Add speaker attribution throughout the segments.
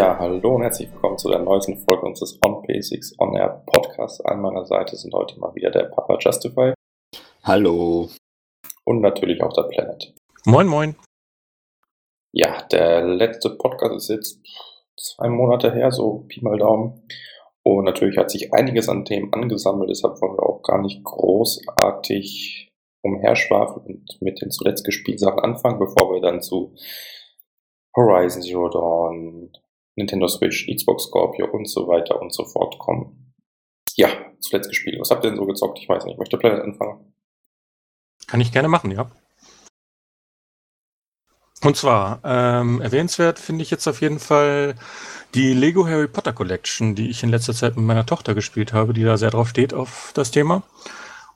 Speaker 1: Ja, hallo und herzlich willkommen zu der neuesten Folge unseres On Basics On Air Podcasts. An meiner Seite sind heute mal wieder der Papa Justify.
Speaker 2: Hallo.
Speaker 1: Und natürlich auch der Planet.
Speaker 3: Moin, moin.
Speaker 1: Ja, der letzte Podcast ist jetzt zwei Monate her, so Pi mal Daumen. Und natürlich hat sich einiges an Themen angesammelt, deshalb wollen wir auch gar nicht großartig umherschwafeln und mit den zuletzt gespielten Sachen anfangen, bevor wir dann zu Horizon Zero Dawn, Nintendo Switch, Xbox Scorpio und so weiter und so fort kommen. Ja, zuletzt gespielt. Was habt ihr denn so gezockt? Ich weiß nicht. Möchte Planet anfangen?
Speaker 3: Kann ich gerne machen, ja. Und zwar, ähm, erwähnenswert finde ich jetzt auf jeden Fall die Lego Harry Potter Collection, die ich in letzter Zeit mit meiner Tochter gespielt habe, die da sehr drauf steht auf das Thema.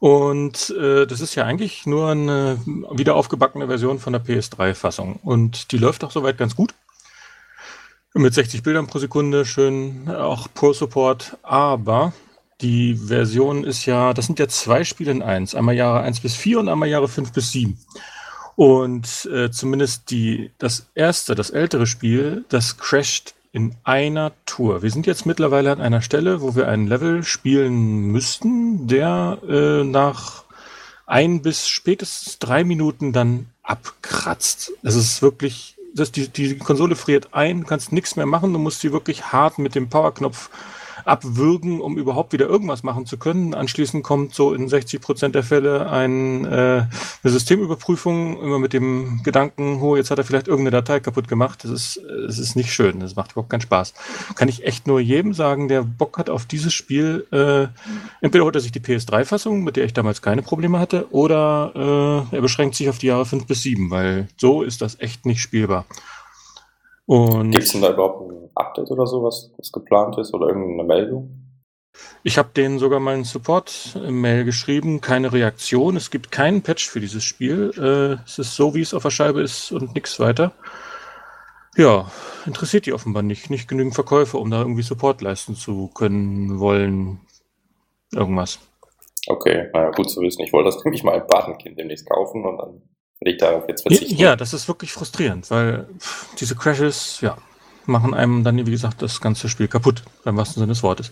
Speaker 3: Und äh, das ist ja eigentlich nur eine wieder aufgebackene Version von der PS3-Fassung. Und die läuft auch soweit ganz gut. Mit 60 Bildern pro Sekunde, schön auch Pro Support. Aber die Version ist ja, das sind ja zwei Spiele in eins. Einmal Jahre 1 bis 4 und einmal Jahre 5 bis 7. Und äh, zumindest die, das erste, das ältere Spiel, das crasht in einer Tour. Wir sind jetzt mittlerweile an einer Stelle, wo wir einen Level spielen müssten, der äh, nach ein bis spätestens drei Minuten dann abkratzt. Es ist wirklich das, die, die Konsole friert ein, kannst nichts mehr machen, du musst sie wirklich hart mit dem Powerknopf abwürgen, um überhaupt wieder irgendwas machen zu können. Anschließend kommt so in 60 Prozent der Fälle ein, äh, eine Systemüberprüfung, immer mit dem Gedanken, oh, jetzt hat er vielleicht irgendeine Datei kaputt gemacht. Das ist, das ist nicht schön, das macht überhaupt keinen Spaß. Kann ich echt nur jedem sagen, der Bock hat auf dieses Spiel, äh, entweder holt er sich die PS3-Fassung, mit der ich damals keine Probleme hatte, oder äh, er beschränkt sich auf die Jahre 5 bis 7, weil so ist das echt nicht spielbar.
Speaker 1: Gibt es denn da überhaupt ein Update oder so, was, was geplant ist oder irgendeine Meldung?
Speaker 3: Ich habe denen sogar mal einen Support-Mail geschrieben, keine Reaktion. Es gibt keinen Patch für dieses Spiel. Äh, es ist so, wie es auf der Scheibe ist und nichts weiter. Ja, interessiert die offenbar nicht. Nicht genügend Verkäufe, um da irgendwie Support leisten zu können, wollen. Irgendwas.
Speaker 1: Okay, naja, gut zu wissen. Ich wollte das nämlich mal ein Patenkind demnächst kaufen und dann ich darauf jetzt verzichten.
Speaker 3: Ja, das ist wirklich frustrierend, weil diese Crashes, ja, machen einem dann, wie gesagt, das ganze Spiel kaputt, beim wahrsten Sinne des Wortes.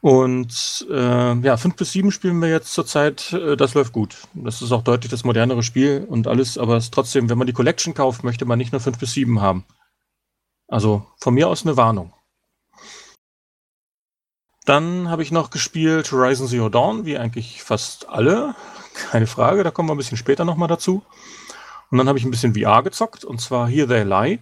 Speaker 3: Und äh, ja, 5 bis 7 spielen wir jetzt zurzeit, äh, das läuft gut. Das ist auch deutlich das modernere Spiel und alles, aber es ist trotzdem, wenn man die Collection kauft, möchte man nicht nur 5 bis 7 haben. Also von mir aus eine Warnung. Dann habe ich noch gespielt Horizon Zero Dawn, wie eigentlich fast alle. Keine Frage, da kommen wir ein bisschen später nochmal dazu. Und dann habe ich ein bisschen VR gezockt, und zwar Here They Lie.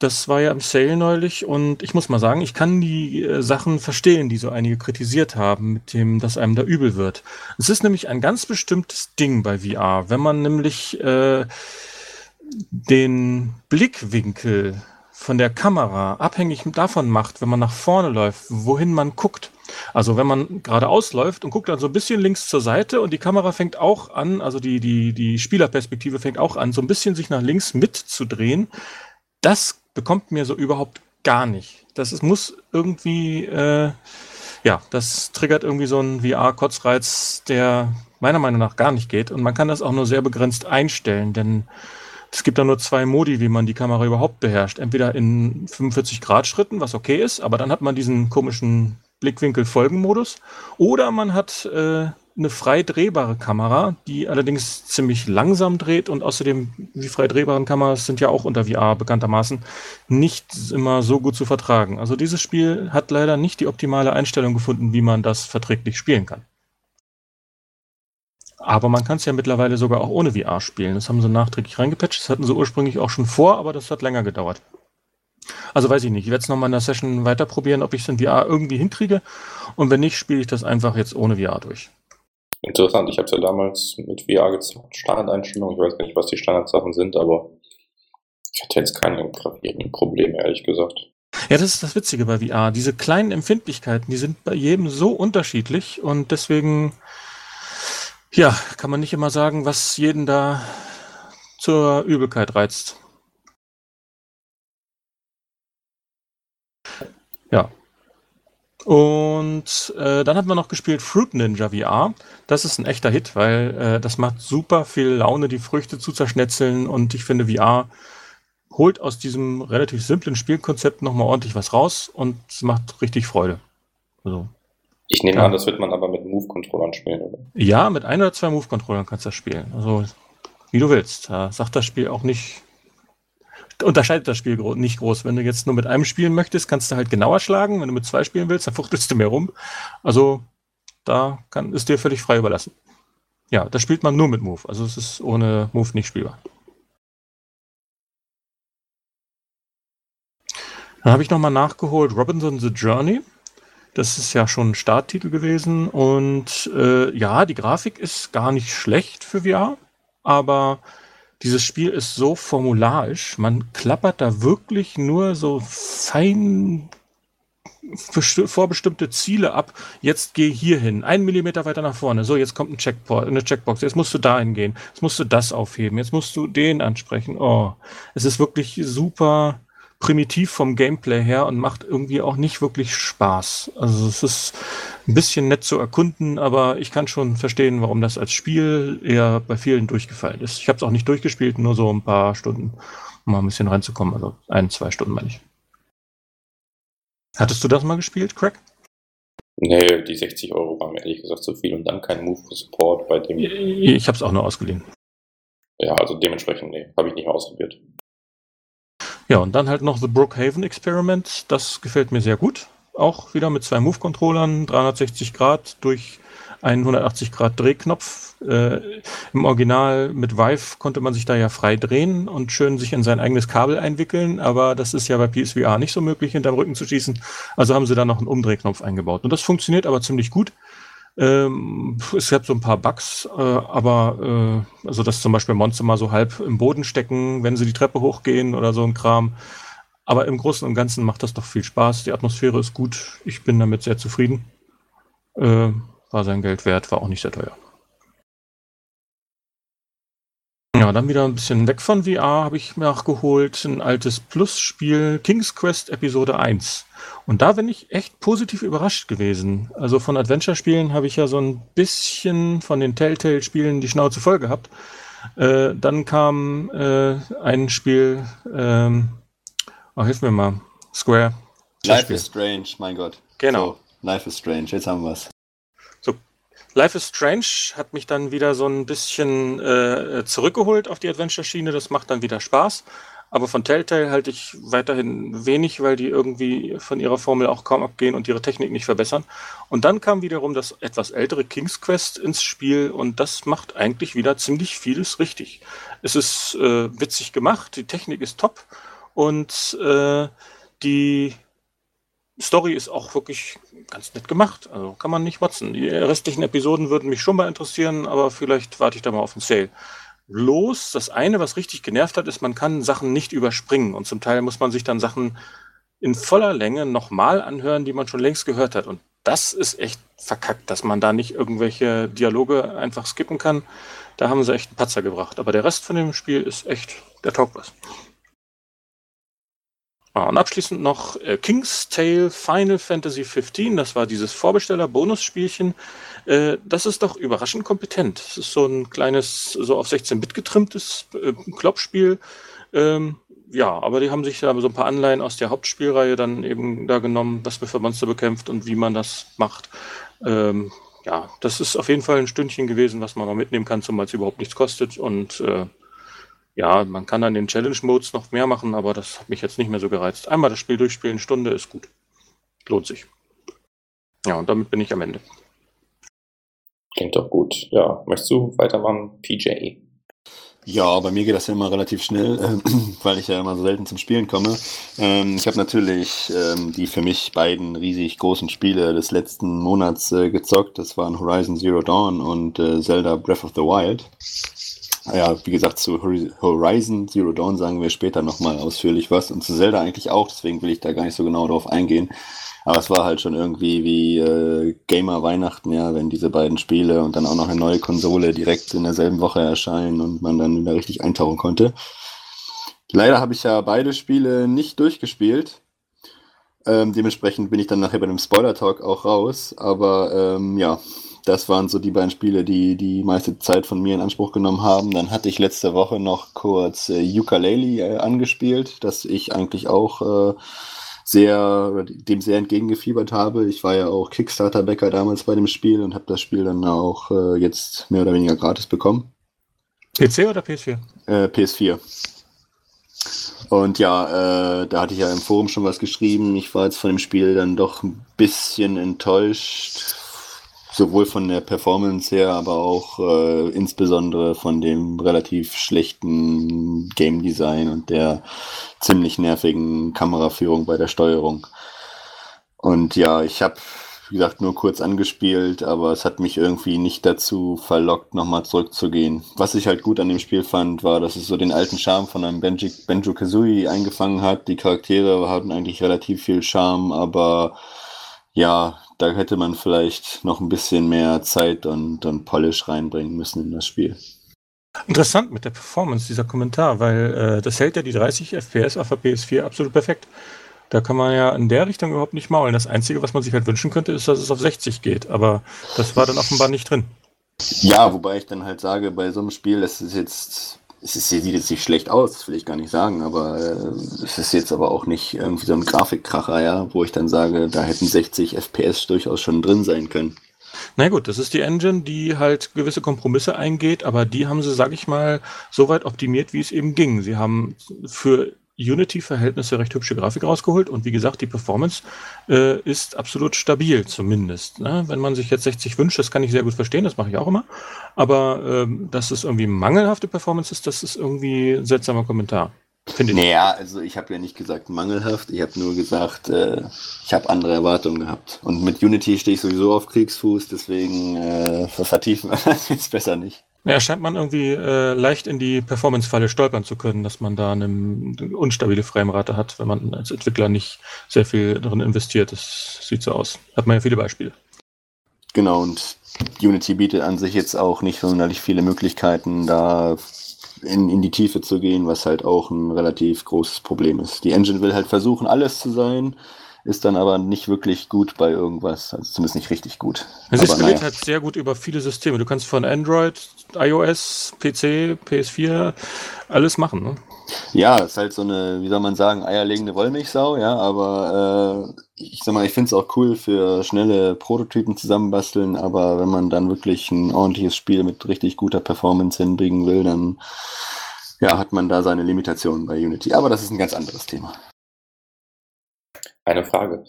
Speaker 3: Das war ja im Sale neulich und ich muss mal sagen, ich kann die äh, Sachen verstehen, die so einige kritisiert haben, mit dem, dass einem da übel wird. Es ist nämlich ein ganz bestimmtes Ding bei VR. Wenn man nämlich äh, den Blickwinkel von der Kamera abhängig davon macht, wenn man nach vorne läuft, wohin man guckt. Also wenn man geradeaus läuft und guckt dann so ein bisschen links zur Seite und die Kamera fängt auch an, also die, die, die Spielerperspektive fängt auch an, so ein bisschen sich nach links mitzudrehen, das bekommt mir so überhaupt gar nicht. Das ist, muss irgendwie, äh, ja, das triggert irgendwie so einen VR-Kotzreiz, der meiner Meinung nach gar nicht geht. Und man kann das auch nur sehr begrenzt einstellen, denn es gibt da nur zwei Modi, wie man die Kamera überhaupt beherrscht. Entweder in 45 Grad Schritten, was okay ist, aber dann hat man diesen komischen Blickwinkel-Folgenmodus. Oder man hat äh, eine frei drehbare Kamera, die allerdings ziemlich langsam dreht und außerdem die frei drehbaren Kameras sind ja auch unter VR bekanntermaßen nicht immer so gut zu vertragen. Also dieses Spiel hat leider nicht die optimale Einstellung gefunden, wie man das verträglich spielen kann. Aber man kann es ja mittlerweile sogar auch ohne VR spielen. Das haben sie nachträglich reingepatcht. Das hatten sie ursprünglich auch schon vor, aber das hat länger gedauert. Also weiß ich nicht. Ich werde es nochmal in der Session weiter probieren, ob ich es in VR irgendwie hinkriege. Und wenn nicht, spiele ich das einfach jetzt ohne VR durch.
Speaker 1: Interessant, ich habe es ja damals mit VR gezockt, Standardeinstellungen, ich weiß gar nicht, was die Standardsachen sind, aber ich hatte jetzt keine gravierenden Probleme, ehrlich gesagt.
Speaker 3: Ja, das ist das Witzige bei VR. Diese kleinen Empfindlichkeiten, die sind bei jedem so unterschiedlich und deswegen, ja, kann man nicht immer sagen, was jeden da zur Übelkeit reizt. Ja, und äh, dann hat man noch gespielt Fruit Ninja VR. Das ist ein echter Hit, weil äh, das macht super viel Laune, die Früchte zu zerschnetzeln. Und ich finde, VR holt aus diesem relativ simplen Spielkonzept nochmal ordentlich was raus und es macht richtig Freude. Also,
Speaker 1: Ich nehme
Speaker 3: Ja.
Speaker 1: an, das wird man aber mit Move-Controllern spielen, oder?
Speaker 3: ja, mit ein oder zwei Move-Controllern kannst du das spielen. Also, wie du willst. Da sagt das Spiel auch nicht, unterscheidet das Spiel gro nicht groß. Wenn du jetzt nur mit einem spielen möchtest, kannst du halt genauer schlagen. Wenn du mit zwei spielen willst, dann fuchtelst du mehr rum. Also, da kann, ist dir völlig frei überlassen. Ja, das spielt man nur mit Move. Also, es ist ohne Move nicht spielbar. Dann habe ich nochmal nachgeholt Robinson the Journey. Das ist ja schon ein Starttitel gewesen. Und äh, ja, die Grafik ist gar nicht schlecht für VR, aber dieses Spiel ist so formularisch. Man klappert da wirklich nur so fein besti- vorbestimmte Ziele ab. Jetzt geh hier hin, einen Millimeter weiter nach vorne. So, jetzt kommt ein Checkpoint, eine Checkbox. Jetzt musst du dahin gehen. Jetzt musst du das aufheben. Jetzt musst du den ansprechen. Oh, es ist wirklich super primitiv vom Gameplay her und macht irgendwie auch nicht wirklich Spaß. Also es ist ein bisschen nett zu erkunden, aber ich kann schon verstehen, warum das als Spiel eher bei vielen durchgefallen ist. Ich habe es auch nicht durchgespielt, nur so ein paar Stunden, um mal ein bisschen reinzukommen. Also ein, zwei Stunden meine ich. Hattest du das mal gespielt, Craig?
Speaker 1: Nee, die 60 Euro waren mir ehrlich gesagt zu viel und dann kein Move-Support bei dem.
Speaker 3: Ich habe es auch nur ausgeliehen.
Speaker 1: Ja, also dementsprechend, nee, habe ich nicht mehr ausprobiert.
Speaker 3: Ja, und dann halt noch The Brookhaven Experiment. Das gefällt mir sehr gut. Auch wieder mit zwei Move-Controllern, 360 Grad durch einen 180 Grad Drehknopf. Äh, Im Original mit Vive konnte man sich da ja frei drehen und schön sich in sein eigenes Kabel einwickeln, aber das ist ja bei PSVR nicht so möglich, hinterm Rücken zu schießen. Also haben sie da noch einen Umdrehknopf eingebaut. Und das funktioniert aber ziemlich gut. Ähm, es gab so ein paar Bugs, äh, aber äh, also dass zum Beispiel Monster mal so halb im Boden stecken, wenn sie die Treppe hochgehen oder so ein Kram. Aber im Großen und Ganzen macht das doch viel Spaß. Die Atmosphäre ist gut. Ich bin damit sehr zufrieden. Äh, war sein Geld wert, war auch nicht sehr teuer. Ja, dann wieder ein bisschen weg von VR habe ich nachgeholt ein altes Plus-Spiel King's Quest Episode 1. Und da bin ich echt positiv überrascht gewesen. Also von Adventure-Spielen habe ich ja so ein bisschen von den Telltale-Spielen die Schnauze voll gehabt. Äh, dann kam äh, ein Spiel, ähm, oh, hilf mir mal, Square.
Speaker 2: Life
Speaker 3: Spiel.
Speaker 2: is Strange, mein Gott.
Speaker 3: Genau.
Speaker 2: So, Life is Strange, jetzt haben wir's.
Speaker 3: Life is Strange hat mich dann wieder so ein bisschen äh, zurückgeholt auf die Adventure-Schiene. Das macht dann wieder Spaß. Aber von Telltale halte ich weiterhin wenig, weil die irgendwie von ihrer Formel auch kaum abgehen und ihre Technik nicht verbessern. Und dann kam wiederum das etwas ältere King's Quest ins Spiel und das macht eigentlich wieder ziemlich vieles richtig. Es ist äh, witzig gemacht, die Technik ist top und äh, die Story ist auch wirklich ganz nett gemacht. Also kann man nicht motzen. Die restlichen Episoden würden mich schon mal interessieren, aber vielleicht warte ich da mal auf den Sale. Los, das eine, was richtig genervt hat, ist, man kann Sachen nicht überspringen und zum Teil muss man sich dann Sachen in voller Länge nochmal anhören, die man schon längst gehört hat. Und das ist echt verkackt, dass man da nicht irgendwelche Dialoge einfach skippen kann. Da haben sie echt einen Patzer gebracht. Aber der Rest von dem Spiel ist echt, der taugt was. Ah, Und abschließend noch äh, King's Tale Final Fantasy XV. Das war dieses Vorbesteller-Bonusspielchen. Äh, das ist doch überraschend kompetent. Das ist so ein kleines, so auf 16-Bit getrimmtes äh, Kloppspiel. Ähm, ja, aber die haben sich da so ein paar Anleihen aus der Hauptspielreihe dann eben da genommen, was man für Monster bekämpft und wie man das macht. Ähm, ja, das ist auf jeden Fall ein Stündchen gewesen, was man mal mitnehmen kann, zumal es überhaupt nichts kostet. Und äh, ja, man kann dann in Challenge-Modes noch mehr machen, aber das hat mich jetzt nicht mehr so gereizt. Einmal das Spiel durchspielen, Stunde ist gut. Lohnt sich. Ja, und damit bin ich am Ende.
Speaker 1: Klingt doch gut. Ja, möchtest du weitermachen, PJ?
Speaker 2: Ja, bei mir geht das ja immer relativ schnell, äh, weil ich ja immer so selten zum Spielen komme. Ähm, ich habe natürlich ähm, die für mich beiden riesig großen Spiele des letzten Monats äh, gezockt. Das waren Horizon Zero Dawn und äh, Zelda Breath of the Wild. Ja, wie gesagt, zu Hori- Horizon Zero Dawn sagen wir später nochmal ausführlich was und zu Zelda eigentlich auch, deswegen will ich da gar nicht so genau drauf eingehen. Aber es war halt schon irgendwie wie äh, Gamer Weihnachten, ja, wenn diese beiden Spiele und dann auch noch eine neue Konsole direkt in derselben Woche erscheinen und man dann wieder richtig eintauchen konnte. Leider habe ich ja beide Spiele nicht durchgespielt. Ähm, dementsprechend bin ich dann nachher bei dem Spoiler-Talk auch raus. Aber ähm, ja, das waren so die beiden Spiele, die die meiste Zeit von mir in Anspruch genommen haben. Dann hatte ich letzte Woche noch kurz äh, Ukulele äh, angespielt, das ich eigentlich auch äh, sehr, dem sehr entgegengefiebert habe. Ich war ja auch Kickstarter-Bäcker damals bei dem Spiel und habe das Spiel dann auch äh, jetzt mehr oder weniger gratis bekommen.
Speaker 3: PC oder PS4?
Speaker 2: Äh, PS4. Und ja, äh, da hatte ich ja im Forum schon was geschrieben. Ich war jetzt von dem Spiel dann doch ein bisschen enttäuscht. Sowohl von der Performance her, aber auch äh, insbesondere von dem relativ schlechten Game Design und der ziemlich nervigen Kameraführung bei der Steuerung. Und ja, ich habe wie gesagt, nur kurz angespielt, aber es hat mich irgendwie nicht dazu verlockt, nochmal zurückzugehen. Was ich halt gut an dem Spiel fand, war, dass es so den alten Charme von einem Benji, Benjo Kazooie eingefangen hat. Die Charaktere hatten eigentlich relativ viel Charme, aber ja, da hätte man vielleicht noch ein bisschen mehr Zeit und, und Polish reinbringen müssen in das Spiel.
Speaker 3: Interessant mit der Performance, dieser Kommentar, weil äh, das hält ja die 30 FPS auf der PS4 absolut perfekt. Da kann man ja in der Richtung überhaupt nicht maulen. Das Einzige, was man sich halt wünschen könnte, ist, dass es auf 60 geht. Aber das war dann offenbar nicht drin.
Speaker 2: Ja, wobei ich dann halt sage, bei so einem Spiel, das ist jetzt, es ist, sieht jetzt nicht schlecht aus, das will ich gar nicht sagen, aber äh, es ist jetzt aber auch nicht irgendwie so ein Grafikkracher, ja, wo ich dann sage, da hätten 60 FPS durchaus schon drin sein können.
Speaker 3: Na gut, das ist die Engine, die halt gewisse Kompromisse eingeht, aber die haben sie, sag ich mal, so weit optimiert, wie es eben ging. Sie haben für Unity-Verhältnisse recht hübsche Grafik rausgeholt und wie gesagt, die Performance äh, ist absolut stabil zumindest. Ne? Wenn man sich jetzt 60 wünscht, das kann ich sehr gut verstehen, das mache ich auch immer, aber ähm, dass es irgendwie mangelhafte Performance ist, das ist irgendwie ein seltsamer Kommentar.
Speaker 2: Finde ich. Naja, also ich habe ja nicht gesagt mangelhaft, ich habe nur gesagt, äh, ich habe andere Erwartungen gehabt. Und mit Unity stehe ich sowieso auf Kriegsfuß, deswegen äh, vertiefen wir das jetzt besser nicht.
Speaker 3: Ja, scheint man irgendwie äh, leicht in die Performance-Falle stolpern zu können, dass man da eine, eine unstabile Framerate hat, wenn man als Entwickler nicht sehr viel darin investiert. Das sieht so aus. Hat man ja viele Beispiele.
Speaker 2: Genau, und Unity bietet an sich jetzt auch nicht sonderlich viele Möglichkeiten, da in, in die Tiefe zu gehen, was halt auch ein relativ großes Problem ist. Die Engine will halt versuchen, alles zu sein ist dann aber nicht wirklich gut bei irgendwas, also zumindest nicht richtig gut.
Speaker 3: Es aber skaliert naja. halt sehr gut über viele Systeme. Du kannst von Android, iOS, PC, PS4 alles machen. Ne?
Speaker 2: Ja, ist halt so eine, wie soll man sagen, eierlegende Wollmilchsau, ja, aber äh, ich sag mal, ich finde es auch cool für schnelle Prototypen zusammenbasteln, aber wenn man dann wirklich ein ordentliches Spiel mit richtig guter Performance hinbringen will, dann ja, hat man da seine Limitationen bei Unity. Aber das ist ein ganz anderes Thema.
Speaker 1: Eine Frage.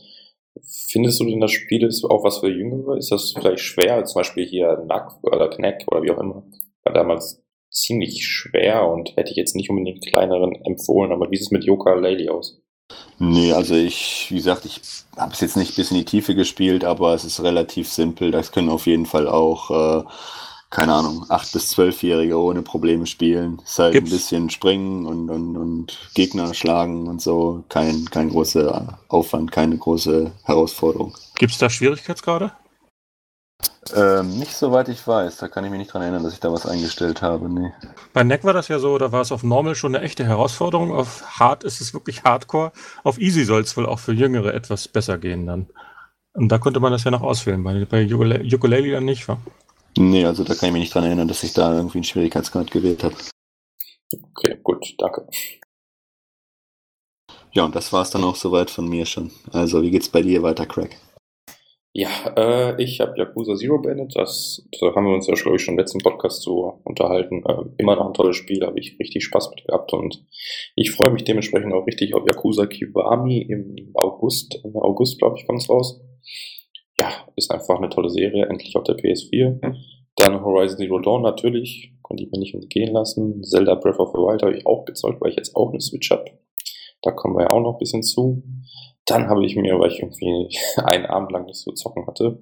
Speaker 1: Findest du denn, das Spiel ist auch was für Jüngere? Ist das vielleicht schwer? Zum Beispiel hier Nack oder Knack oder wie auch immer. War damals ziemlich schwer und hätte ich jetzt nicht unbedingt kleineren empfohlen. Aber wie sieht es mit Yoka Lady aus?
Speaker 2: Nee, also ich, wie gesagt, ich habe es jetzt nicht bis in die Tiefe gespielt, aber es ist relativ simpel. Das können auf jeden Fall auch äh, keine Ahnung, 8- bis 12-Jährige ohne Probleme spielen. Ist halt Gibt's? ein bisschen springen und, und, und Gegner schlagen und so. Kein, kein großer Aufwand, keine große Herausforderung.
Speaker 3: Gibt es da Schwierigkeitsgrade?
Speaker 2: Ähm, nicht soweit ich weiß. Da kann ich mich nicht dran erinnern, dass ich da was eingestellt habe. Nee.
Speaker 3: Bei Neck war das ja so, da war es auf Normal schon eine echte Herausforderung. Auf Hard ist es wirklich Hardcore. Auf Easy soll es wohl auch für Jüngere etwas besser gehen dann. Und da konnte man das ja noch auswählen. Bei, bei Ukulele dann nicht, wa?
Speaker 2: Nee, also da kann ich mich nicht dran erinnern, dass ich da irgendwie einen Schwierigkeitsgrad gewählt habe.
Speaker 1: Okay, gut, danke.
Speaker 2: Ja, und das war's dann auch soweit von mir schon. Also, wie geht's bei dir weiter, Craig?
Speaker 1: Ja, äh, ich habe Yakuza Zero beendet. Das, da haben wir uns ja, glaube ich, schon im letzten Podcast so unterhalten. Äh, immer noch ein tolles Spiel, habe ich richtig Spaß mit gehabt und ich freue mich dementsprechend auch richtig auf Yakuza Kiwami im August. Im August, glaube ich, kommt's raus ja, ist einfach eine tolle Serie, endlich auf der PS4. Dann Horizon Zero Dawn natürlich, konnte ich mir nicht entgehen lassen. Zelda Breath of the Wild habe ich auch gezeugt, weil ich jetzt auch eine Switch habe. Da kommen wir ja auch noch ein bisschen zu. Dann habe ich mir, weil ich irgendwie einen Abend lang nicht so zocken hatte,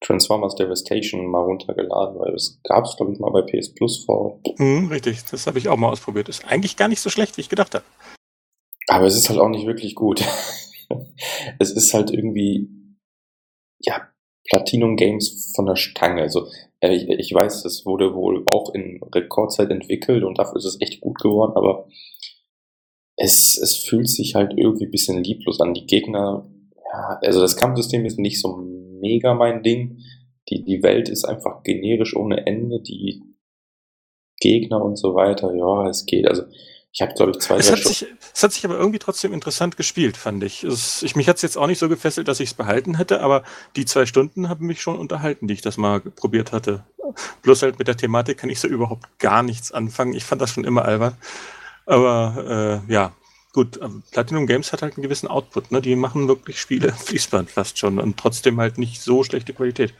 Speaker 1: Transformers Devastation mal runtergeladen, weil das gab es, glaube ich, mal bei PS Plus vor.
Speaker 3: Mhm, richtig, das habe ich auch mal ausprobiert. Ist eigentlich gar nicht so schlecht, wie ich gedacht habe.
Speaker 1: Aber es ist halt auch nicht wirklich gut. es ist halt irgendwie ja, Platinum Games von der Stange. Also äh, ich, ich weiß, es wurde wohl auch in Rekordzeit entwickelt und dafür ist es echt gut geworden, aber es, es fühlt sich halt irgendwie ein bisschen lieblos an. Die Gegner, ja, also das Kampfsystem ist nicht so mega mein Ding. Die, die Welt ist einfach generisch ohne Ende, die Gegner und so weiter, ja, es geht. Also ich habe, glaube ich, zwei,
Speaker 3: es
Speaker 1: drei
Speaker 3: hat,
Speaker 1: Stunden.
Speaker 3: sich, es hat sich aber irgendwie trotzdem interessant gespielt, fand ich. Es, ich mich hat es jetzt auch nicht so gefesselt, dass ich es behalten hätte, aber die zwei Stunden haben mich schon unterhalten, die ich das mal probiert hatte. Bloß halt mit der Thematik kann ich so überhaupt gar nichts anfangen. Ich fand das schon immer albern. Aber äh, ja, gut, ähm, Platinum Games hat halt einen gewissen Output. Ne? Die machen wirklich Spiele Fließband fast schon und trotzdem halt nicht so schlechte Qualität.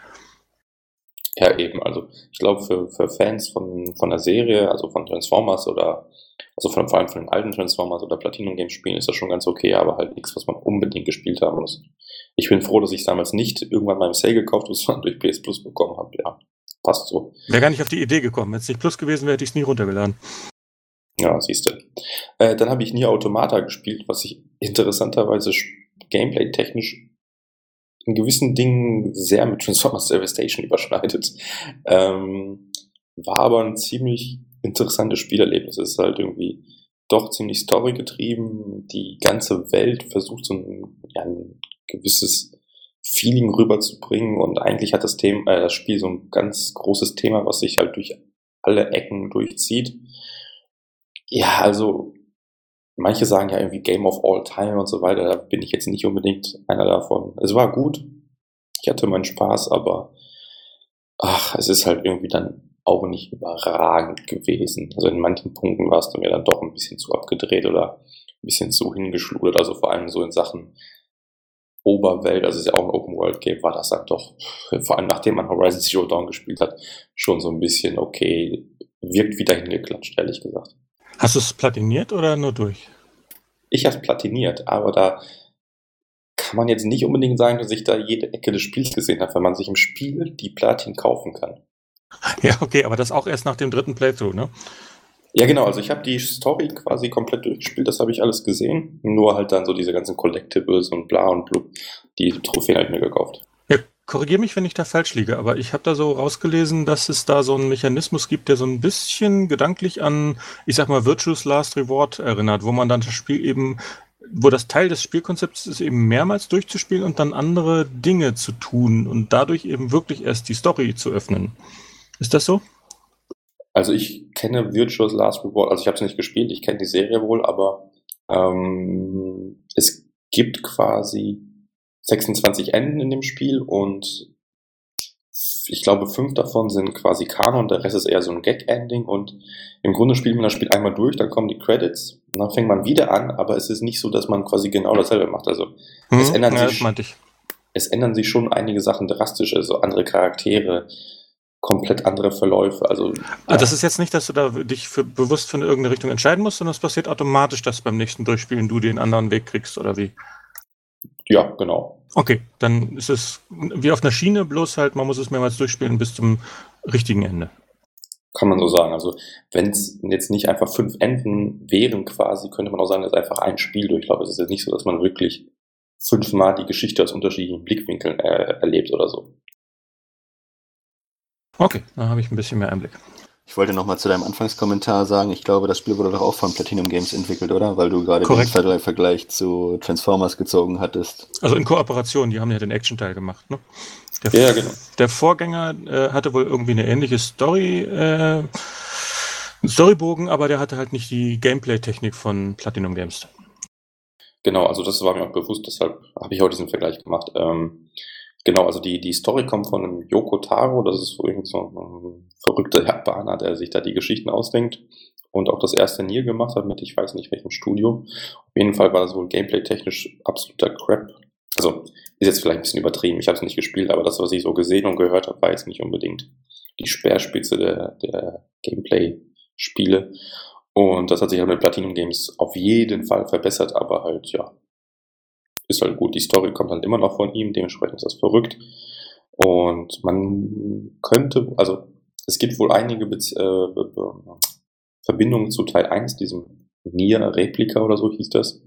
Speaker 1: Ja, eben. Also ich glaube, für, für Fans von, von der Serie, also von Transformers oder also von, vor allem von den alten Transformers oder Platinum Games Spielen ist das schon ganz okay, aber halt nichts, was man unbedingt gespielt haben muss. Ich bin froh, dass ich es damals nicht irgendwann mal im Sale gekauft habe, sondern durch PS Plus bekommen habe. Ja, passt so.
Speaker 3: Wäre gar nicht auf die Idee gekommen. Wenn es nicht Plus gewesen wäre, hätte ich es nie runtergeladen.
Speaker 1: Ja, siehst du. Äh, dann habe ich nie Automata gespielt, was sich interessanterweise gameplay-technisch in gewissen Dingen sehr mit Transformers Devastation überschneidet. Ähm, war aber ein ziemlich interessantes Spielerlebnis. Es ist halt irgendwie doch ziemlich storygetrieben. Die ganze Welt versucht so ein, ja, ein gewisses Feeling rüberzubringen und eigentlich hat das Thema, äh, das Spiel so ein ganz großes Thema, was sich halt durch alle Ecken durchzieht. Ja, also manche sagen ja irgendwie Game of All Time und so weiter. Da bin ich jetzt nicht unbedingt einer davon. Es war gut. Ich hatte meinen Spaß, aber ach, es ist halt irgendwie dann auch nicht überragend gewesen. Also in manchen Punkten war es dann mir dann doch ein bisschen zu abgedreht oder ein bisschen zu hingeschludert. Also vor allem so in Sachen Oberwelt, also es ist ja auch ein Open World Game, war das dann doch, vor allem nachdem man Horizon Zero Dawn gespielt hat, schon so ein bisschen okay, wirkt wieder hingeklatscht, ehrlich gesagt.
Speaker 3: Hast du es platiniert oder nur durch?
Speaker 1: Ich habe es platiniert, aber da kann man jetzt nicht unbedingt sagen, dass ich da jede Ecke des Spiels gesehen habe, weil man sich im Spiel die Platin kaufen kann.
Speaker 3: Ja, okay, aber das auch erst nach dem dritten Playthrough, ne?
Speaker 1: Ja, genau, also ich habe die Story quasi komplett durchgespielt, das habe ich alles gesehen. Nur halt dann so diese ganzen Collectibles und bla und blub, die Trophäen halt mir gekauft.
Speaker 3: Ja, korrigier mich, wenn ich da falsch liege, aber ich habe da so rausgelesen, dass es da so einen Mechanismus gibt, der so ein bisschen gedanklich an, ich sag mal, Virtuous Last Reward erinnert, wo man dann das Spiel eben, wo das Teil des Spielkonzepts ist, eben mehrmals durchzuspielen und dann andere Dinge zu tun und dadurch eben wirklich erst die Story zu öffnen. Ist das so?
Speaker 1: Also ich kenne Virtuous Last Reward, also ich habe es nicht gespielt, ich kenne die Serie wohl, aber ähm, es gibt quasi 26 Enden in dem Spiel und ich glaube, fünf davon sind quasi Kanon, der Rest ist eher so ein Gag-Ending und im Grunde spielt man das Spiel einmal durch, dann kommen die Credits und dann fängt man wieder an, aber es ist nicht so, dass man quasi genau dasselbe macht. Also
Speaker 3: Hm,
Speaker 1: es, ändern
Speaker 3: ja,
Speaker 1: sich, es ändern sich schon einige Sachen drastisch, also andere Charaktere, komplett andere Verläufe. Also
Speaker 3: Ah, das ist jetzt nicht, dass du da dich für, bewusst für irgendeine Richtung entscheiden musst, sondern es passiert automatisch, dass beim nächsten Durchspielen du den anderen Weg kriegst, oder wie?
Speaker 1: ja, genau.
Speaker 3: Okay, dann ist es wie auf einer Schiene, bloß halt, man muss es mehrmals durchspielen bis zum richtigen Ende.
Speaker 1: Kann man so sagen. Also wenn es jetzt nicht einfach fünf Enden wären quasi, könnte man auch sagen, dass einfach ein Spieldurchlauf. Es ist jetzt nicht so, dass man wirklich fünfmal die Geschichte aus unterschiedlichen Blickwinkeln äh, erlebt oder so.
Speaker 3: Okay, dann habe ich ein bisschen mehr Einblick.
Speaker 2: Ich wollte nochmal zu deinem Anfangskommentar sagen, ich glaube, das Spiel wurde doch auch von Platinum Games entwickelt, oder? Weil du gerade den
Speaker 3: Korrekt.
Speaker 2: Ver Vergleich zu Transformers gezogen hattest.
Speaker 3: Also in Kooperation, die haben ja den Action-Teil gemacht, ne? Der,
Speaker 1: Ja, genau.
Speaker 3: der Vorgänger äh, hatte wohl irgendwie eine ähnliche Story, äh, Storybogen, aber der hatte halt nicht die Gameplay-Technik von Platinum Games.
Speaker 1: Genau, also das war mir auch bewusst, deshalb habe ich auch diesen Vergleich gemacht. Ähm, genau, also die, die Story kommt von einem Yoko Taro, das ist so so ein verrückter Japaner, der sich da die Geschichten ausdenkt und auch das erste Nier gemacht hat mit, ich weiß nicht welchem Studio. Auf jeden Fall war das wohl gameplay-technisch absoluter Crap. Also ist jetzt vielleicht ein bisschen übertrieben, ich habe es nicht gespielt, aber das, was ich so gesehen und gehört habe, war jetzt nicht unbedingt die Speerspitze der, der Gameplay-Spiele. Und das hat sich halt mit Platinum Games auf jeden Fall verbessert, aber halt, ja, ist halt gut. Die Story kommt halt immer noch von ihm, dementsprechend ist das verrückt. Und man könnte, also es gibt wohl einige Bez äh, Verbindungen zu Teil 1, diesem Nier-Replika oder so hieß das.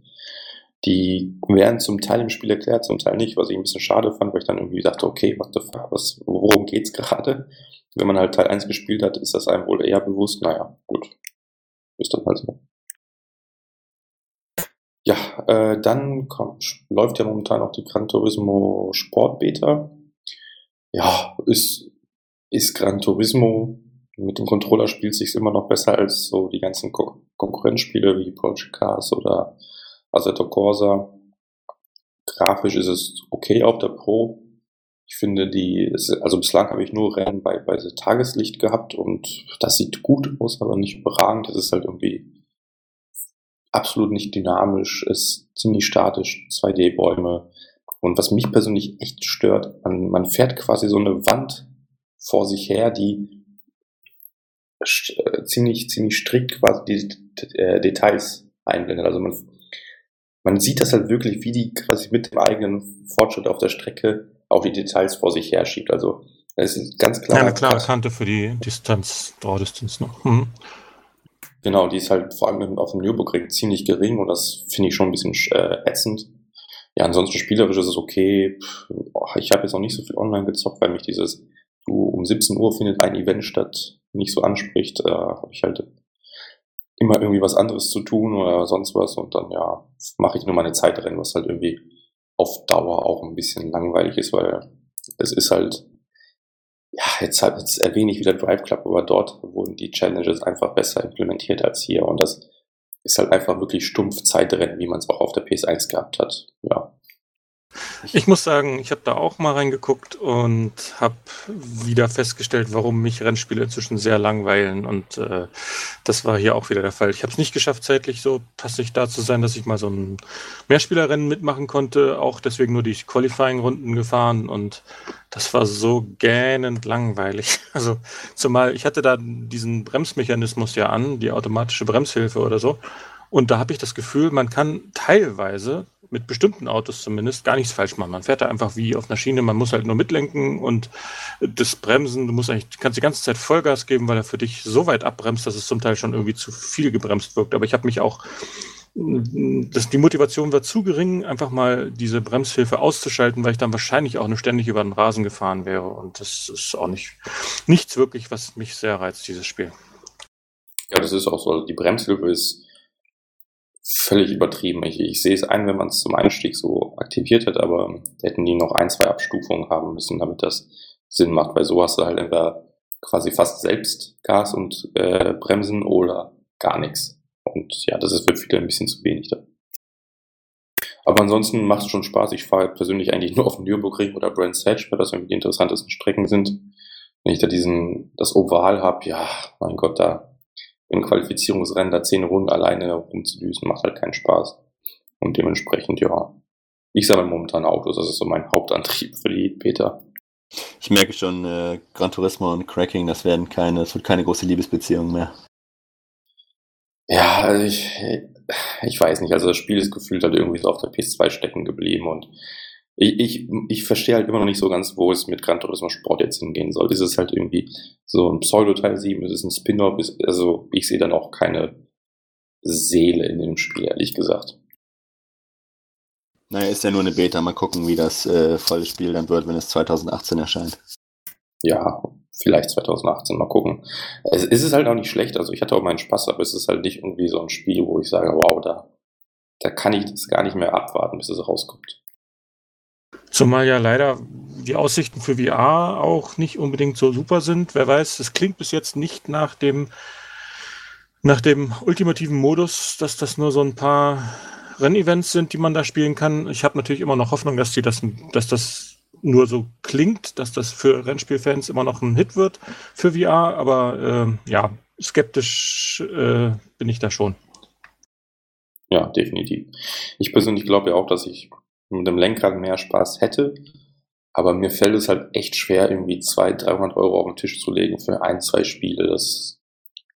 Speaker 1: Die werden zum Teil im Spiel erklärt, zum Teil nicht, was ich ein bisschen schade fand, weil ich dann irgendwie dachte, okay, what the fuck, was, worum geht's gerade? Wenn man halt Teil 1 gespielt hat, ist das einem wohl eher bewusst, naja, gut. Ist dann halt so. Ja, äh, dann kommt, läuft ja momentan auch die Gran Turismo Sport Beta. ja, ist, ist Gran Turismo mit dem Controller spielt sich immer noch besser als so die ganzen Ko Konkurrenzspiele wie Project Cars oder Assetto Corsa. Grafisch ist es okay auf der Pro. Ich finde die, also bislang habe ich nur Rennen bei, bei Tageslicht gehabt und das sieht gut aus, aber nicht überragend. Das ist halt irgendwie absolut nicht dynamisch, ist ziemlich statisch, 2D-Bäume. Und was mich persönlich echt stört, man, man fährt quasi so eine Wand vor sich her, die äh, ziemlich, ziemlich strikt quasi die äh, Details einblendet. Also man, man sieht das halt wirklich, wie die quasi mit dem eigenen Fortschritt auf der Strecke auch die Details vor sich her schiebt. Also es ist ganz klar.
Speaker 3: Ja, eine klare Kante für die Distanz, Dauerdistanz noch. Mhm.
Speaker 1: Genau, die ist halt vor allem auf dem Nürburgring ziemlich gering und das finde ich schon ein bisschen äh, ätzend. Ja, ansonsten spielerisch ist es okay. Ich habe jetzt noch nicht so viel online gezockt, weil mich dieses, du um 17 Uhr findet ein Event statt, nicht so anspricht. Äh, habe ich halt immer irgendwie was anderes zu tun oder sonst was und dann ja, mache ich nur meine Zeitrennen, was halt irgendwie auf Dauer auch ein bisschen langweilig ist, weil es ist halt ja, jetzt, halt, jetzt erwähne ich wieder Drive Club, aber dort wurden die Challenges einfach besser implementiert als hier. Und das ist halt einfach wirklich stumpf Zeitrennen, wie man es auch auf der PS1 gehabt hat. Ja.
Speaker 3: Ich muss sagen, ich habe da auch mal reingeguckt und habe wieder festgestellt, warum mich Rennspiele inzwischen sehr langweilen. Und äh, das war hier auch wieder der Fall. Ich habe es nicht geschafft, zeitlich so passig da zu sein, dass ich mal so ein Mehrspielerrennen mitmachen konnte. Auch deswegen nur die Qualifying-Runden gefahren. Und das war so gähnend langweilig. Also zumal ich hatte da diesen Bremsmechanismus ja an, die automatische Bremshilfe oder so. Und da habe ich das Gefühl, man kann teilweise mit bestimmten Autos zumindest gar nichts falsch machen. Man fährt da einfach wie auf einer Schiene, man muss halt nur mitlenken und das Bremsen, du musst eigentlich, kannst die ganze Zeit Vollgas geben, weil er für dich so weit abbremst, dass es zum Teil schon irgendwie zu viel gebremst wirkt. Aber ich habe mich auch, das, die Motivation war zu gering, einfach mal diese Bremshilfe auszuschalten, weil ich dann wahrscheinlich auch nur ständig über den Rasen gefahren wäre. Und das ist auch nicht nichts wirklich, was mich sehr reizt, dieses Spiel.
Speaker 1: Ja, das ist auch so. Die Bremshilfe ist völlig übertrieben. Ich, ich sehe es ein, wenn man es zum Einstieg so aktiviert hat, aber hätten die noch ein, zwei Abstufungen haben müssen, damit das Sinn macht, weil so hast du halt entweder quasi fast selbst Gas und äh, Bremsen oder gar nichts. Und ja, das ist für viele ein bisschen zu wenig da. Aber ansonsten macht es schon Spaß. Ich fahre persönlich eigentlich nur auf dem Nürburgring oder Brands Hatch, weil das irgendwie die interessantesten Strecken sind. Wenn ich da diesen, das Oval habe, ja, mein Gott, da im Qualifizierungsrennen da zehn Runden alleine rumzudüsen, macht halt keinen Spaß. Und dementsprechend, ja, ich sammle momentan Autos, das ist so mein Hauptantrieb für die Peter.
Speaker 2: Ich merke schon, äh, Gran Turismo und Cracking, das werden keine, es wird keine große Liebesbeziehung mehr.
Speaker 1: Ja, also ich, ich weiß nicht, also das Spiel ist gefühlt halt irgendwie so auf der PS2 stecken geblieben und ich, ich, ich verstehe halt immer noch nicht so ganz, wo es mit Gran Turismo Sport jetzt hingehen soll. Ist es halt irgendwie so ein Pseudo-Teil 7, ist es ein Spin-off? Also ich sehe dann auch keine Seele in dem Spiel, ehrlich gesagt.
Speaker 2: Naja, ist ja nur eine Beta. Mal gucken, wie das äh, volle Spiel dann wird, wenn es 2018 erscheint.
Speaker 1: Ja, vielleicht 2018, mal gucken. Es, es ist halt auch nicht schlecht, also ich hatte auch meinen Spaß, aber es ist halt nicht irgendwie so ein Spiel, wo ich sage, wow, da, da kann ich das gar nicht mehr abwarten, bis es rauskommt.
Speaker 3: Zumal ja leider die Aussichten für VR auch nicht unbedingt so super sind. Wer weiß, es klingt bis jetzt nicht nach dem, nach dem ultimativen Modus, dass das nur so ein paar Rennevents sind, die man da spielen kann. Ich habe natürlich immer noch Hoffnung, dass, die das, dass das nur so klingt, dass das für Rennspielfans immer noch ein Hit wird für VR. Aber äh, ja, skeptisch äh, bin ich da schon.
Speaker 1: Ja, definitiv. Ich persönlich glaube ja auch, dass ich mit dem Lenkrad mehr Spaß hätte. Aber mir fällt es halt echt schwer, irgendwie 200, 300 Euro auf den Tisch zu legen für ein, zwei Spiele. Das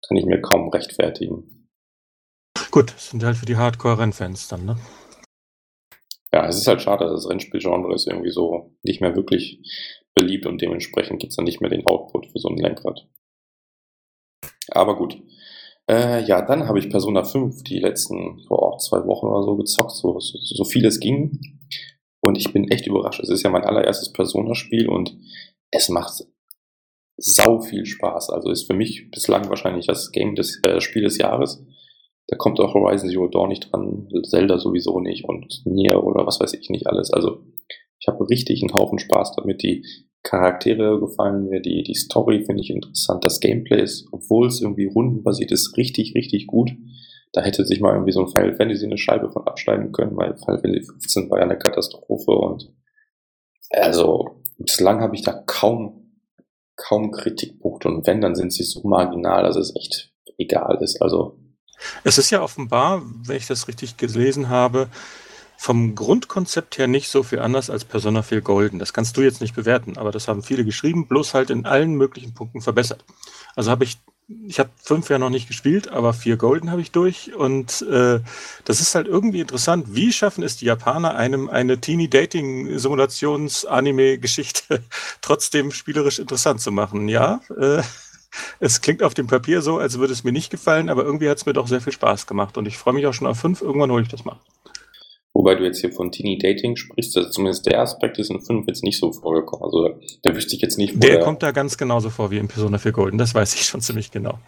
Speaker 1: kann ich mir kaum rechtfertigen.
Speaker 3: Gut, das sind halt für die Hardcore-Rennfans dann, ne?
Speaker 1: Ja, es ist halt schade, das Rennspielgenre ist irgendwie so nicht mehr wirklich beliebt und dementsprechend gibt es dann nicht mehr den Output für so ein Lenkrad. Aber gut. Äh, ja, dann habe ich Persona 5 die letzten boah, zwei Wochen oder so gezockt, so, so, so viel es ging. Und ich bin echt überrascht. Es ist ja mein allererstes Persona-Spiel und es macht sau viel Spaß. Also ist für mich bislang wahrscheinlich das Game des äh, Spiel des Jahres. Da kommt auch Horizon Zero Dawn nicht dran, Zelda sowieso nicht und Nier oder was weiß ich nicht alles. Also Ich habe richtig einen Haufen Spaß damit. Die Charaktere gefallen mir, die, die Story finde ich interessant. Das Gameplay ist, obwohl es irgendwie rundenbasiert ist, richtig, richtig gut. Da hätte sich mal irgendwie so ein Final Fantasy eine Scheibe von abschneiden können, weil Final Fantasy 15 war ja eine Katastrophe und also bislang habe ich da kaum, kaum Kritikpunkte und wenn, dann sind sie so marginal, dass es echt egal ist. Also
Speaker 3: es ist ja offenbar, wenn ich das richtig gelesen habe, vom Grundkonzept her nicht so viel anders als Persona 4 Golden. Das kannst du jetzt nicht bewerten, aber das haben viele geschrieben, bloß halt in allen möglichen Punkten verbessert. Also habe ich, ich habe fünf ja noch nicht gespielt, aber vier Golden habe ich durch und äh, das ist halt irgendwie interessant. Wie schaffen es die Japaner, einem eine Teeny-Dating-Simulations-Anime-Geschichte trotzdem spielerisch interessant zu machen? Ja, äh, es klingt auf dem Papier so, als würde es mir nicht gefallen, aber irgendwie hat es mir doch sehr viel Spaß gemacht und ich freue mich auch schon auf fünf. Irgendwann hole ich das mal.
Speaker 1: Wobei du jetzt hier von Teeny Dating sprichst, also zumindest der Aspekt ist in 5 jetzt nicht so vorgekommen. Also da wüsste ich jetzt nicht,
Speaker 3: wo der, der kommt da ganz genauso vor wie in Persona 4 Golden, das weiß ich schon ziemlich genau.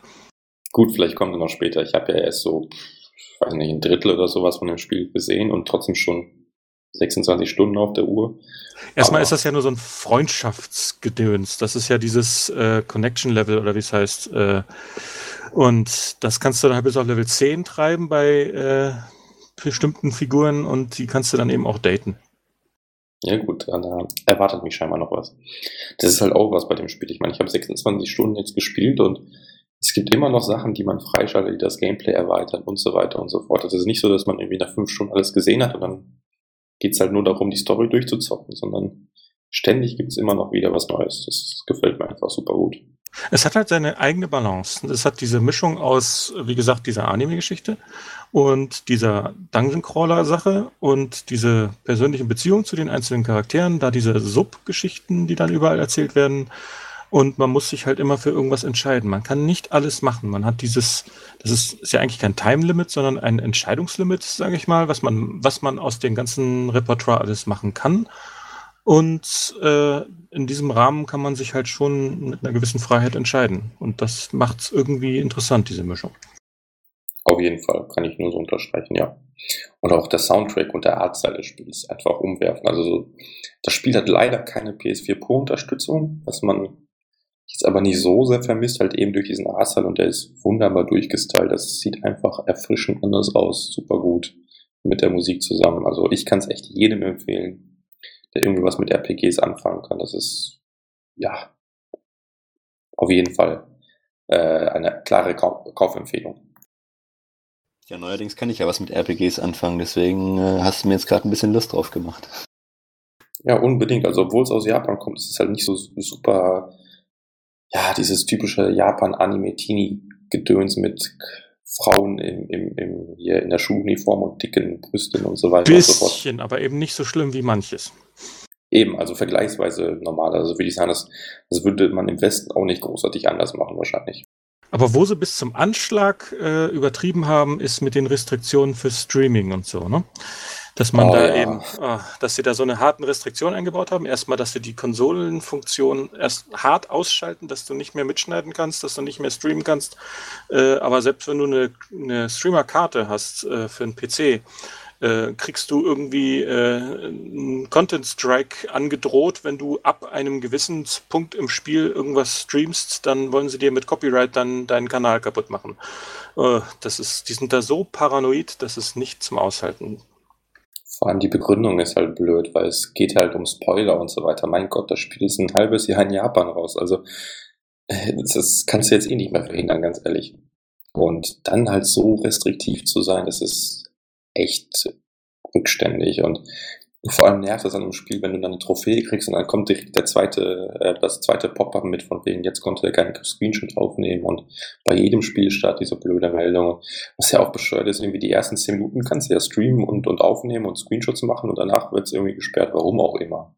Speaker 1: Gut, vielleicht kommt er noch später. Ich habe ja erst so, ich weiß nicht, ein Drittel oder sowas von dem Spiel gesehen und trotzdem schon 26 Stunden auf der Uhr.
Speaker 3: Erstmal Aber ist das ja nur so ein Freundschaftsgedöns. Das ist ja dieses äh, Connection-Level oder wie es heißt. Äh, und das kannst du dann halt bis auf Level 10 treiben bei äh, bestimmten Figuren und die kannst du dann eben auch daten.
Speaker 1: Ja gut, dann äh, erwartet mich scheinbar noch was. Das ist halt auch was bei dem Spiel. Ich meine, ich habe 26 Stunden jetzt gespielt und es gibt immer noch Sachen, die man freischaltet, die das Gameplay erweitern und so weiter und so fort. Das ist nicht so, dass man irgendwie nach fünf Stunden alles gesehen hat und dann geht es halt nur darum, die Story durchzuzocken, sondern ständig gibt es immer noch wieder was Neues. Das gefällt mir einfach super gut.
Speaker 3: Es hat halt seine eigene Balance. Es hat diese Mischung aus, wie gesagt, dieser Anime-Geschichte und dieser Dungeon-Crawler-Sache und diese persönlichen Beziehungen zu den einzelnen Charakteren, da diese Sub-Geschichten, die dann überall erzählt werden. Und man muss sich halt immer für irgendwas entscheiden. Man kann nicht alles machen. Man hat dieses, das ist, ist ja eigentlich kein Time-Limit, sondern ein Entscheidungslimit, sage ich mal, was man, was man aus dem ganzen Repertoire alles machen kann. Und äh, in diesem Rahmen kann man sich halt schon mit einer gewissen Freiheit entscheiden. Und das macht es irgendwie interessant, diese Mischung.
Speaker 1: Jeden Fall, kann ich nur so unterstreichen, ja. Und auch der Soundtrack und der Artstyle des Spiels einfach umwerfen. Also so, das Spiel hat leider keine PS4 Pro-Unterstützung, was man jetzt aber nicht so sehr vermisst, halt eben durch diesen Artstyle und der ist wunderbar durchgestylt. Das sieht einfach erfrischend anders aus, super gut mit der Musik zusammen. Also ich kann es echt jedem empfehlen, der irgendwie was mit RPGs anfangen kann. Das ist, ja, auf jeden Fall äh, eine klare Kaufempfehlung.
Speaker 2: Ja, neuerdings kann ich ja was mit RPGs anfangen, deswegen äh, hast du mir jetzt gerade ein bisschen Lust drauf gemacht.
Speaker 1: Ja, unbedingt. Also, obwohl es aus Japan kommt, ist es halt nicht so super, ja, dieses typische Japan-Anime-Teenie-Gedöns mit Frauen im, im, im, hier in der Schuluniform und dicken Brüsten und so weiter.
Speaker 3: Bisschen, und so fort. aber eben nicht so schlimm wie manches.
Speaker 1: Eben, also vergleichsweise normal. Also würde ich sagen, das, das würde man im Westen auch nicht großartig anders machen, wahrscheinlich.
Speaker 3: Aber wo sie bis zum Anschlag äh, übertrieben haben, ist mit den Restriktionen für Streaming und so, ne? Dass man oh, da ja. eben, oh, dass sie da so eine harten Restriktion eingebaut haben. Erstmal, dass sie die Konsolenfunktion erst hart ausschalten, dass du nicht mehr mitschneiden kannst, dass du nicht mehr streamen kannst. Äh, aber selbst wenn du eine, eine Streamer-Karte hast äh, für einen PC, äh, kriegst du irgendwie äh, einen Content Strike angedroht, wenn du ab einem gewissen Punkt im Spiel irgendwas streamst, dann wollen sie dir mit Copyright dann deinen Kanal kaputt machen. Äh, das ist, die sind da so paranoid, das ist nicht zum Aushalten.
Speaker 1: Vor allem die Begründung ist halt blöd, weil es geht halt um Spoiler und so weiter. Mein Gott, das Spiel ist ein halbes Jahr in Japan raus. Also äh, das kannst du jetzt eh nicht mehr verhindern, ganz ehrlich. Und dann halt so restriktiv zu sein, das ist echt rückständig und vor allem nervt es an einem Spiel, wenn du dann eine Trophäe kriegst und dann kommt direkt der zweite, äh, das zweite Pop-up mit von wegen, jetzt konnte er keinen Screenshot aufnehmen und bei jedem Spielstart diese blöde Meldung. Was ja auch bescheuert ist, irgendwie die ersten zehn Minuten kannst du ja streamen und, und aufnehmen und Screenshots machen und danach wird es irgendwie gesperrt, warum auch immer.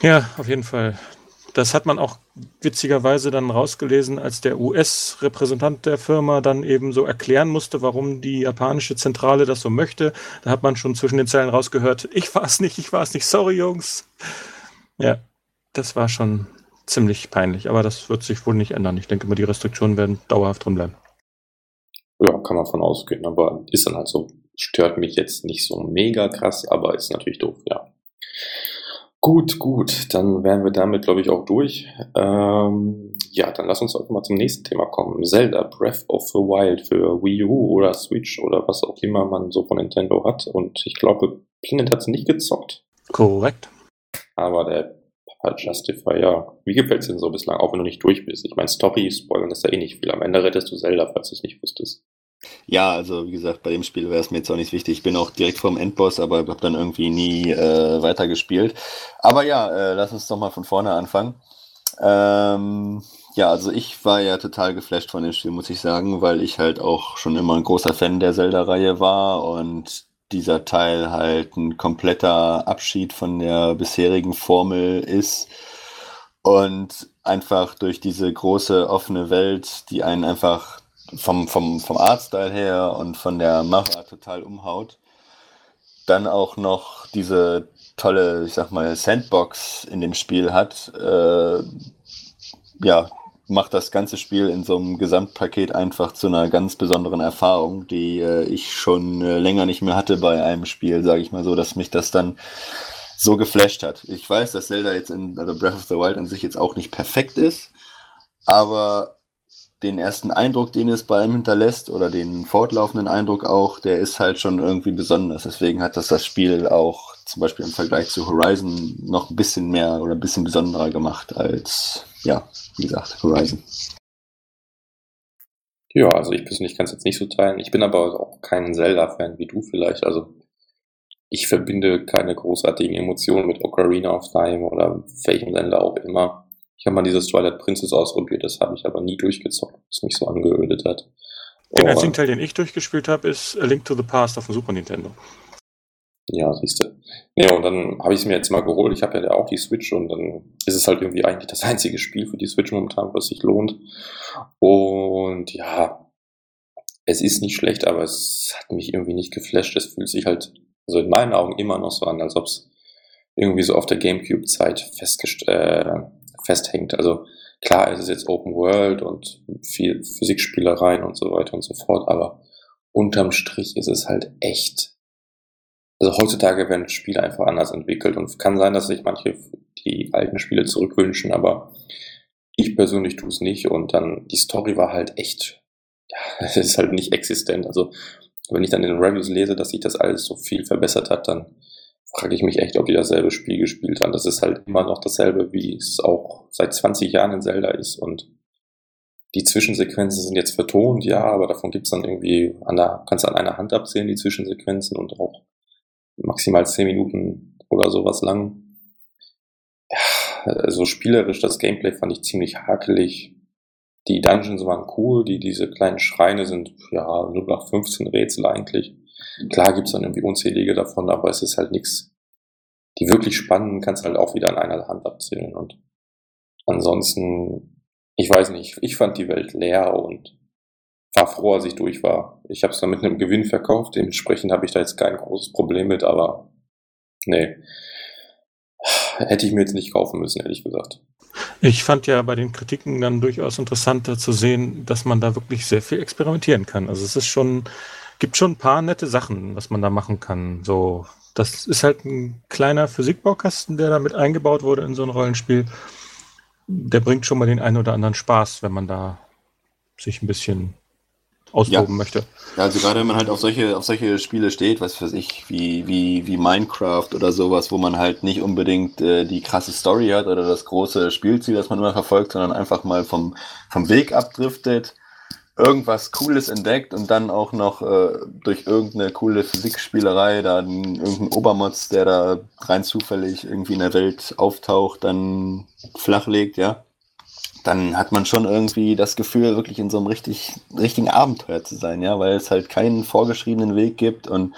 Speaker 3: Ja, auf jeden Fall. Das hat man auch witzigerweise dann rausgelesen, als der US-Repräsentant der Firma dann eben so erklären musste, warum die japanische Zentrale das so möchte. Da hat man schon zwischen den Zeilen rausgehört, ich war es nicht, ich war es nicht, sorry Jungs. Ja, das war schon ziemlich peinlich, aber das wird sich wohl nicht ändern. Ich denke mal, die Restriktionen werden dauerhaft drin bleiben.
Speaker 1: Ja, kann man von ausgehen, aber ist dann halt so. stört mich jetzt nicht so mega krass, aber ist natürlich doof, ja. Gut, gut, dann wären wir damit, glaube ich, auch durch. Ähm, ja, dann lass uns auch mal zum nächsten Thema kommen. Zelda Breath of the Wild für Wii U oder Switch oder was auch immer man so von Nintendo hat. Und ich glaube, Peanut hat es nicht gezockt.
Speaker 3: Korrekt.
Speaker 1: Aber der Papa Justify, ja. Wie gefällt es denn so bislang, auch wenn du nicht durch bist? Ich meine, Story spoilern ist ja eh nicht viel. Am Ende rettest du Zelda, falls du es nicht wusstest.
Speaker 2: Ja, also wie gesagt, bei dem Spiel wäre es mir jetzt auch nicht wichtig. Ich bin auch direkt vorm Endboss, aber habe dann irgendwie nie äh, weitergespielt. Aber ja, äh, lass uns doch mal von vorne anfangen. Ähm, ja, also ich war ja total geflasht von dem Spiel, muss ich sagen, weil ich halt auch schon immer ein großer Fan der Zelda-Reihe war und dieser Teil halt ein kompletter Abschied von der bisherigen Formel ist und einfach durch diese große offene Welt, die einen einfach vom, vom, vom Artstyle her und von der Machart total umhaut. Dann auch noch diese tolle, ich sag mal, Sandbox in dem Spiel hat. Äh, ja, macht das ganze Spiel in so einem Gesamtpaket einfach zu einer ganz besonderen Erfahrung, die äh, ich schon äh, länger nicht mehr hatte bei einem Spiel, sage ich mal so, dass mich das dann so geflasht hat. Ich weiß, dass Zelda jetzt in, also Breath of the Wild an sich jetzt auch nicht perfekt ist, aber den ersten Eindruck, den es bei ihm hinterlässt, oder den fortlaufenden Eindruck auch, der ist halt schon irgendwie besonders. Deswegen hat das das Spiel auch zum Beispiel im Vergleich zu Horizon noch ein bisschen mehr oder ein bisschen besonderer gemacht als, ja, wie gesagt, Horizon.
Speaker 1: Ja, also ich persönlich kann es jetzt nicht so teilen. Ich bin aber auch kein Zelda-Fan wie du vielleicht. Also ich verbinde keine großartigen Emotionen mit Ocarina of Time oder welchem Zelda auch immer. Ich habe mal dieses Twilight Princess ausprobiert, das habe ich aber nie durchgezockt, was mich so angeödet hat.
Speaker 3: Den einzigen Teil, den ich durchgespielt habe, ist A Link to the Past auf dem Super Nintendo.
Speaker 1: Ja, siehst du. Ja, und dann habe ich es mir jetzt mal geholt. Ich habe ja auch die Switch und dann ist es halt irgendwie eigentlich das einzige Spiel für die Switch momentan, was sich lohnt. Und ja, es ist nicht schlecht, aber es hat mich irgendwie nicht geflasht. Es fühlt sich halt, also in meinen Augen immer noch so an, als ob es irgendwie so auf der Gamecube-Zeit festgestellt, äh, festhängt. Also klar, es ist jetzt Open World und viel Physikspielereien und so weiter und so fort, aber unterm Strich ist es halt echt. Also heutzutage werden Spiele einfach anders entwickelt und kann sein, dass sich manche die alten Spiele zurückwünschen, aber ich persönlich tue es nicht und dann die Story war halt echt, ja, es ist halt nicht existent. Also wenn ich dann in den Reviews lese, dass sich das alles so viel verbessert hat, dann frage ich mich echt, ob die dasselbe Spiel gespielt haben. Das ist halt immer noch dasselbe, wie es auch seit 20 Jahren in Zelda ist. Und die Zwischensequenzen sind jetzt vertont, ja, aber davon gibt's dann irgendwie, an der, kannst du an einer Hand abzählen, die Zwischensequenzen und auch maximal 10 Minuten oder sowas lang. Ja, also spielerisch, das Gameplay fand ich ziemlich hakelig. Die Dungeons waren cool, die, diese kleinen Schreine sind, ja, nur nach 15 Rätsel eigentlich. Klar gibt's dann irgendwie unzählige davon, aber es ist halt nichts. Die wirklich spannenden kannst halt auch wieder an einer Hand abzählen. Und ansonsten, ich weiß nicht, ich fand die Welt leer und war froh, als ich durch war. Ich habe es dann mit einem Gewinn verkauft, dementsprechend habe ich da jetzt kein großes Problem mit, aber nee. Hätte ich mir jetzt nicht kaufen müssen, ehrlich gesagt.
Speaker 3: Ich fand ja bei den Kritiken dann durchaus interessanter zu sehen, dass man da wirklich sehr viel experimentieren kann. Also es ist schon gibt schon ein paar nette Sachen, was man da machen kann. So, das ist halt ein kleiner Physikbaukasten, der da mit eingebaut wurde in so ein Rollenspiel. Der bringt schon mal den einen oder anderen Spaß, wenn man da sich ein bisschen austoben
Speaker 2: ja.
Speaker 3: möchte.
Speaker 2: Ja, also gerade wenn man halt auf solche, auf solche Spiele steht, was weiß ich, wie, wie, wie Minecraft oder sowas, wo man halt nicht unbedingt äh, die krasse Story hat oder das große Spielziel, das man immer verfolgt, sondern einfach mal vom, vom Weg abdriftet irgendwas Cooles entdeckt und dann auch noch äh, durch irgendeine coole Physikspielerei, dann irgendein Obermotz, der da rein zufällig irgendwie in der Welt auftaucht, dann flachlegt, ja, dann hat man schon irgendwie das Gefühl, wirklich in so einem richtig, richtigen Abenteuer zu sein, ja, weil es halt keinen vorgeschriebenen Weg gibt und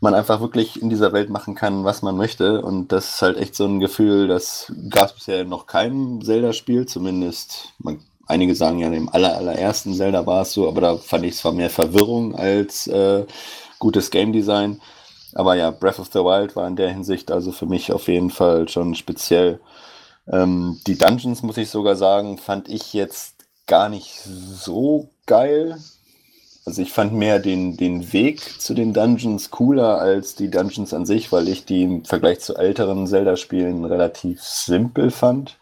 Speaker 2: man einfach wirklich in dieser Welt machen kann, was man möchte. Und das ist halt echt so ein Gefühl, das gab es bisher noch keinem Zelda-Spiel, zumindest man einige sagen ja, im aller, allerersten Zelda war es so, aber da fand ich zwar mehr Verwirrung als äh, gutes Game Design. Aber ja, Breath of the Wild war in der Hinsicht also für mich auf jeden Fall schon speziell. Ähm, die Dungeons, muss ich sogar sagen, fand ich jetzt gar nicht so geil. Also ich fand mehr den, den Weg zu den Dungeons cooler als die Dungeons an sich, weil ich die im Vergleich zu älteren Zelda-Spielen relativ simpel fand.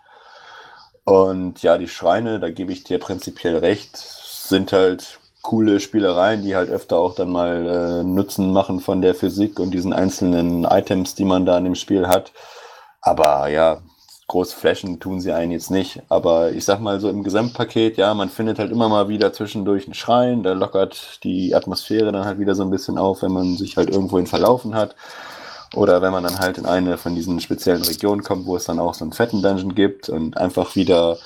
Speaker 2: Und ja, die Schreine, da gebe ich dir prinzipiell recht, sind halt coole Spielereien, die halt öfter auch dann mal äh, Nutzen machen von der Physik und diesen einzelnen Items, die man da in dem Spiel hat. Aber ja, groß flashen tun sie einen jetzt nicht. Aber ich sag mal so im Gesamtpaket, ja, man findet halt immer mal wieder zwischendurch einen Schrein, der lockert die Atmosphäre dann halt wieder so ein bisschen auf, wenn man sich halt irgendwohin verlaufen hat. Oder wenn man dann halt in eine von diesen speziellen Regionen kommt, wo es dann auch so einen fetten Dungeon gibt und einfach wieder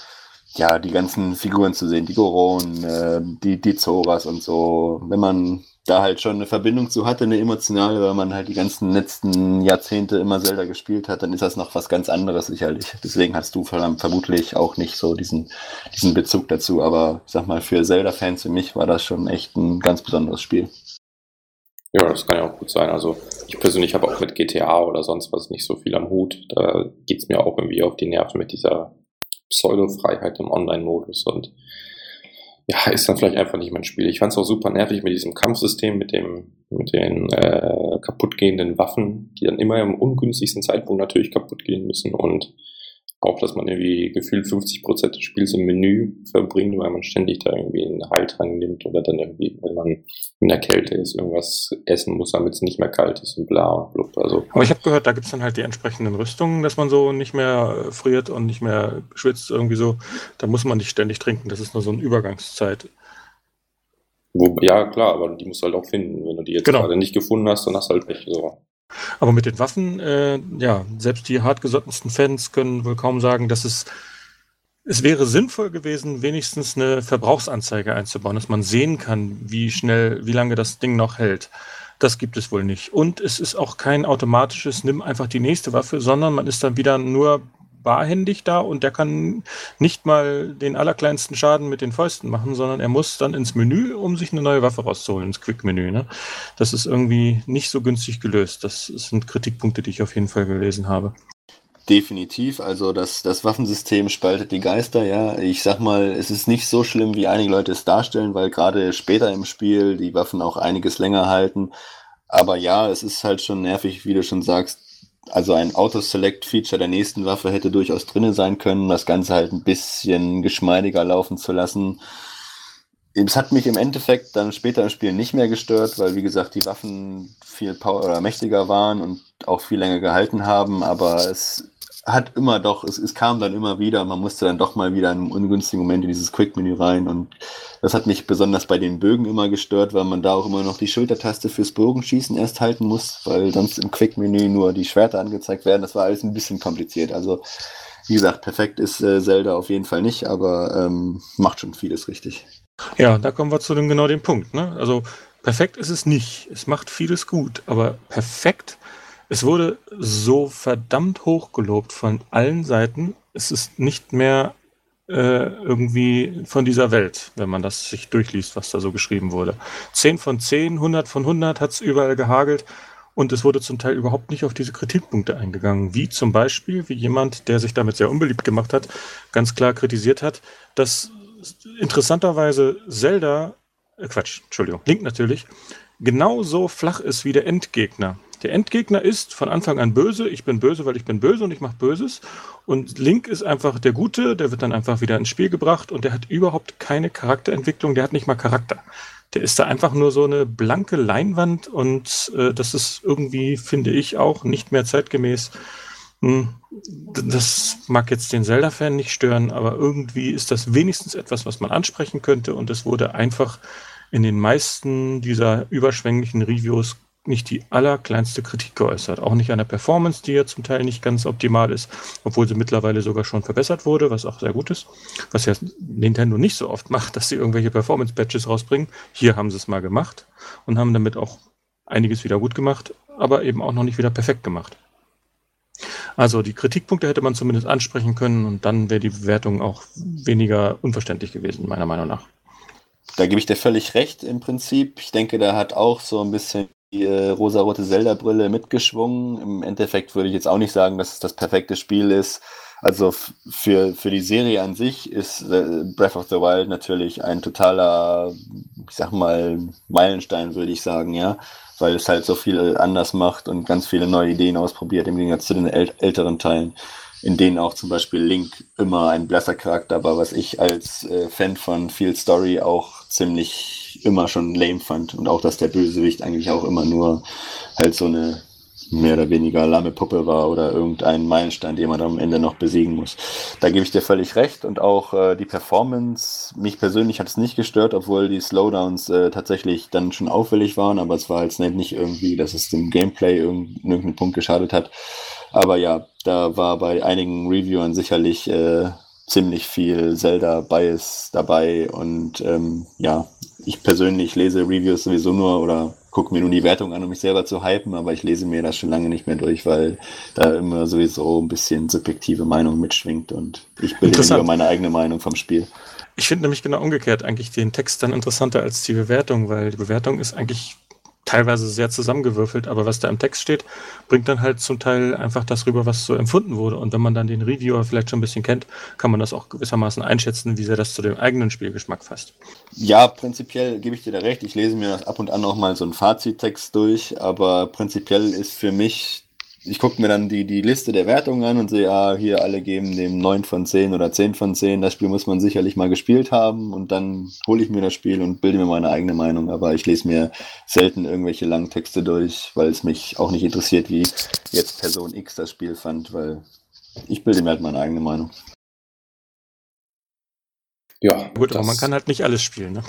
Speaker 2: ja, die ganzen Figuren zu sehen, die Goron, äh, die, die Zoras und so. Wenn man da halt schon eine Verbindung zu hatte, eine emotionale, weil man halt die ganzen letzten Jahrzehnte immer Zelda gespielt hat, dann ist das noch was ganz anderes sicherlich. Deswegen hast du vermutlich auch nicht so diesen, diesen Bezug dazu. Aber ich sag mal, für Zelda-Fans wie mich war das schon echt ein ganz besonderes Spiel.
Speaker 1: Ja, das kann ja auch gut sein. Also ich persönlich habe auch mit GTA oder sonst was nicht so viel am Hut. Da geht's mir auch irgendwie auf die Nerven mit dieser Pseudo-Freiheit im Online-Modus und ja, ist dann vielleicht einfach nicht mein Spiel. Ich fand es auch super nervig mit diesem Kampfsystem, mit dem, mit den äh, kaputtgehenden Waffen, die dann immer im ungünstigsten Zeitpunkt natürlich kaputt gehen müssen und auch, dass man irgendwie gefühlt 50 Prozent des Spiels im Menü verbringt, weil man ständig da irgendwie einen Heiltrank nimmt oder dann irgendwie, wenn man in der Kälte ist, irgendwas essen muss, damit es nicht mehr kalt ist und bla und blub. Also.
Speaker 3: Aber ich habe gehört, da gibt's dann halt die entsprechenden Rüstungen, dass man so nicht mehr friert und nicht mehr schwitzt irgendwie so. Da muss man nicht ständig trinken, das ist nur so eine Übergangszeit.
Speaker 1: Wo, ja, klar, aber die musst du halt auch finden. Wenn du die jetzt genau. gerade nicht gefunden hast, dann hast du halt nicht so.
Speaker 3: Aber mit den Waffen, äh, ja, selbst die hartgesottensten Fans können wohl kaum sagen, dass es es wäre sinnvoll gewesen, wenigstens eine Verbrauchsanzeige einzubauen, dass man sehen kann, wie schnell, wie lange das Ding noch hält. Das gibt es wohl nicht. Und es ist auch kein automatisches, nimm einfach die nächste Waffe, sondern man ist dann wieder nur barhändig da und der kann nicht mal den allerkleinsten Schaden mit den Fäusten machen, sondern er muss dann ins Menü, um sich eine neue Waffe rauszuholen, ins Quick-Menü. Ne? Das ist irgendwie nicht so günstig gelöst. Das sind Kritikpunkte, die ich auf jeden Fall gelesen habe.
Speaker 2: Definitiv, also das, das Waffensystem spaltet die Geister, ja. Ich sag mal, es ist nicht so schlimm, wie einige Leute es darstellen, weil gerade später im Spiel die Waffen auch einiges länger halten. Aber ja, es ist halt schon nervig, wie du schon sagst, also ein Auto-Select-Feature der nächsten Waffe hätte durchaus drinne sein können, das Ganze halt ein bisschen geschmeidiger laufen zu lassen. Es hat mich im Endeffekt dann später im Spiel nicht mehr gestört, weil wie gesagt die Waffen viel power oder mächtiger waren und auch viel länger gehalten haben, aber es hat immer doch, es, es kam dann immer wieder, man musste dann doch mal wieder in einem ungünstigen Moment in dieses Quick-Menü rein und das hat mich besonders bei den Bögen immer gestört, weil man da auch immer noch die Schultertaste fürs Bogenschießen erst halten muss, weil sonst im Quick-Menü nur die Schwerter angezeigt werden. Das war alles ein bisschen kompliziert. Also, wie gesagt, perfekt ist äh, Zelda auf jeden Fall nicht, aber ähm, macht schon vieles richtig.
Speaker 3: Ja, da kommen wir zu dem genau dem Punkt. Ne? Also perfekt ist es nicht. Es macht vieles gut, aber perfekt es wurde so verdammt hoch gelobt von allen Seiten. Es ist nicht mehr äh, irgendwie von dieser Welt, wenn man das sich durchliest, was da so geschrieben wurde. 10 von 10, 100 von 100 hat es überall gehagelt und es wurde zum Teil überhaupt nicht auf diese Kritikpunkte eingegangen, wie zum Beispiel, wie jemand, der sich damit sehr unbeliebt gemacht hat, ganz klar kritisiert hat, dass interessanterweise Zelda, äh Quatsch, Entschuldigung, Link natürlich, genauso flach ist wie der Endgegner. Der Endgegner ist von Anfang an böse. Ich bin böse, weil ich bin böse und ich mache Böses. Und Link ist einfach der Gute, der wird dann einfach wieder ins Spiel gebracht und der hat überhaupt keine Charakterentwicklung, der hat nicht mal Charakter. Der ist da einfach nur so eine blanke Leinwand und äh, das ist irgendwie, finde ich, auch nicht mehr zeitgemäß. Hm, das mag jetzt den Zelda-Fan nicht stören, aber irgendwie ist das wenigstens etwas, was man ansprechen könnte und es wurde einfach in den meisten dieser überschwänglichen Reviews nicht die allerkleinste Kritik geäußert. Auch nicht an der Performance, die ja zum Teil nicht ganz optimal ist, obwohl sie mittlerweile sogar schon verbessert wurde, was auch sehr gut ist. Was ja Nintendo nicht so oft macht, dass sie irgendwelche Performance-Patches rausbringen. Hier haben sie es mal gemacht und haben damit auch einiges wieder gut gemacht, aber eben auch noch nicht wieder perfekt gemacht. Also die Kritikpunkte hätte man zumindest ansprechen können und dann wäre die Bewertung auch weniger unverständlich gewesen, meiner Meinung nach.
Speaker 2: Da gebe ich dir völlig recht im Prinzip. Ich denke, da hat auch so ein bisschen die äh, rosarote Zelda-Brille mitgeschwungen. Im Endeffekt würde ich jetzt auch nicht sagen, dass es das perfekte Spiel ist. Also für, für die Serie an sich ist äh, Breath of the Wild natürlich ein totaler ich sag mal, Meilenstein, würde ich sagen, ja. Weil es halt so viel anders macht und ganz viele neue Ideen ausprobiert, im Gegensatz zu den äl älteren Teilen, in denen auch zum Beispiel Link immer ein blasser Charakter war, was ich als äh, Fan von Field Story auch ziemlich immer schon lame fand. Und auch, dass der Bösewicht eigentlich auch immer nur halt so eine mehr oder weniger lahme Puppe war oder irgendein Meilenstein, den man am Ende noch besiegen muss. Da gebe ich dir völlig recht und auch äh, die Performance, mich persönlich hat es nicht gestört, obwohl die Slowdowns äh, tatsächlich dann schon auffällig waren, aber es war jetzt nicht irgendwie, dass es dem Gameplay irgendeinen Punkt geschadet hat. Aber ja, da war bei einigen Reviewern sicherlich äh, ziemlich viel Zelda-Bias dabei und ähm, ja, ich persönlich lese Reviews sowieso nur oder gucke mir nur die Wertung an, um mich selber zu hypen, aber ich lese mir das schon lange nicht mehr durch, weil da immer sowieso ein bisschen subjektive Meinung mitschwingt und ich bilde mir meine eigene Meinung vom Spiel.
Speaker 3: Ich finde nämlich genau umgekehrt eigentlich den Text dann interessanter als die Bewertung, weil die Bewertung ist eigentlich teilweise sehr zusammengewürfelt, aber was da im Text steht, bringt dann halt zum Teil einfach das rüber, was so empfunden wurde. Und wenn man dann den Reviewer vielleicht schon ein bisschen kennt, kann man das auch gewissermaßen einschätzen, wie sehr das zu dem eigenen Spielgeschmack fasst.
Speaker 2: Ja, prinzipiell gebe ich dir da recht. Ich lese mir ab und an auch mal so einen Fazittext durch, aber prinzipiell ist für mich ich gucke mir dann die, die Liste der Wertungen an und sehe, ah, hier alle geben dem 9 von 10 oder 10 von 10. Das Spiel muss man sicherlich mal gespielt haben und dann hole ich mir das Spiel und bilde mir meine eigene Meinung. Aber ich lese mir selten irgendwelche langen Texte durch, weil es mich auch nicht interessiert, wie jetzt Person X das Spiel fand, weil ich bilde mir halt meine eigene Meinung.
Speaker 3: Ja, gut, aber man kann halt nicht alles spielen, ne?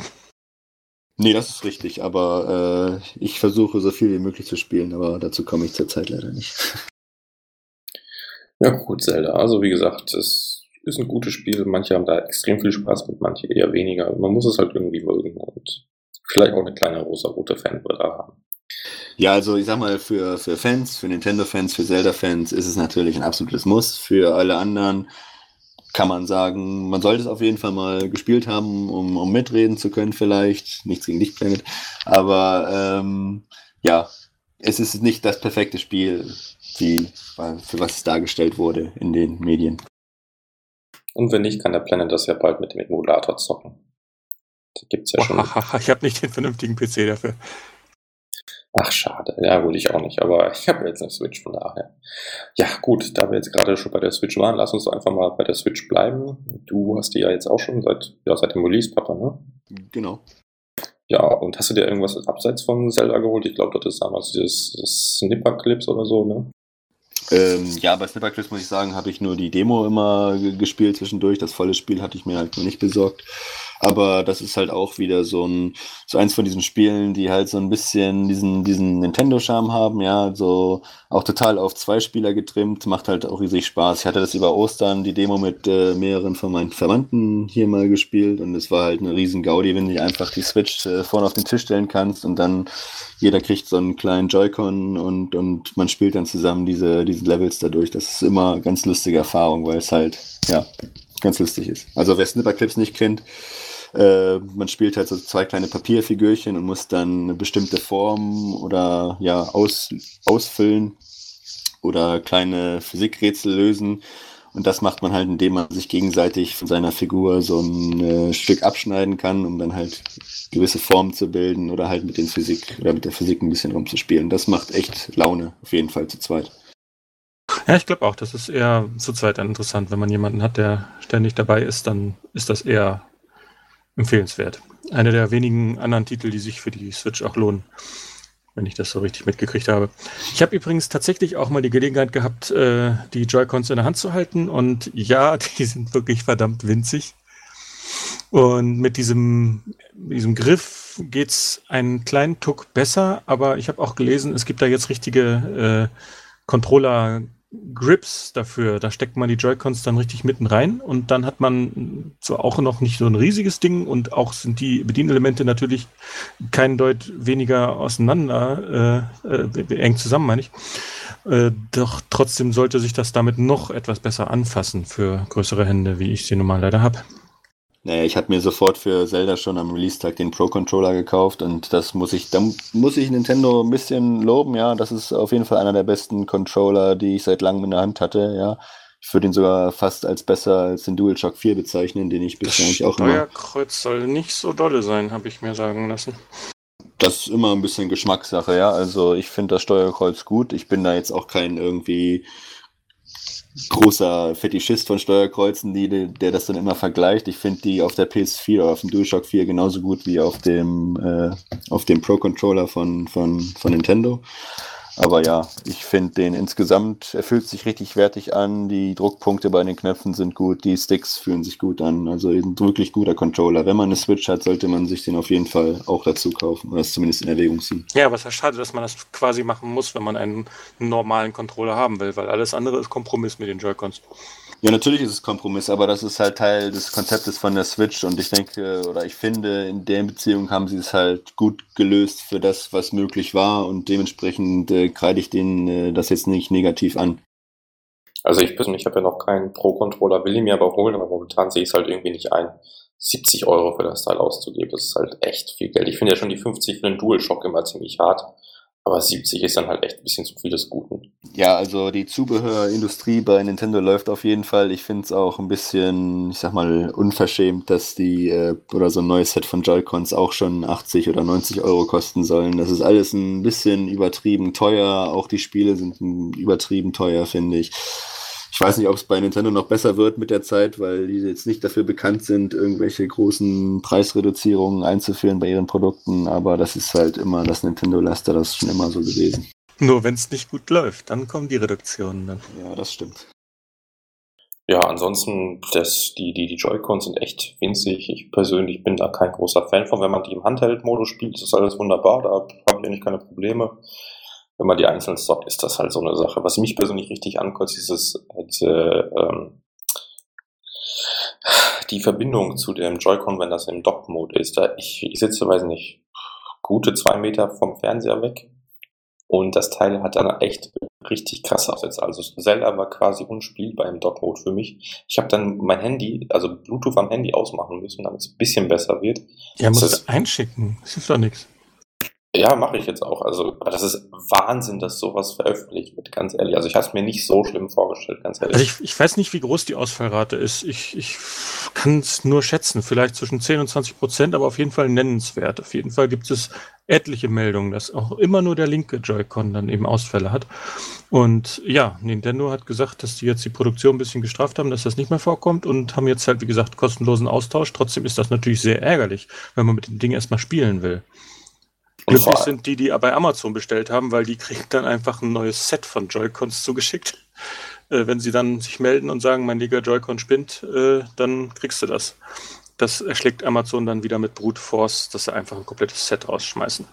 Speaker 2: Nee, das ist richtig, aber äh, ich versuche so viel wie möglich zu spielen, aber dazu komme ich zurzeit leider nicht.
Speaker 1: Ja, gut, Zelda. Also wie gesagt, es ist ein gutes Spiel. Manche haben da extrem viel Spaß mit, manche eher weniger. Man muss es halt irgendwie mögen und vielleicht auch eine kleine rosa-rote Fanbrille haben.
Speaker 2: Ja, also ich sag mal, für, für Fans, für Nintendo-Fans, für Zelda-Fans ist es natürlich ein absolutes Muss. Für alle anderen kann man sagen, man sollte es auf jeden Fall mal gespielt haben, um, um mitreden zu können vielleicht. Nichts gegen dich, Planet. Aber ähm, ja, es ist nicht das perfekte Spiel, wie, für was es dargestellt wurde in den Medien.
Speaker 1: Und wenn nicht, kann der Planet das ja bald mit dem Emulator zocken.
Speaker 3: Da gibt's ja schon. ich habe nicht den vernünftigen PC dafür.
Speaker 1: Ach, schade. Ja, gut, ich auch nicht. Aber ich habe jetzt eine Switch, von daher. Ja, gut, da wir jetzt gerade schon bei der Switch waren, lass uns einfach mal bei der Switch bleiben. Du hast die ja jetzt auch schon seit, ja, seit dem Release, Papa, ne?
Speaker 2: Genau.
Speaker 1: Ja, und hast du dir irgendwas abseits von Zelda geholt? Ich glaube, das ist damals dieses, Snipper-Clips oder so, ne?
Speaker 2: Ähm, ja, bei Snipperclips muss ich sagen, habe ich nur die Demo immer gespielt zwischendurch. Das volle Spiel hatte ich mir halt noch nicht besorgt. Aber das ist halt auch wieder so ein, so eins von diesen Spielen, die halt so ein bisschen diesen, diesen Nintendo-Charme haben, ja, so auch total auf zwei Spieler getrimmt, macht halt auch riesig Spaß. Ich hatte das über Ostern, die Demo mit äh, mehreren von meinen Verwandten hier mal gespielt und es war halt eine riesen Gaudi, wenn du einfach die Switch äh, vorne auf den Tisch stellen kannst und dann jeder kriegt so einen kleinen Joy-Con und, und man spielt dann zusammen diese, diese Levels dadurch. Das ist immer ganz lustige Erfahrung, weil es halt, ja, ganz lustig ist. Also wer Snipperclips nicht kennt, äh, man spielt halt so zwei kleine Papierfigürchen und muss dann eine bestimmte Form oder ja aus, ausfüllen oder kleine Physikrätsel lösen. Und das macht man halt, indem man sich gegenseitig von seiner Figur so ein äh, Stück abschneiden kann, um dann halt gewisse Formen zu bilden oder halt mit den Physik oder mit der Physik ein bisschen rumzuspielen. Das macht echt Laune, auf jeden Fall zu zweit.
Speaker 3: Ja, ich glaube auch, das ist eher zu zweit dann interessant. Wenn man jemanden hat, der ständig dabei ist, dann ist das eher empfehlenswert. Einer der wenigen anderen Titel, die sich für die Switch auch lohnen, wenn ich das so richtig mitgekriegt habe. Ich habe übrigens tatsächlich auch mal die Gelegenheit gehabt, äh, die Joy-Cons in der Hand zu halten und ja, die sind wirklich verdammt winzig. Und mit diesem, diesem Griff es einen kleinen Tuck besser, aber ich habe auch gelesen, es gibt da jetzt richtige äh, Controller Grips dafür. Da steckt man die Joy-Cons dann richtig mitten rein und dann hat man so auch noch nicht so ein riesiges Ding und auch sind die Bedienelemente natürlich kein Deut weniger auseinander, äh, äh, eng zusammen, meine ich. Äh, doch trotzdem sollte sich das damit noch etwas besser anfassen für größere Hände, wie ich sie nun mal leider habe.
Speaker 2: Naja, ich habe mir sofort für Zelda schon am Release-Tag den Pro-Controller gekauft und das muss ich, da muss ich Nintendo ein bisschen loben, ja. Das ist auf jeden Fall einer der besten Controller, die ich seit langem in der Hand hatte, ja. Ich würde ihn sogar fast als besser als den DualShock 4 bezeichnen, den ich bisher eigentlich auch
Speaker 3: immer. Steuerkreuz soll nicht so dolle sein, habe ich mir sagen lassen.
Speaker 2: Das ist immer ein bisschen Geschmackssache, ja. Also ich finde das Steuerkreuz gut. Ich bin da jetzt auch kein irgendwie großer Fetischist von Steuerkreuzen, die, der das dann immer vergleicht. Ich finde die auf der PS4 oder auf dem DualShock 4 genauso gut wie auf dem, äh, auf dem Pro Controller von, von, von Nintendo. Aber ja, ich finde den insgesamt, er fühlt sich richtig wertig an. Die Druckpunkte bei den Knöpfen sind gut, die Sticks fühlen sich gut an. Also ein wirklich guter Controller. Wenn man eine Switch hat, sollte man sich den auf jeden Fall auch dazu kaufen oder es zumindest in Erwägung ziehen.
Speaker 3: Ja, aber es ist schade, dass man das quasi machen muss, wenn man einen normalen Controller haben will, weil alles andere ist Kompromiss mit den Joy-Cons.
Speaker 2: Ja, natürlich ist es Kompromiss, aber das ist halt Teil des Konzeptes von der Switch und ich denke oder ich finde, in der Beziehung haben sie es halt gut gelöst für das, was möglich war und dementsprechend äh, kreide ich denen äh, das jetzt nicht negativ an.
Speaker 1: Also ich persönlich habe ja noch keinen Pro-Controller, will ihn mir aber holen, aber momentan sehe ich es halt irgendwie nicht ein, 70 Euro für das Teil auszugeben. Das ist halt echt viel Geld. Ich finde ja schon die 50 für den DualShock immer ziemlich hart. Aber 70 ist dann halt echt ein bisschen zu viel des Guten.
Speaker 2: Ja, also die Zubehörindustrie bei Nintendo läuft auf jeden Fall. Ich finde es auch ein bisschen, ich sag mal, unverschämt, dass die äh, oder so ein neues Set von Joy-Cons auch schon 80 oder 90 Euro kosten sollen. Das ist alles ein bisschen übertrieben teuer. Auch die Spiele sind übertrieben teuer, finde ich. Ich weiß nicht, ob es bei Nintendo noch besser wird mit der Zeit, weil die jetzt nicht dafür bekannt sind, irgendwelche großen Preisreduzierungen einzuführen bei ihren Produkten, aber das ist halt immer das Nintendo-Laster, das ist schon immer so gewesen.
Speaker 3: Nur wenn es nicht gut läuft, dann kommen die Reduktionen dann.
Speaker 2: Ja, das stimmt.
Speaker 1: Ja, ansonsten, das, die, die, die Joy-Cons sind echt winzig. Ich persönlich bin da kein großer Fan von. Wenn man die im Handheld-Modus spielt, ist das alles wunderbar, da habe ich eigentlich keine Probleme wenn man die einzeln stoppt, ist das halt so eine Sache. Was mich persönlich richtig ankotzt, ist es, diese, ähm, die Verbindung zu dem Joy-Con, wenn das im Dock-Mode ist. Da ich, ich sitze, weiß nicht, gute zwei Meter vom Fernseher weg und das Teil hat dann echt richtig krass Aufsätze. Also Zelda war quasi unspielbar im Dock-Mode für mich. Ich habe dann mein Handy, also Bluetooth am Handy ausmachen müssen, damit es ein bisschen besser wird.
Speaker 3: Ja, musst du einschicken. Das ist doch nichts.
Speaker 1: Ja, mache ich jetzt auch. Also, aber das ist Wahnsinn, dass sowas veröffentlicht wird, ganz ehrlich. Also ich habe es mir nicht so schlimm vorgestellt, ganz ehrlich.
Speaker 3: Also ich, ich weiß nicht, wie groß die Ausfallrate ist. Ich, ich kann es nur schätzen, vielleicht zwischen 10 und 20 Prozent, aber auf jeden Fall nennenswert. Auf jeden Fall gibt es etliche Meldungen, dass auch immer nur der linke Joy-Con dann eben Ausfälle hat. Und ja, Nintendo hat gesagt, dass die jetzt die Produktion ein bisschen gestraft haben, dass das nicht mehr vorkommt und haben jetzt halt, wie gesagt, kostenlosen Austausch. Trotzdem ist das natürlich sehr ärgerlich, wenn man mit dem Ding erstmal spielen will. Glücklich sind die, die bei Amazon bestellt haben, weil die kriegen dann einfach ein neues Set von Joy-Cons zugeschickt. Äh, wenn sie dann sich melden und sagen, mein Liga Joy-Con spinnt, äh, dann kriegst du das. Das erschlägt Amazon dann wieder mit Brute Force, dass sie einfach ein komplettes Set rausschmeißen.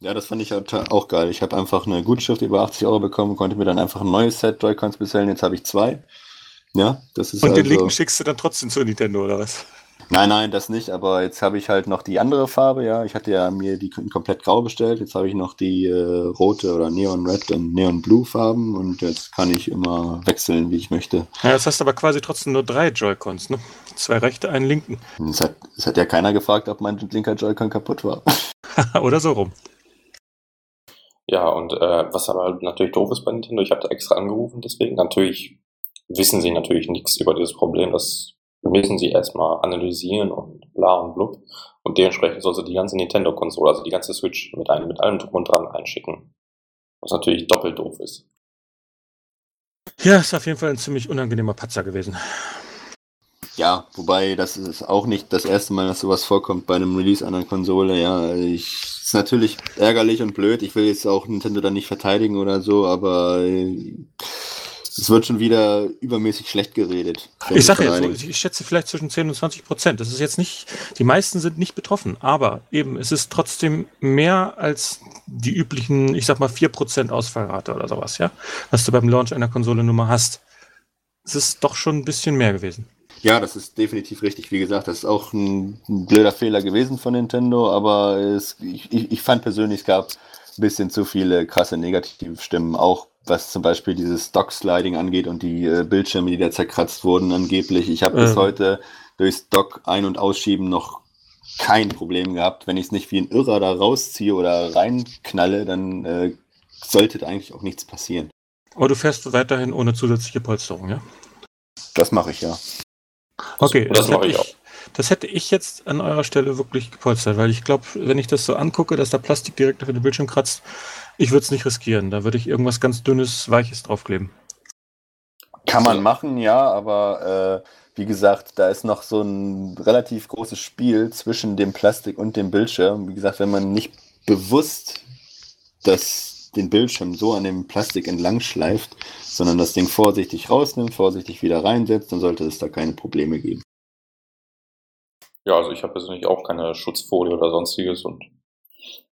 Speaker 2: Ja, das fand ich halt auch geil. Ich habe einfach eine Gutschrift über 80 Euro bekommen, konnte mir dann einfach ein neues Set Joy-Cons bestellen. Jetzt habe ich zwei. Ja, das ist
Speaker 3: Und also den linken schickst du dann trotzdem zu Nintendo, oder was?
Speaker 2: Nein, nein, das nicht, aber jetzt habe ich halt noch die andere Farbe, ja. Ich hatte ja mir die komplett grau bestellt. Jetzt habe ich noch die äh, rote oder Neon Red und Neon Blue Farben und jetzt kann ich immer wechseln, wie ich möchte.
Speaker 3: Ja, das heißt aber quasi trotzdem nur drei Joy-Cons, ne? Zwei rechte, einen linken.
Speaker 2: Es hat, es hat ja keiner gefragt, ob mein linker Joy-Con kaputt war.
Speaker 3: oder so rum.
Speaker 1: Ja, und äh, was aber natürlich doof ist bei Nintendo, ich habe da extra angerufen, deswegen natürlich wissen sie natürlich nichts über dieses Problem, das müssen sie erstmal analysieren und bla und blub. Und dementsprechend soll sie die ganze Nintendo-Konsole, also die ganze Switch mit, einem, mit allem drum und dran einschicken. Was natürlich doppelt doof ist.
Speaker 3: Ja, ist auf jeden Fall ein ziemlich unangenehmer Patzer gewesen.
Speaker 2: Ja, wobei das ist auch nicht das erste Mal, dass sowas vorkommt bei einem Release einer Konsole. Ja, ich, ist natürlich ärgerlich und blöd. Ich will jetzt auch Nintendo da nicht verteidigen oder so, aber äh, es wird schon wieder übermäßig schlecht geredet.
Speaker 3: Ich sage jetzt, so, ich schätze vielleicht zwischen 10 und 20 Prozent. Das ist jetzt nicht, die meisten sind nicht betroffen, aber eben, es ist trotzdem mehr als die üblichen, ich sag mal, 4 Prozent Ausfallrate oder sowas, ja, was du beim Launch einer Konsole Nummer hast. Es ist doch schon ein bisschen mehr gewesen.
Speaker 2: Ja, das ist definitiv richtig. Wie gesagt, das ist auch ein, ein blöder Fehler gewesen von Nintendo, aber es, ich, ich fand persönlich, es gab ein bisschen zu viele krasse negative Stimmen, auch was zum Beispiel dieses Dock-Sliding angeht und die äh, Bildschirme, die da zerkratzt wurden angeblich. Ich habe ähm. bis heute durchs Dock ein- und ausschieben noch kein Problem gehabt. Wenn ich es nicht wie ein Irrer da rausziehe oder reinknalle, dann äh, sollte eigentlich auch nichts passieren.
Speaker 3: Aber du fährst weiterhin ohne zusätzliche Polsterung, ja?
Speaker 2: Das mache ich ja.
Speaker 3: Okay, das, das mache ich auch. Das hätte ich jetzt an eurer Stelle wirklich gepolstert, weil ich glaube, wenn ich das so angucke, dass da Plastik direkt auf den Bildschirm kratzt, ich würde es nicht riskieren. Da würde ich irgendwas ganz dünnes, weiches draufkleben.
Speaker 2: Kann man machen, ja, aber äh, wie gesagt, da ist noch so ein relativ großes Spiel zwischen dem Plastik und dem Bildschirm. Wie gesagt, wenn man nicht bewusst das, den Bildschirm so an dem Plastik entlang schleift, sondern das Ding vorsichtig rausnimmt, vorsichtig wieder reinsetzt, dann sollte es da keine Probleme geben.
Speaker 1: Ja, also ich habe persönlich auch keine Schutzfolie oder sonstiges und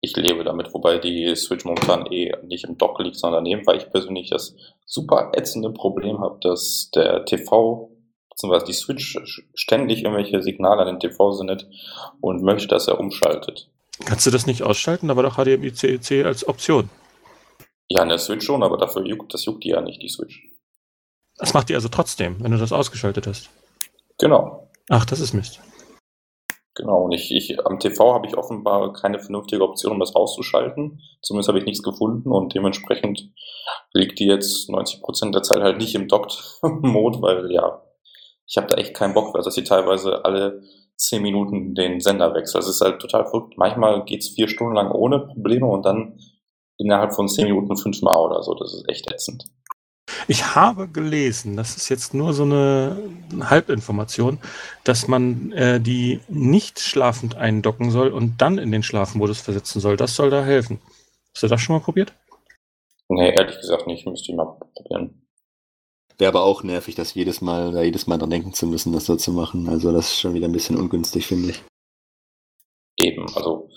Speaker 1: ich lebe damit, wobei die Switch momentan eh nicht im Dock liegt, sondern daneben, weil ich persönlich das super ätzende Problem habe, dass der TV bzw. die Switch ständig irgendwelche Signale an den TV sendet und möchte, dass er umschaltet.
Speaker 3: Kannst du das nicht ausschalten? Da war doch HDMI CEC als Option.
Speaker 1: Ja, in der Switch schon, aber dafür juckt, das juckt die ja nicht, die Switch.
Speaker 3: Das macht die also trotzdem, wenn du das ausgeschaltet hast.
Speaker 1: Genau.
Speaker 3: Ach, das ist Mist.
Speaker 1: Genau, und ich, ich am TV habe ich offenbar keine vernünftige Option, um das auszuschalten. Zumindest habe ich nichts gefunden und dementsprechend liegt die jetzt 90% der Zeit halt nicht im Docked-Mode, weil ja, ich habe da echt keinen Bock, weil dass sie teilweise alle 10 Minuten den Sender wechselt. Das ist halt total verrückt. Manchmal geht's vier Stunden lang ohne Probleme und dann innerhalb von 10 Minuten fünfmal oder so. Das ist echt ätzend.
Speaker 3: Ich habe gelesen, das ist jetzt nur so eine Halbinformation, dass man äh, die nicht schlafend eindocken soll und dann in den Schlafmodus versetzen soll. Das soll da helfen. Hast du das schon mal probiert?
Speaker 1: Nee, ehrlich gesagt nicht. Müsste ich mal probieren.
Speaker 2: Wäre aber auch nervig, das jedes Mal, da jedes Mal dran denken zu müssen, das so zu machen. Also das ist schon wieder ein bisschen ungünstig, finde ich.
Speaker 1: Eben, also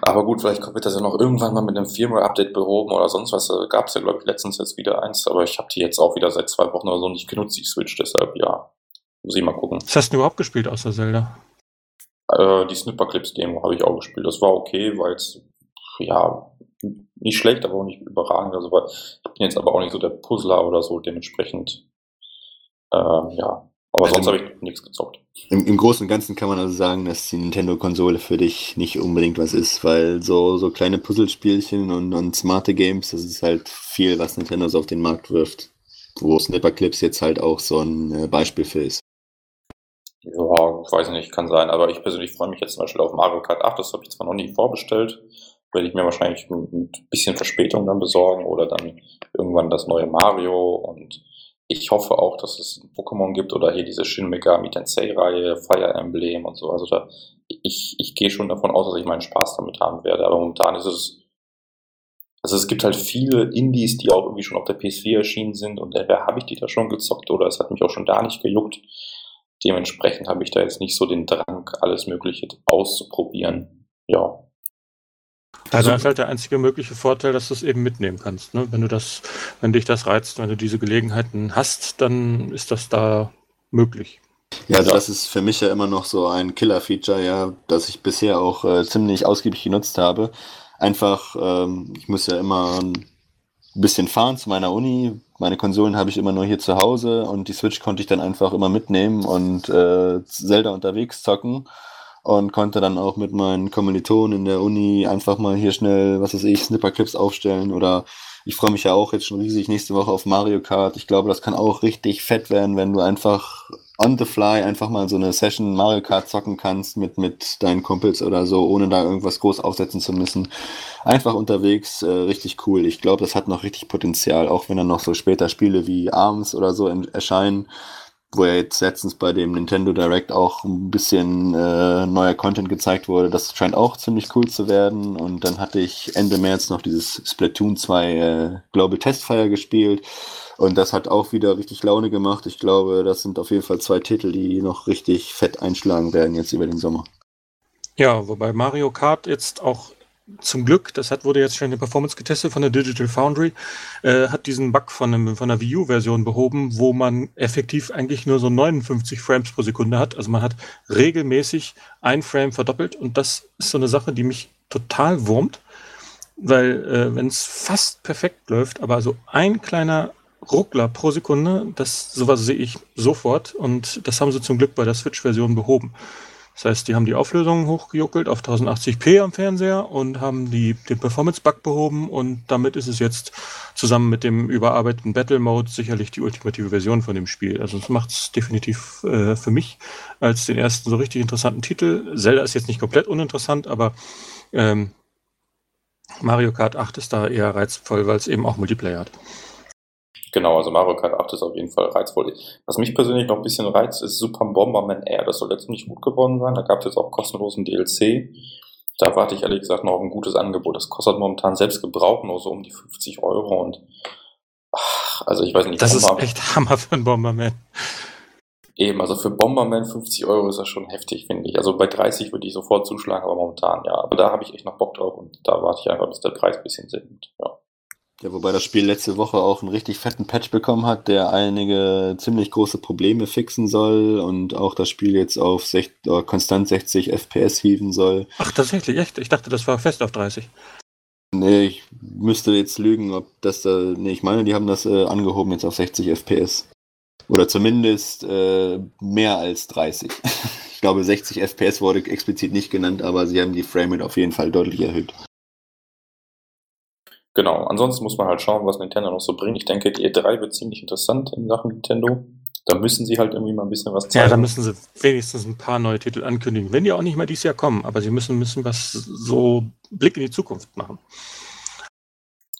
Speaker 1: aber gut, vielleicht wird das ja noch irgendwann mal mit einem Firmware-Update behoben oder sonst was. Da gab es ja, glaube ich, letztens jetzt wieder eins, aber ich habe die jetzt auch wieder seit zwei Wochen oder so nicht genutzt, die Switch, deshalb ja. Muss ich mal gucken.
Speaker 3: Was hast du überhaupt gespielt außer Zelda?
Speaker 1: Äh, die Snipper-Clips-Demo habe ich auch gespielt. Das war okay, weil es, ja, nicht schlecht, aber auch nicht überragend. Also, ich bin jetzt aber auch nicht so der Puzzler oder so, dementsprechend, äh, ja, aber sonst habe ich nichts gezockt.
Speaker 2: Im, Im Großen und Ganzen kann man also sagen, dass die Nintendo-Konsole für dich nicht unbedingt was ist, weil so, so kleine Puzzlespielchen und, und smarte Games, das ist halt viel, was Nintendo so auf den Markt wirft. Wo Snipper Clips jetzt halt auch so ein äh, Beispiel für ist.
Speaker 1: Ja, ich weiß nicht, kann sein, aber ich persönlich freue mich jetzt zum Beispiel auf Mario Kart 8, das habe ich zwar noch nie vorbestellt, werde ich mir wahrscheinlich mit ein bisschen Verspätung dann besorgen oder dann irgendwann das neue Mario und ich hoffe auch, dass es ein Pokémon gibt oder hier diese Shin Megami Tensei-Reihe, Fire Emblem und so. Also da, ich, ich gehe schon davon aus, dass ich meinen Spaß damit haben werde. Aber momentan ist es, also es gibt halt viele Indies, die auch irgendwie schon auf der PS4 erschienen sind und entweder habe ich die da schon gezockt oder es hat mich auch schon da nicht gejuckt. Dementsprechend habe ich da jetzt nicht so den Drang, alles Mögliche auszuprobieren. Ja.
Speaker 3: Also das ist halt der einzige mögliche Vorteil, dass du es eben mitnehmen kannst. Ne? Wenn du das, wenn dich das reizt, wenn du diese Gelegenheiten hast, dann ist das da möglich.
Speaker 2: Ja, also das ist für mich ja immer noch so ein Killer-Feature, ja, das ich bisher auch äh, ziemlich ausgiebig genutzt habe. Einfach, ähm, ich muss ja immer ein bisschen fahren zu meiner Uni. Meine Konsolen habe ich immer nur hier zu Hause und die Switch konnte ich dann einfach immer mitnehmen und äh, Zelda unterwegs zocken und konnte dann auch mit meinen Kommilitonen in der Uni einfach mal hier schnell, was weiß ich, Snipperclips aufstellen oder ich freue mich ja auch jetzt schon riesig nächste Woche auf Mario Kart. Ich glaube, das kann auch richtig fett werden, wenn du einfach on the fly einfach mal so eine Session Mario Kart zocken kannst mit, mit deinen Kumpels oder so, ohne da irgendwas groß aufsetzen zu müssen. Einfach unterwegs, äh, richtig cool. Ich glaube, das hat noch richtig Potenzial, auch wenn dann noch so später Spiele wie Arms oder so erscheinen wo ja jetzt letztens bei dem Nintendo Direct auch ein bisschen äh, neuer Content gezeigt wurde. Das scheint auch ziemlich cool zu werden. Und dann hatte ich Ende März noch dieses Splatoon 2 äh, Global Testfire gespielt. Und das hat auch wieder richtig Laune gemacht. Ich glaube, das sind auf jeden Fall zwei Titel, die noch richtig fett einschlagen werden jetzt über den Sommer.
Speaker 3: Ja, wobei Mario Kart jetzt auch zum Glück, das hat, wurde jetzt schon in der Performance getestet von der Digital Foundry, äh, hat diesen Bug von, einem, von der Wii U-Version behoben, wo man effektiv eigentlich nur so 59 Frames pro Sekunde hat. Also man hat regelmäßig ein Frame verdoppelt und das ist so eine Sache, die mich total wurmt, weil äh, wenn es fast perfekt läuft, aber so ein kleiner Ruckler pro Sekunde, das sowas sehe ich sofort und das haben sie zum Glück bei der Switch-Version behoben. Das heißt, die haben die Auflösung hochgejuckelt auf 1080p am Fernseher und haben die, den Performance-Bug behoben und damit ist es jetzt zusammen mit dem überarbeiteten Battle Mode sicherlich die ultimative Version von dem Spiel. Also es macht es definitiv äh, für mich als den ersten so richtig interessanten Titel. Zelda ist jetzt nicht komplett uninteressant, aber ähm, Mario Kart 8 ist da eher reizvoll, weil es eben auch Multiplayer hat.
Speaker 1: Genau, also Mario Kart 8 ist auf jeden Fall reizvoll. Was mich persönlich noch ein bisschen reizt, ist Super Bomberman Air. Das soll jetzt nicht gut geworden sein. Da gab es jetzt auch kostenlosen DLC. Da warte ich ehrlich gesagt noch auf ein gutes Angebot. Das kostet momentan selbst gebraucht nur so um die 50 Euro und ach, also ich weiß nicht.
Speaker 3: Das Bomber ist echt Hammer für einen Bomberman.
Speaker 1: Eben, also für Bomberman 50 Euro ist das schon heftig, finde ich. Also bei 30 würde ich sofort zuschlagen, aber momentan ja. Aber da habe ich echt noch Bock drauf und da warte ich einfach, bis der Preis ein bisschen sinkt. Ja.
Speaker 2: Ja, wobei das Spiel letzte Woche auch einen richtig fetten Patch bekommen hat, der einige ziemlich große Probleme fixen soll und auch das Spiel jetzt auf sech, äh, konstant 60 FPS hieven soll.
Speaker 3: Ach, tatsächlich, echt? Ich dachte, das war fest auf 30.
Speaker 2: Nee, ich müsste jetzt lügen, ob das da. Nee, ich meine, die haben das äh, angehoben jetzt auf 60 FPS. Oder zumindest äh, mehr als 30. ich glaube, 60 FPS wurde explizit nicht genannt, aber sie haben die Framerate auf jeden Fall deutlich erhöht.
Speaker 1: Genau, ansonsten muss man halt schauen, was Nintendo noch so bringt. Ich denke, die E3 wird ziemlich interessant in Sachen Nintendo. Da müssen sie halt irgendwie mal ein bisschen was zeigen.
Speaker 3: Ja, da müssen sie wenigstens ein paar neue Titel ankündigen. Wenn die auch nicht mehr dieses Jahr kommen, aber sie müssen, müssen was so Blick in die Zukunft machen.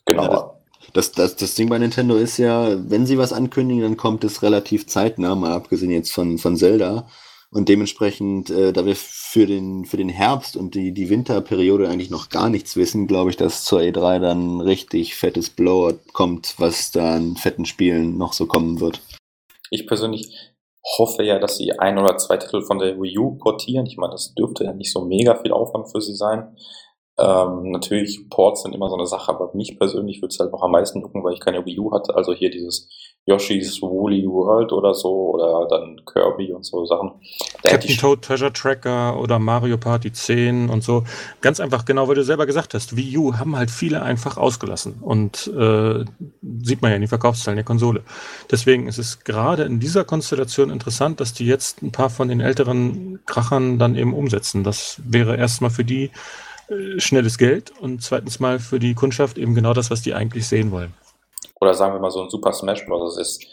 Speaker 2: Genau. Ja, das, das, das Ding bei Nintendo ist ja, wenn sie was ankündigen, dann kommt es relativ zeitnah, mal abgesehen jetzt von, von Zelda. Und dementsprechend, äh, da wir für den, für den Herbst und die, die Winterperiode eigentlich noch gar nichts wissen, glaube ich, dass zur E3 dann richtig fettes Blowout kommt, was da an fetten Spielen noch so kommen wird.
Speaker 1: Ich persönlich hoffe ja, dass sie ein oder zwei Titel von der Wii U portieren. Ich meine, das dürfte ja nicht so mega viel Aufwand für sie sein. Ähm, natürlich, Ports sind immer so eine Sache, aber mich persönlich würde es halt noch am meisten jucken, weil ich keine Wii U hatte. Also hier dieses Yoshi's Woolly World oder so oder dann Kirby und so Sachen.
Speaker 3: Da Captain Toad Treasure Tracker oder Mario Party 10 und so. Ganz einfach, genau, weil du selber gesagt hast, Wii U haben halt viele einfach ausgelassen und äh, sieht man ja in den Verkaufszahlen der Konsole. Deswegen ist es gerade in dieser Konstellation interessant, dass die jetzt ein paar von den älteren Krachern dann eben umsetzen. Das wäre erstmal für die äh, schnelles Geld und zweitens mal für die Kundschaft eben genau das, was die eigentlich sehen wollen.
Speaker 1: Oder sagen wir mal so ein Super Smash Bros. Ist,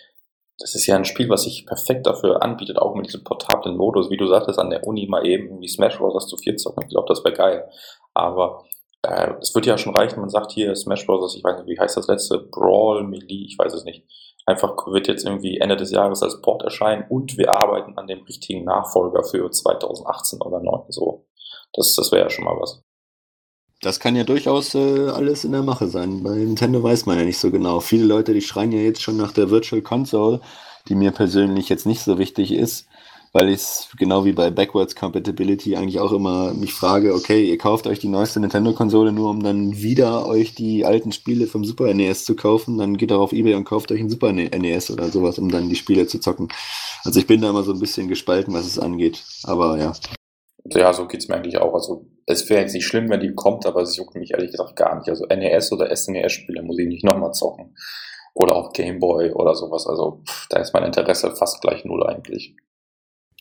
Speaker 1: das ist ja ein Spiel, was sich perfekt dafür anbietet, auch mit diesem portablen Modus, wie du sagtest, an der Uni mal eben irgendwie Smash Bros. zu vier zocken. Ich glaube, das wäre geil. Aber äh, es wird ja schon reichen, man sagt hier Smash Bros., ich weiß nicht, wie heißt das letzte? Brawl, Melee, ich weiß es nicht. Einfach wird jetzt irgendwie Ende des Jahres als Port erscheinen und wir arbeiten an dem richtigen Nachfolger für 2018 oder 9. So. Das, das wäre ja schon mal was.
Speaker 2: Das kann ja durchaus äh, alles in der Mache sein. Bei Nintendo weiß man ja nicht so genau. Viele Leute, die schreien ja jetzt schon nach der Virtual Console, die mir persönlich jetzt nicht so wichtig ist, weil ich es genau wie bei Backwards Compatibility eigentlich auch immer mich frage, okay, ihr kauft euch die neueste Nintendo-Konsole nur, um dann wieder euch die alten Spiele vom Super NES zu kaufen, dann geht auch auf Ebay und kauft euch ein Super NES oder sowas, um dann die Spiele zu zocken. Also ich bin da immer so ein bisschen gespalten, was es angeht. Aber ja.
Speaker 1: Ja, so geht's mir eigentlich auch. Also es wäre jetzt nicht schlimm, wenn die kommt, aber es juckt mich ehrlich gesagt gar nicht. Also NES oder SNES-Spiele muss ich nicht nochmal zocken. Oder auch Gameboy oder sowas. Also pff, da ist mein Interesse fast gleich null eigentlich.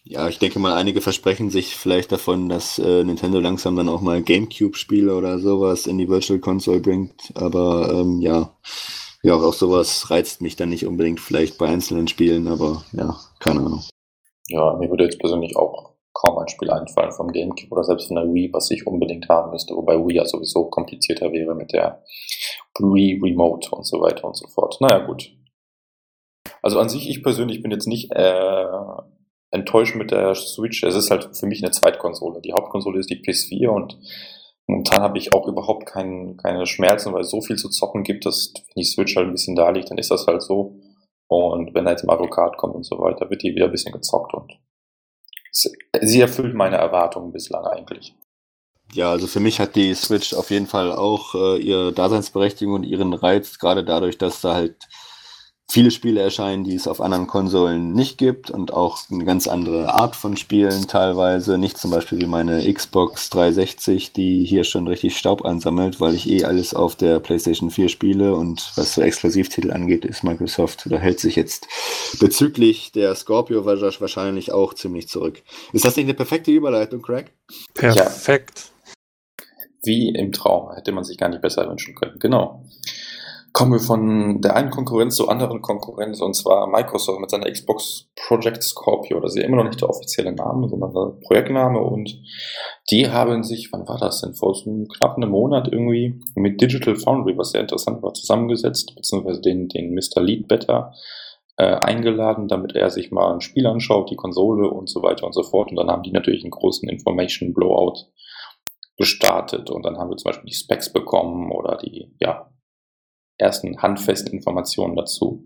Speaker 2: Ja, ich denke mal, einige versprechen sich vielleicht davon, dass äh, Nintendo langsam dann auch mal Gamecube-Spiele oder sowas in die Virtual Console bringt. Aber ähm, ja, ja, auch sowas reizt mich dann nicht unbedingt vielleicht bei einzelnen Spielen, aber ja, keine Ahnung.
Speaker 1: Ja, mir würde jetzt persönlich auch kaum ein Spiel einfallen vom GameCube oder selbst von der Wii, was ich unbedingt haben müsste, wobei Wii ja sowieso komplizierter wäre mit der Wii Remote und so weiter und so fort. Naja, gut. Also an sich, ich persönlich bin jetzt nicht äh, enttäuscht mit der Switch. Es ist halt für mich eine Zweitkonsole. Die Hauptkonsole ist die PS4 und momentan habe ich auch überhaupt kein, keine Schmerzen, weil es so viel zu zocken gibt, dass wenn die Switch halt ein bisschen da liegt, dann ist das halt so. Und wenn da jetzt Mario Kart kommt und so weiter, wird die wieder ein bisschen gezockt und sie erfüllt meine Erwartungen bislang eigentlich.
Speaker 2: Ja, also für mich hat die Switch auf jeden Fall auch äh, ihre Daseinsberechtigung und ihren Reiz, gerade dadurch, dass da halt viele Spiele erscheinen, die es auf anderen Konsolen nicht gibt und auch eine ganz andere Art von Spielen teilweise. Nicht zum Beispiel wie meine Xbox 360, die hier schon richtig Staub ansammelt, weil ich eh alles auf der PlayStation 4 spiele und was so Exklusivtitel angeht, ist Microsoft oder hält sich jetzt bezüglich der Scorpio wahrscheinlich auch ziemlich zurück. Ist das nicht eine perfekte Überleitung, Craig?
Speaker 3: Perfekt.
Speaker 1: Ja. Wie im Traum. Hätte man sich gar nicht besser wünschen können. Genau kommen wir von der einen Konkurrenz zur anderen Konkurrenz, und zwar Microsoft mit seiner Xbox Project Scorpio. Das ist ja immer noch nicht der offizielle Name, sondern der Projektname. Und die haben sich, wann war das denn, vor so einem knappen Monat irgendwie mit Digital Foundry, was sehr interessant war, zusammengesetzt, beziehungsweise den, den Mr. Lead Better äh, eingeladen, damit er sich mal ein Spiel anschaut, die Konsole und so weiter und so fort. Und dann haben die natürlich einen großen Information Blowout gestartet und dann haben wir zum Beispiel die Specs bekommen oder die, ja, ersten handfesten Informationen dazu.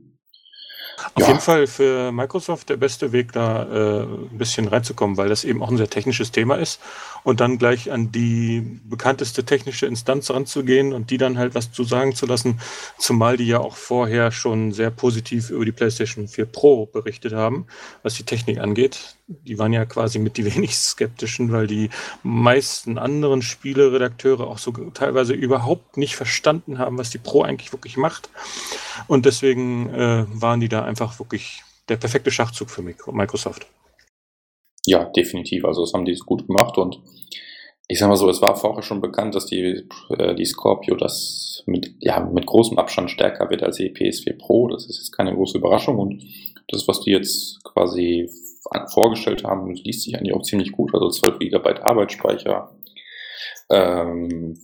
Speaker 3: Auf ja. jeden Fall für Microsoft der beste Weg, da äh, ein bisschen reinzukommen, weil das eben auch ein sehr technisches Thema ist und dann gleich an die bekannteste technische Instanz ranzugehen und die dann halt was zu sagen zu lassen, zumal die ja auch vorher schon sehr positiv über die PlayStation 4 Pro berichtet haben, was die Technik angeht. Die waren ja quasi mit die wenigst skeptischen, weil die meisten anderen Spieleredakteure auch so teilweise überhaupt nicht verstanden haben, was die Pro eigentlich wirklich macht. Und deswegen äh, waren die da einfach wirklich der perfekte Schachzug für Microsoft.
Speaker 1: Ja, definitiv. Also das haben die gut gemacht und ich sag mal so, es war vorher schon bekannt, dass die, äh, die Scorpio das mit, ja, mit großem Abstand stärker wird als die PS4 Pro. Das ist jetzt keine große Überraschung und das, was die jetzt quasi vorgestellt haben, liest sich eigentlich auch ziemlich gut. Also 12 GB Arbeitsspeicher, ähm,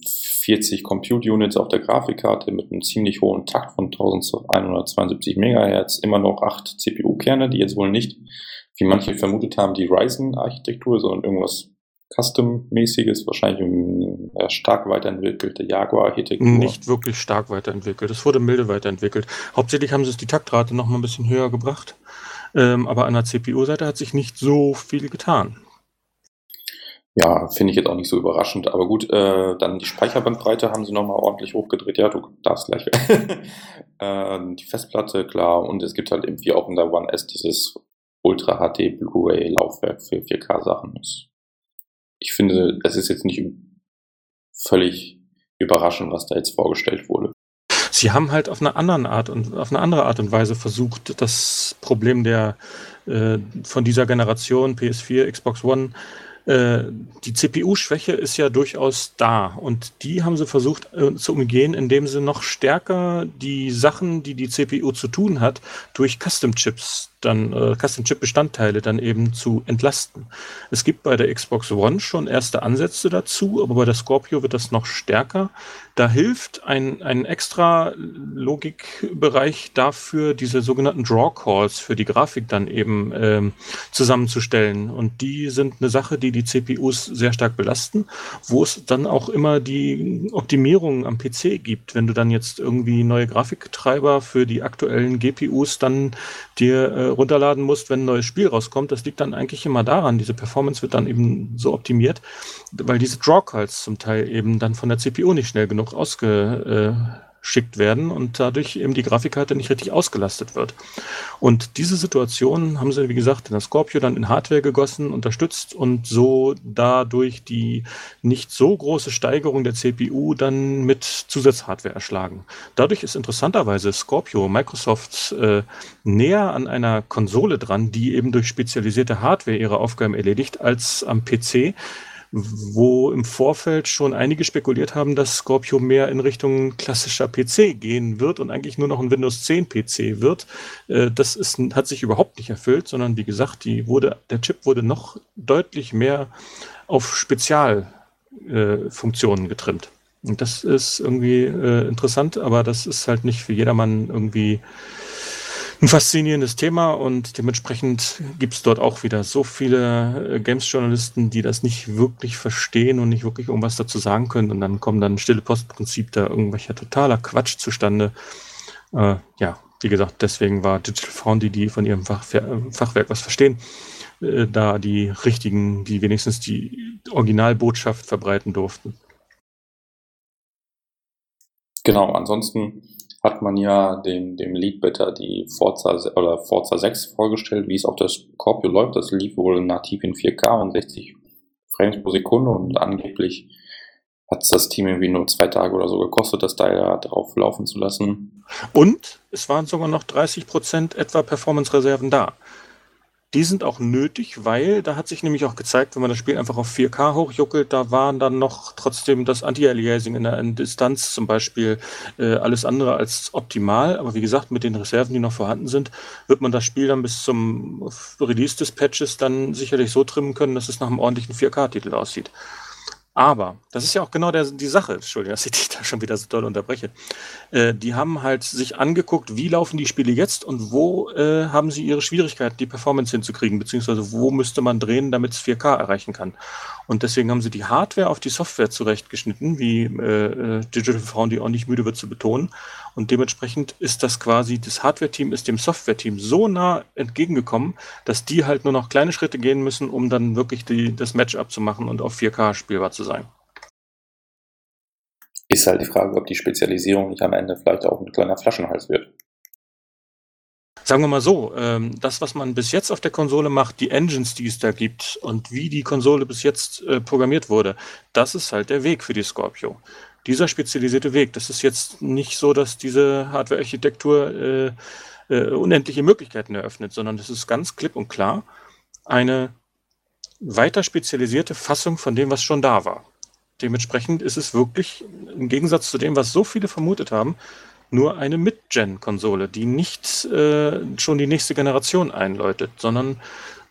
Speaker 1: 40 Compute Units auf der Grafikkarte mit einem ziemlich hohen Takt von 1172 MHz, immer noch 8 CPU-Kerne, die jetzt wohl nicht wie manche vermutet haben, die Ryzen-Architektur, sondern irgendwas Custom-mäßiges, wahrscheinlich eine äh, stark weiterentwickelte Jaguar-Architektur.
Speaker 3: Nicht wirklich stark weiterentwickelt. Es wurde milde weiterentwickelt. Hauptsächlich haben sie es die Taktrate noch mal ein bisschen höher gebracht. Ähm, aber an der CPU-Seite hat sich nicht so viel getan.
Speaker 1: Ja, finde ich jetzt auch nicht so überraschend. Aber gut, äh, dann die Speicherbandbreite haben sie nochmal ordentlich hochgedreht. Ja, du darfst gleich. äh, die Festplatte, klar. Und es gibt halt irgendwie auch in der One S dieses Ultra HD Blu-ray Laufwerk für 4K Sachen ist. Ich finde, es ist jetzt nicht völlig überraschend, was da jetzt vorgestellt wurde.
Speaker 3: Sie haben halt auf eine andere Art und auf eine andere Art und Weise versucht, das Problem der äh, von dieser Generation PS4, Xbox One äh, die CPU-Schwäche ist ja durchaus da. Und die haben sie versucht äh, zu umgehen, indem sie noch stärker die Sachen, die die CPU zu tun hat, durch Custom-Chips dann äh, Custom-Chip-Bestandteile dann eben zu entlasten. Es gibt bei der Xbox One schon erste Ansätze dazu, aber bei der Scorpio wird das noch stärker. Da hilft ein, ein extra Logikbereich dafür, diese sogenannten Draw-Calls für die Grafik dann eben ähm, zusammenzustellen. Und die sind eine Sache, die die CPUs sehr stark belasten, wo es dann auch immer die Optimierungen am PC gibt. Wenn du dann jetzt irgendwie neue Grafiktreiber für die aktuellen GPUs dann dir äh, runterladen musst, wenn ein neues Spiel rauskommt. Das liegt dann eigentlich immer daran. Diese Performance wird dann eben so optimiert, weil diese Draw-Calls zum Teil eben dann von der CPU nicht schnell genug ausge, äh, geschickt werden und dadurch eben die Grafikkarte nicht richtig ausgelastet wird. Und diese Situation haben sie, wie gesagt, in der Scorpio dann in Hardware gegossen, unterstützt und so dadurch die nicht so große Steigerung der CPU dann mit Zusatzhardware erschlagen. Dadurch ist interessanterweise Scorpio Microsoft äh, näher an einer Konsole dran, die eben durch spezialisierte Hardware ihre Aufgaben erledigt, als am PC, wo im Vorfeld schon einige spekuliert haben, dass Scorpio mehr in Richtung klassischer PC gehen wird und eigentlich nur noch ein Windows 10 PC wird. Äh, das ist, hat sich überhaupt nicht erfüllt, sondern wie gesagt, die wurde, der Chip wurde noch deutlich mehr auf Spezialfunktionen äh, getrimmt. Und das ist irgendwie äh, interessant, aber das ist halt nicht für jedermann irgendwie ein faszinierendes Thema und dementsprechend gibt es dort auch wieder so viele äh, Games-Journalisten, die das nicht wirklich verstehen und nicht wirklich irgendwas dazu sagen können und dann kommen dann stille Postprinzip da irgendwelcher totaler Quatsch zustande. Äh, ja, wie gesagt, deswegen war Digital Foundry, die von ihrem Fach, Fachwerk was verstehen, äh, da die richtigen, die wenigstens die Originalbotschaft verbreiten durften.
Speaker 1: Genau, ansonsten hat man ja dem, dem Leadbetter die Forza oder Forza 6 vorgestellt, wie es auf der Scorpio läuft. Das lief wohl nativ in 4K und 60 Frames pro Sekunde und angeblich hat es das Team irgendwie nur zwei Tage oder so gekostet, das da ja drauf laufen zu lassen.
Speaker 3: Und es waren sogar noch 30 Prozent etwa Performance-Reserven da. Die sind auch nötig, weil da hat sich nämlich auch gezeigt, wenn man das Spiel einfach auf 4K hochjuckelt, da waren dann noch trotzdem das Anti-Aliasing in der Distanz zum Beispiel äh, alles andere als optimal. Aber wie gesagt, mit den Reserven, die noch vorhanden sind, wird man das Spiel dann bis zum Release des Patches dann sicherlich so trimmen können, dass es nach einem ordentlichen 4K-Titel aussieht. Aber, das ist ja auch genau der, die Sache, Entschuldigung, dass ich dich da schon wieder so doll unterbreche. Äh, die haben halt sich angeguckt, wie laufen die Spiele jetzt und wo äh, haben sie ihre Schwierigkeiten, die Performance hinzukriegen, beziehungsweise wo müsste man drehen, damit es 4K erreichen kann. Und deswegen haben sie die Hardware auf die Software zurechtgeschnitten, wie äh, äh Digital Foundry auch nicht müde wird zu betonen. Und dementsprechend ist das quasi, das Hardware-Team ist dem Software-Team so nah entgegengekommen, dass die halt nur noch kleine Schritte gehen müssen, um dann wirklich die, das Matchup zu machen und auf 4K spielbar zu sein.
Speaker 1: Ist halt die Frage, ob die Spezialisierung nicht am Ende vielleicht auch ein kleiner Flaschenhals wird.
Speaker 3: Sagen wir mal so, ähm, das, was man bis jetzt auf der Konsole macht, die Engines, die es da gibt und wie die Konsole bis jetzt äh, programmiert wurde, das ist halt der Weg für die Scorpio dieser spezialisierte Weg. Das ist jetzt nicht so, dass diese Hardware-Architektur äh, äh, unendliche Möglichkeiten eröffnet, sondern das ist ganz klipp und klar eine weiter spezialisierte Fassung von dem, was schon da war. Dementsprechend ist es wirklich, im Gegensatz zu dem, was so viele vermutet haben, nur eine Mid-Gen-Konsole, die nicht äh, schon die nächste Generation einläutet, sondern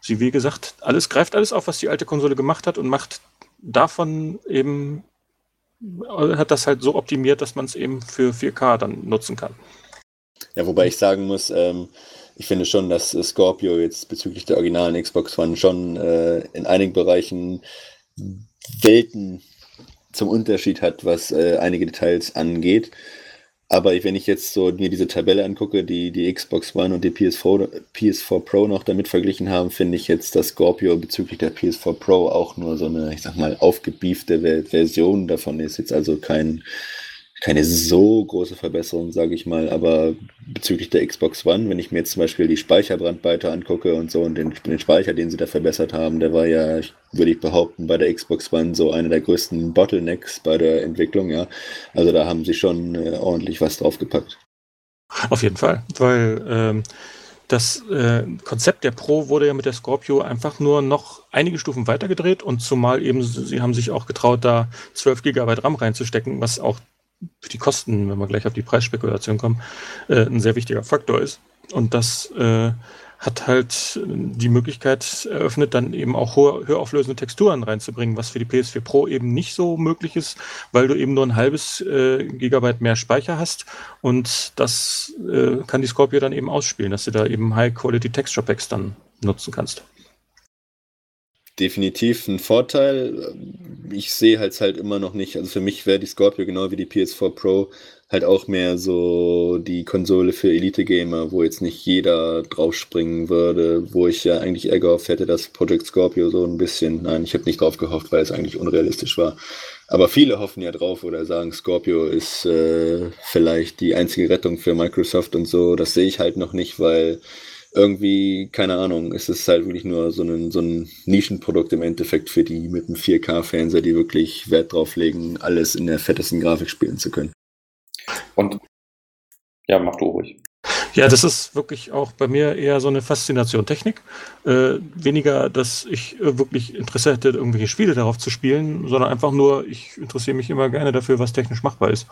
Speaker 3: sie, wie gesagt, alles greift alles auf, was die alte Konsole gemacht hat und macht davon eben hat das halt so optimiert, dass man es eben für 4K dann nutzen kann.
Speaker 2: Ja, wobei ich sagen muss, ähm, ich finde schon, dass Scorpio jetzt bezüglich der originalen Xbox One schon äh, in einigen Bereichen Welten zum Unterschied hat, was äh, einige Details angeht. Aber wenn ich jetzt so mir diese Tabelle angucke, die die Xbox One und die PS4, PS4 Pro noch damit verglichen haben, finde ich jetzt, dass Scorpio bezüglich der PS4 Pro auch nur so eine, ich sag mal, aufgebiefte Version davon ist. Jetzt also kein, keine so große Verbesserung, sage ich mal, aber bezüglich der Xbox One, wenn ich mir jetzt zum Beispiel die Speicherbrandweite angucke und so und den, den Speicher, den sie da verbessert haben, der war ja, würde ich behaupten, bei der Xbox One so einer der größten Bottlenecks bei der Entwicklung, ja. Also da haben sie schon äh, ordentlich was draufgepackt.
Speaker 3: Auf jeden Fall, weil ähm, das äh, Konzept der Pro wurde ja mit der Scorpio einfach nur noch einige Stufen weitergedreht und zumal eben, sie haben sich auch getraut, da 12 GB RAM reinzustecken, was auch für die Kosten, wenn wir gleich auf die Preisspekulation kommen, äh, ein sehr wichtiger Faktor ist. Und das äh, hat halt die Möglichkeit eröffnet, dann eben auch hohe, höher auflösende Texturen reinzubringen, was für die PS4 Pro eben nicht so möglich ist, weil du eben nur ein halbes äh, Gigabyte mehr Speicher hast und das äh, kann die Scorpio dann eben ausspielen, dass du da eben High-Quality Texture Packs dann nutzen kannst
Speaker 2: definitiv ein Vorteil. Ich sehe halt halt immer noch nicht. Also für mich wäre die Scorpio genau wie die PS4 Pro halt auch mehr so die Konsole für Elite-Gamer, wo jetzt nicht jeder draufspringen würde, wo ich ja eigentlich eher gehofft hätte, dass Project Scorpio so ein bisschen, nein, ich habe nicht drauf gehofft, weil es eigentlich unrealistisch war. Aber viele hoffen ja drauf oder sagen, Scorpio ist äh, vielleicht die einzige Rettung für Microsoft und so. Das sehe ich halt noch nicht, weil irgendwie, keine Ahnung, es ist halt wirklich nur so ein, so ein Nischenprodukt im Endeffekt für die mit einem 4K-Fernseher, die wirklich Wert drauf legen, alles in der fettesten Grafik spielen zu können.
Speaker 1: Und ja, mach du ruhig.
Speaker 3: Ja, das ist wirklich auch bei mir eher so eine Faszination Technik. Äh, weniger, dass ich äh, wirklich Interesse hätte, irgendwelche Spiele darauf zu spielen, sondern einfach nur, ich interessiere mich immer gerne dafür, was technisch machbar ist.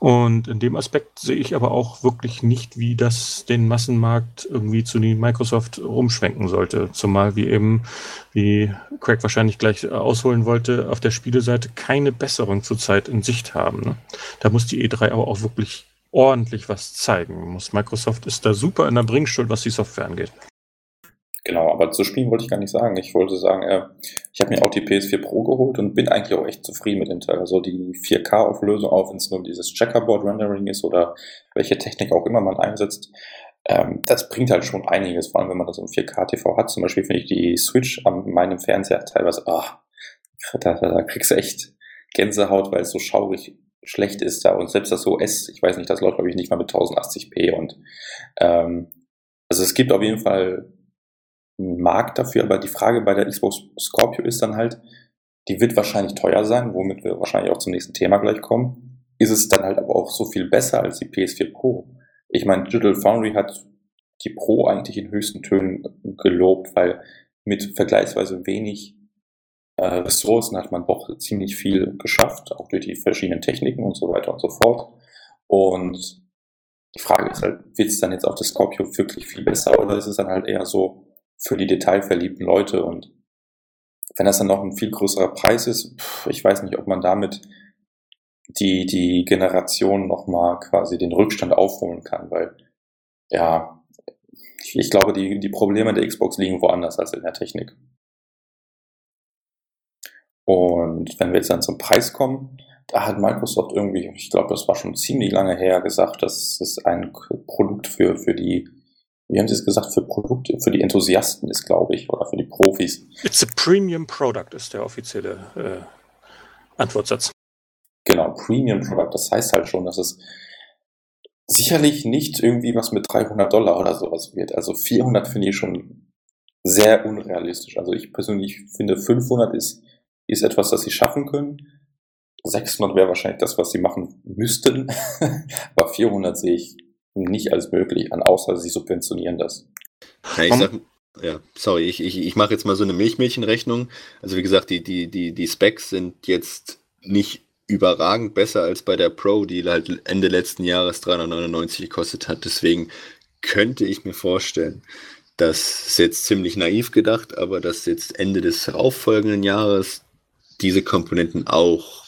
Speaker 3: Und in dem Aspekt sehe ich aber auch wirklich nicht, wie das den Massenmarkt irgendwie zu Microsoft rumschwenken sollte. Zumal wir eben, wie Craig wahrscheinlich gleich ausholen wollte, auf der Spieleseite keine Besserung zurzeit in Sicht haben. Ne? Da muss die E3 aber auch wirklich ordentlich was zeigen. Muss Microsoft ist da super in der Bringschuld, was die Software angeht.
Speaker 1: Genau, aber zu spielen wollte ich gar nicht sagen. Ich wollte sagen, äh, ich habe mir auch die PS4 Pro geholt und bin eigentlich auch echt zufrieden mit dem Teil. Also die 4K-Auflösung, auch wenn es nur dieses Checkerboard-Rendering ist oder welche Technik auch immer man einsetzt, ähm, das bringt halt schon einiges, vor allem wenn man das im 4K-TV hat. Zum Beispiel finde ich die Switch an meinem Fernseher teilweise, ach, da, da, da kriegst du echt Gänsehaut, weil es so schaurig schlecht ist da und selbst das OS, ich weiß nicht, das läuft glaube ich nicht mal mit 1080p und ähm, also es gibt auf jeden Fall Markt dafür, aber die Frage bei der Xbox Scorpio ist dann halt, die wird wahrscheinlich teuer sein, womit wir wahrscheinlich auch zum nächsten Thema gleich kommen. Ist es dann halt aber auch so viel besser als die PS4 Pro? Ich meine, Digital Foundry hat die Pro eigentlich in höchsten Tönen gelobt, weil mit vergleichsweise wenig äh, Ressourcen hat man doch ziemlich viel geschafft, auch durch die verschiedenen Techniken und so weiter und so fort. Und die Frage ist halt, wird es dann jetzt auf der Scorpio wirklich viel besser oder ist es dann halt eher so für die detailverliebten Leute und wenn das dann noch ein viel größerer Preis ist, pff, ich weiß nicht, ob man damit die, die Generation nochmal quasi den Rückstand aufholen kann, weil ja, ich glaube, die, die Probleme der Xbox liegen woanders als in der Technik. Und wenn wir jetzt dann zum Preis kommen, da hat Microsoft irgendwie, ich glaube, das war schon ziemlich lange her, gesagt, dass es ein Produkt für, für die, wie haben sie es gesagt, für Produkte, für die Enthusiasten ist, glaube ich, oder für die Profis.
Speaker 3: It's a premium product, ist der offizielle äh, Antwortsatz.
Speaker 1: Genau, Premium Product. Das heißt halt schon, dass es sicherlich nicht irgendwie was mit 300 Dollar oder sowas wird. Also 400 finde ich schon sehr unrealistisch. Also ich persönlich finde 500 ist ist etwas, das sie schaffen können. 600 wäre wahrscheinlich das, was sie machen müssten, aber 400 sehe ich nicht als möglich an, außer sie subventionieren das.
Speaker 2: Ja, ich sag, ja, sorry, ich, ich, ich mache jetzt mal so eine Milchmädchenrechnung. Also wie gesagt, die, die, die, die Specs sind jetzt nicht überragend besser als bei der Pro, die halt Ende letzten Jahres 399 gekostet hat. Deswegen könnte ich mir vorstellen, das ist jetzt ziemlich naiv gedacht, aber dass jetzt Ende des darauffolgenden Jahres diese Komponenten auch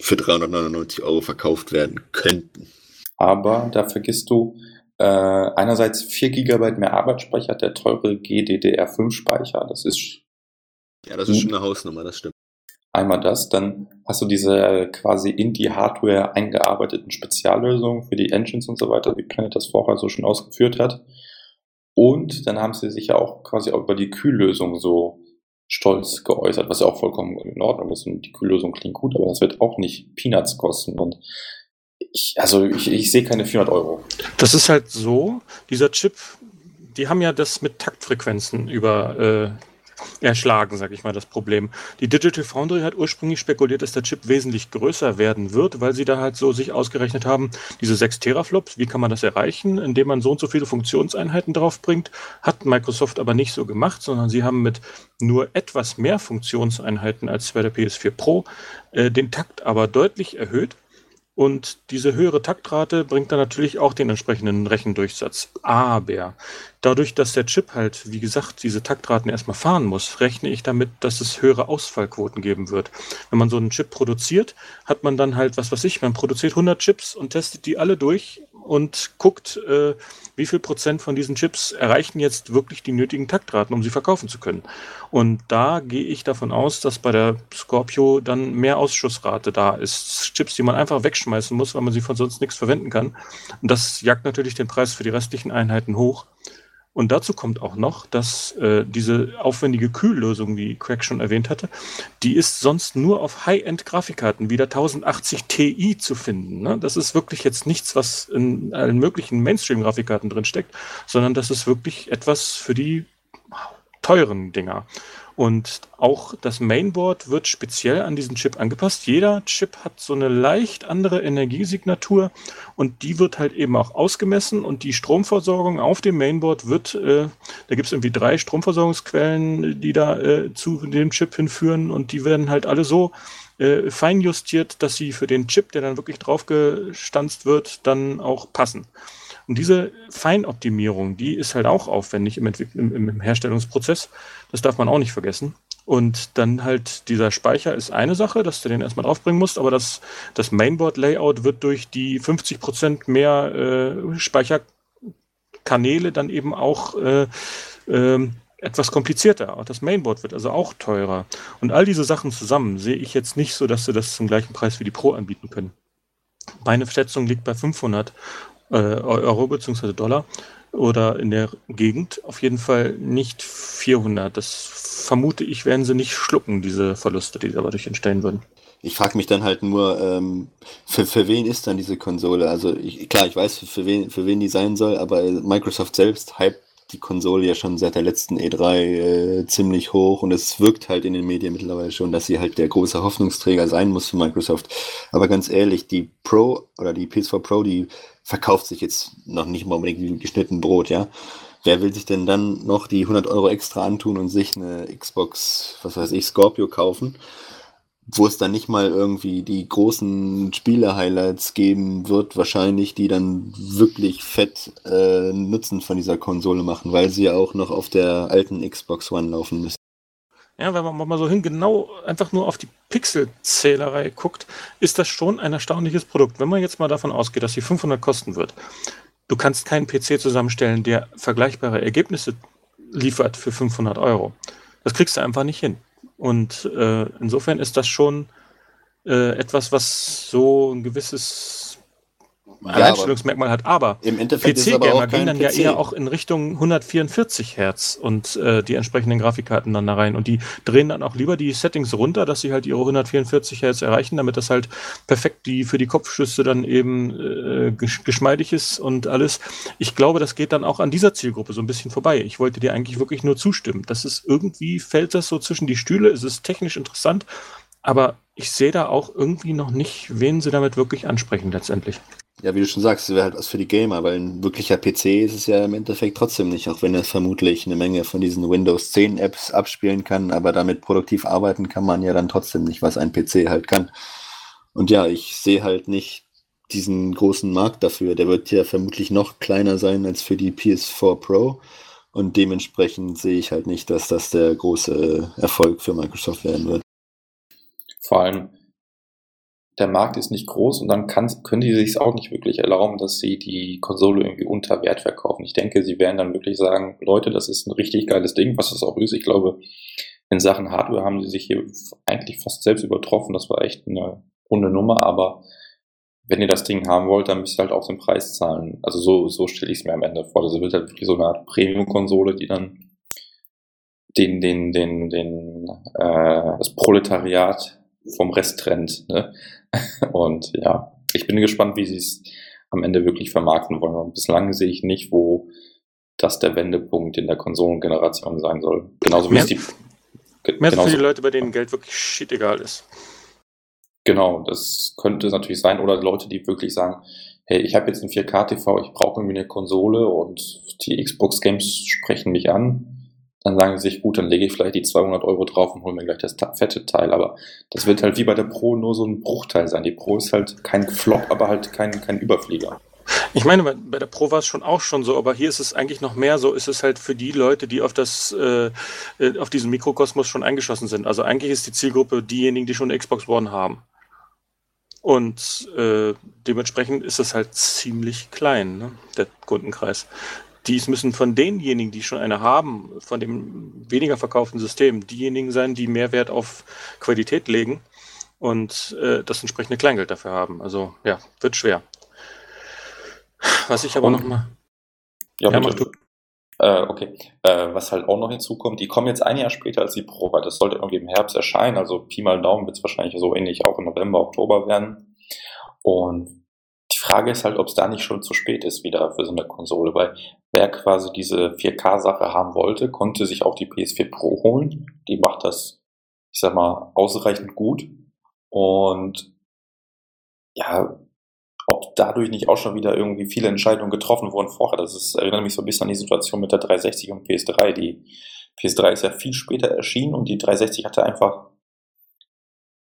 Speaker 2: für 399 Euro verkauft werden könnten.
Speaker 1: Aber da vergisst du äh, einerseits 4 GB mehr Arbeitsspeicher, der teure GDDR5-Speicher, das ist
Speaker 2: ja, das ist schon eine Hausnummer, das stimmt.
Speaker 1: Einmal das, dann hast du diese quasi in die Hardware eingearbeiteten Speziallösungen für die Engines und so weiter, wie Planet das vorher so schon ausgeführt hat. Und dann haben sie sich ja auch quasi auch über die Kühllösung so stolz geäußert, was ja auch vollkommen in Ordnung ist und die Kühllösung klingt gut, aber das wird auch nicht Peanuts kosten und ich, also ich, ich sehe keine 400 Euro.
Speaker 3: Das ist halt so, dieser Chip, die haben ja das mit Taktfrequenzen über äh, erschlagen, sage ich mal, das Problem. Die Digital Foundry hat ursprünglich spekuliert, dass der Chip wesentlich größer werden wird, weil sie da halt so sich ausgerechnet haben, diese 6 Teraflops, wie kann man das erreichen, indem man so und so viele Funktionseinheiten draufbringt, hat Microsoft aber nicht so gemacht, sondern sie haben mit nur etwas mehr Funktionseinheiten als bei der PS4 Pro äh, den Takt aber deutlich erhöht und diese höhere Taktrate bringt dann natürlich auch den entsprechenden Rechendurchsatz. Aber dadurch, dass der Chip halt, wie gesagt, diese Taktraten erstmal fahren muss, rechne ich damit, dass es höhere Ausfallquoten geben wird. Wenn man so einen Chip produziert, hat man dann halt, was weiß ich, man produziert 100 Chips und testet die alle durch und guckt, äh, wie viel Prozent von diesen Chips erreichen jetzt wirklich die nötigen Taktraten, um sie verkaufen zu können. Und da gehe ich davon aus, dass bei der Scorpio dann mehr Ausschussrate da ist. Chips, die man einfach wegschmeißen muss, weil man sie von sonst nichts verwenden kann. Und das jagt natürlich den Preis für die restlichen Einheiten hoch. Und dazu kommt auch noch, dass äh, diese aufwendige Kühllösung, wie Craig schon erwähnt hatte, die ist sonst nur auf High-End-Grafikkarten wie der 1080 Ti zu finden. Ne? Das ist wirklich jetzt nichts, was in allen möglichen Mainstream-Grafikkarten drin steckt, sondern das ist wirklich etwas für die teuren Dinger. Und auch das Mainboard wird speziell an diesen Chip angepasst. Jeder Chip hat so eine leicht andere Energiesignatur und die wird halt eben auch ausgemessen und die Stromversorgung auf dem Mainboard wird, äh, da gibt es irgendwie drei Stromversorgungsquellen, die da äh, zu dem Chip hinführen und die werden halt alle so äh, fein justiert, dass sie für den Chip, der dann wirklich draufgestanzt wird, dann auch passen. Und diese Feinoptimierung, die ist halt auch aufwendig im, im, im Herstellungsprozess. Das darf man auch nicht vergessen. Und dann halt dieser Speicher ist eine Sache, dass du den erstmal draufbringen musst, aber das, das Mainboard-Layout wird durch die 50% mehr äh, Speicherkanäle dann eben auch äh, äh, etwas komplizierter. Das Mainboard wird also auch teurer. Und all diese Sachen zusammen sehe ich jetzt nicht so, dass sie das zum gleichen Preis wie die Pro anbieten können. Meine Schätzung liegt bei 500 äh, Euro bzw. Dollar. oder in der Gegend. Auf jeden Fall nicht 400. Das vermute ich, werden sie nicht schlucken, diese Verluste, die dadurch entstehen würden.
Speaker 2: Ich frage mich dann halt nur, ähm, für, für wen ist dann diese Konsole? Also ich, klar, ich weiß, für wen, für wen die sein soll, aber Microsoft selbst hypt die Konsole ja schon seit der letzten E3 äh, ziemlich hoch und es wirkt halt in den Medien mittlerweile schon, dass sie halt der große Hoffnungsträger sein muss für Microsoft. Aber ganz ehrlich, die Pro oder die PS4 Pro, die verkauft sich jetzt noch nicht mal unbedingt wie geschnitten Brot, ja. Wer will sich denn dann noch die 100 Euro extra antun und sich eine Xbox, was weiß ich, Scorpio kaufen? Wo es dann nicht mal irgendwie die großen Spiele-Highlights geben wird, wahrscheinlich, die dann wirklich fett äh, Nutzen von dieser Konsole machen, weil sie ja auch noch auf der alten Xbox One laufen müssen.
Speaker 3: Ja, wenn man mal so hin genau einfach nur auf die Pixelzählerei guckt, ist das schon ein erstaunliches Produkt. Wenn man jetzt mal davon ausgeht, dass sie 500 kosten wird, du kannst keinen PC zusammenstellen, der vergleichbare Ergebnisse liefert für 500 Euro. Das kriegst du einfach nicht hin. Und äh, insofern ist das schon äh, etwas, was so ein gewisses Alleinstellungsmerkmal hat. Aber PC-Gamer gehen dann PC. ja eher auch in Richtung 144 Hertz und äh, die entsprechenden Grafikkarten dann da rein. Und die drehen dann auch lieber die Settings runter, dass sie halt ihre 144 Hertz erreichen, damit das halt perfekt die für die Kopfschüsse dann eben äh, geschmeidig ist und alles. Ich glaube, das geht dann auch an dieser Zielgruppe so ein bisschen vorbei. Ich wollte dir eigentlich wirklich nur zustimmen. Das ist irgendwie, fällt das so zwischen die Stühle, es ist technisch interessant, aber ich sehe da auch irgendwie noch nicht, wen sie damit wirklich ansprechen letztendlich.
Speaker 2: Ja, wie du schon sagst, es wäre halt was für die Gamer, weil ein wirklicher PC ist es ja im Endeffekt trotzdem nicht, auch wenn er vermutlich eine Menge von diesen Windows 10 Apps abspielen kann, aber damit produktiv arbeiten kann man ja dann trotzdem nicht, was ein PC halt kann. Und ja, ich sehe halt nicht diesen großen Markt dafür. Der wird ja vermutlich noch kleiner sein als für die PS4 Pro. Und dementsprechend sehe ich halt nicht, dass das der große Erfolg für Microsoft werden wird.
Speaker 1: Vor allem, der Markt ist nicht groß und dann kann, können die sich auch nicht wirklich erlauben, dass sie die Konsole irgendwie unter Wert verkaufen. Ich denke, sie werden dann wirklich sagen, Leute, das ist ein richtig geiles Ding, was es auch ist. Ich glaube, in Sachen Hardware haben sie sich hier eigentlich fast selbst übertroffen. Das war echt eine runde Nummer, aber wenn ihr das Ding haben wollt, dann müsst ihr halt auch den Preis zahlen. Also so, so stelle ich es mir am Ende vor. Das wird halt wirklich so eine Art Premium-Konsole, die dann den, den, den, den, äh, das Proletariat vom Rest trennt. Ne? Und ja, ich bin gespannt, wie sie es am Ende wirklich vermarkten wollen. Und bislang sehe ich nicht, wo das der Wendepunkt in der Konsolengeneration sein soll. Genauso wie
Speaker 3: mehr,
Speaker 1: es die.
Speaker 3: Mehr genauso, für die Leute, bei denen Geld wirklich shit egal ist.
Speaker 1: Genau, das könnte natürlich sein. Oder Leute, die wirklich sagen, hey, ich habe jetzt ein 4K-TV, ich brauche irgendwie eine Konsole und die Xbox-Games sprechen mich an dann sagen sie sich, gut, dann lege ich vielleicht die 200 Euro drauf und hole mir gleich das fette Teil. Aber das wird halt wie bei der Pro nur so ein Bruchteil sein. Die Pro ist halt kein Flop, aber halt kein, kein Überflieger.
Speaker 3: Ich meine, bei der Pro war es schon auch schon so, aber hier ist es eigentlich noch mehr so, ist es halt für die Leute, die auf das, äh, äh, auf diesen Mikrokosmos schon eingeschossen sind. Also eigentlich ist die Zielgruppe diejenigen, die schon eine Xbox One haben. Und äh, dementsprechend ist es halt ziemlich klein, ne, der Kundenkreis. Dies müssen von denjenigen, die schon eine haben, von dem weniger verkauften System, diejenigen sein, die mehr Wert auf Qualität legen und äh, das entsprechende Kleingeld dafür haben. Also ja, wird schwer. Was ich aber noch mal.
Speaker 1: Ja, ja du. Äh, okay. Äh, was halt auch noch hinzukommt, die kommen jetzt ein Jahr später als die Pro, weil das sollte irgendwie im Herbst erscheinen. Also Pi mal Daumen wird es wahrscheinlich so ähnlich auch im November, Oktober werden. Und Frage ist halt, ob es da nicht schon zu spät ist wieder für so eine Konsole, weil wer quasi diese 4K-Sache haben wollte, konnte sich auch die PS4 Pro holen. Die macht das, ich sag mal, ausreichend gut. Und ja, ob dadurch nicht auch schon wieder irgendwie viele Entscheidungen getroffen wurden vorher. Das ist, erinnert mich so ein bisschen an die Situation mit der 360 und PS3. Die PS3 ist ja viel später erschienen und die 360 hatte einfach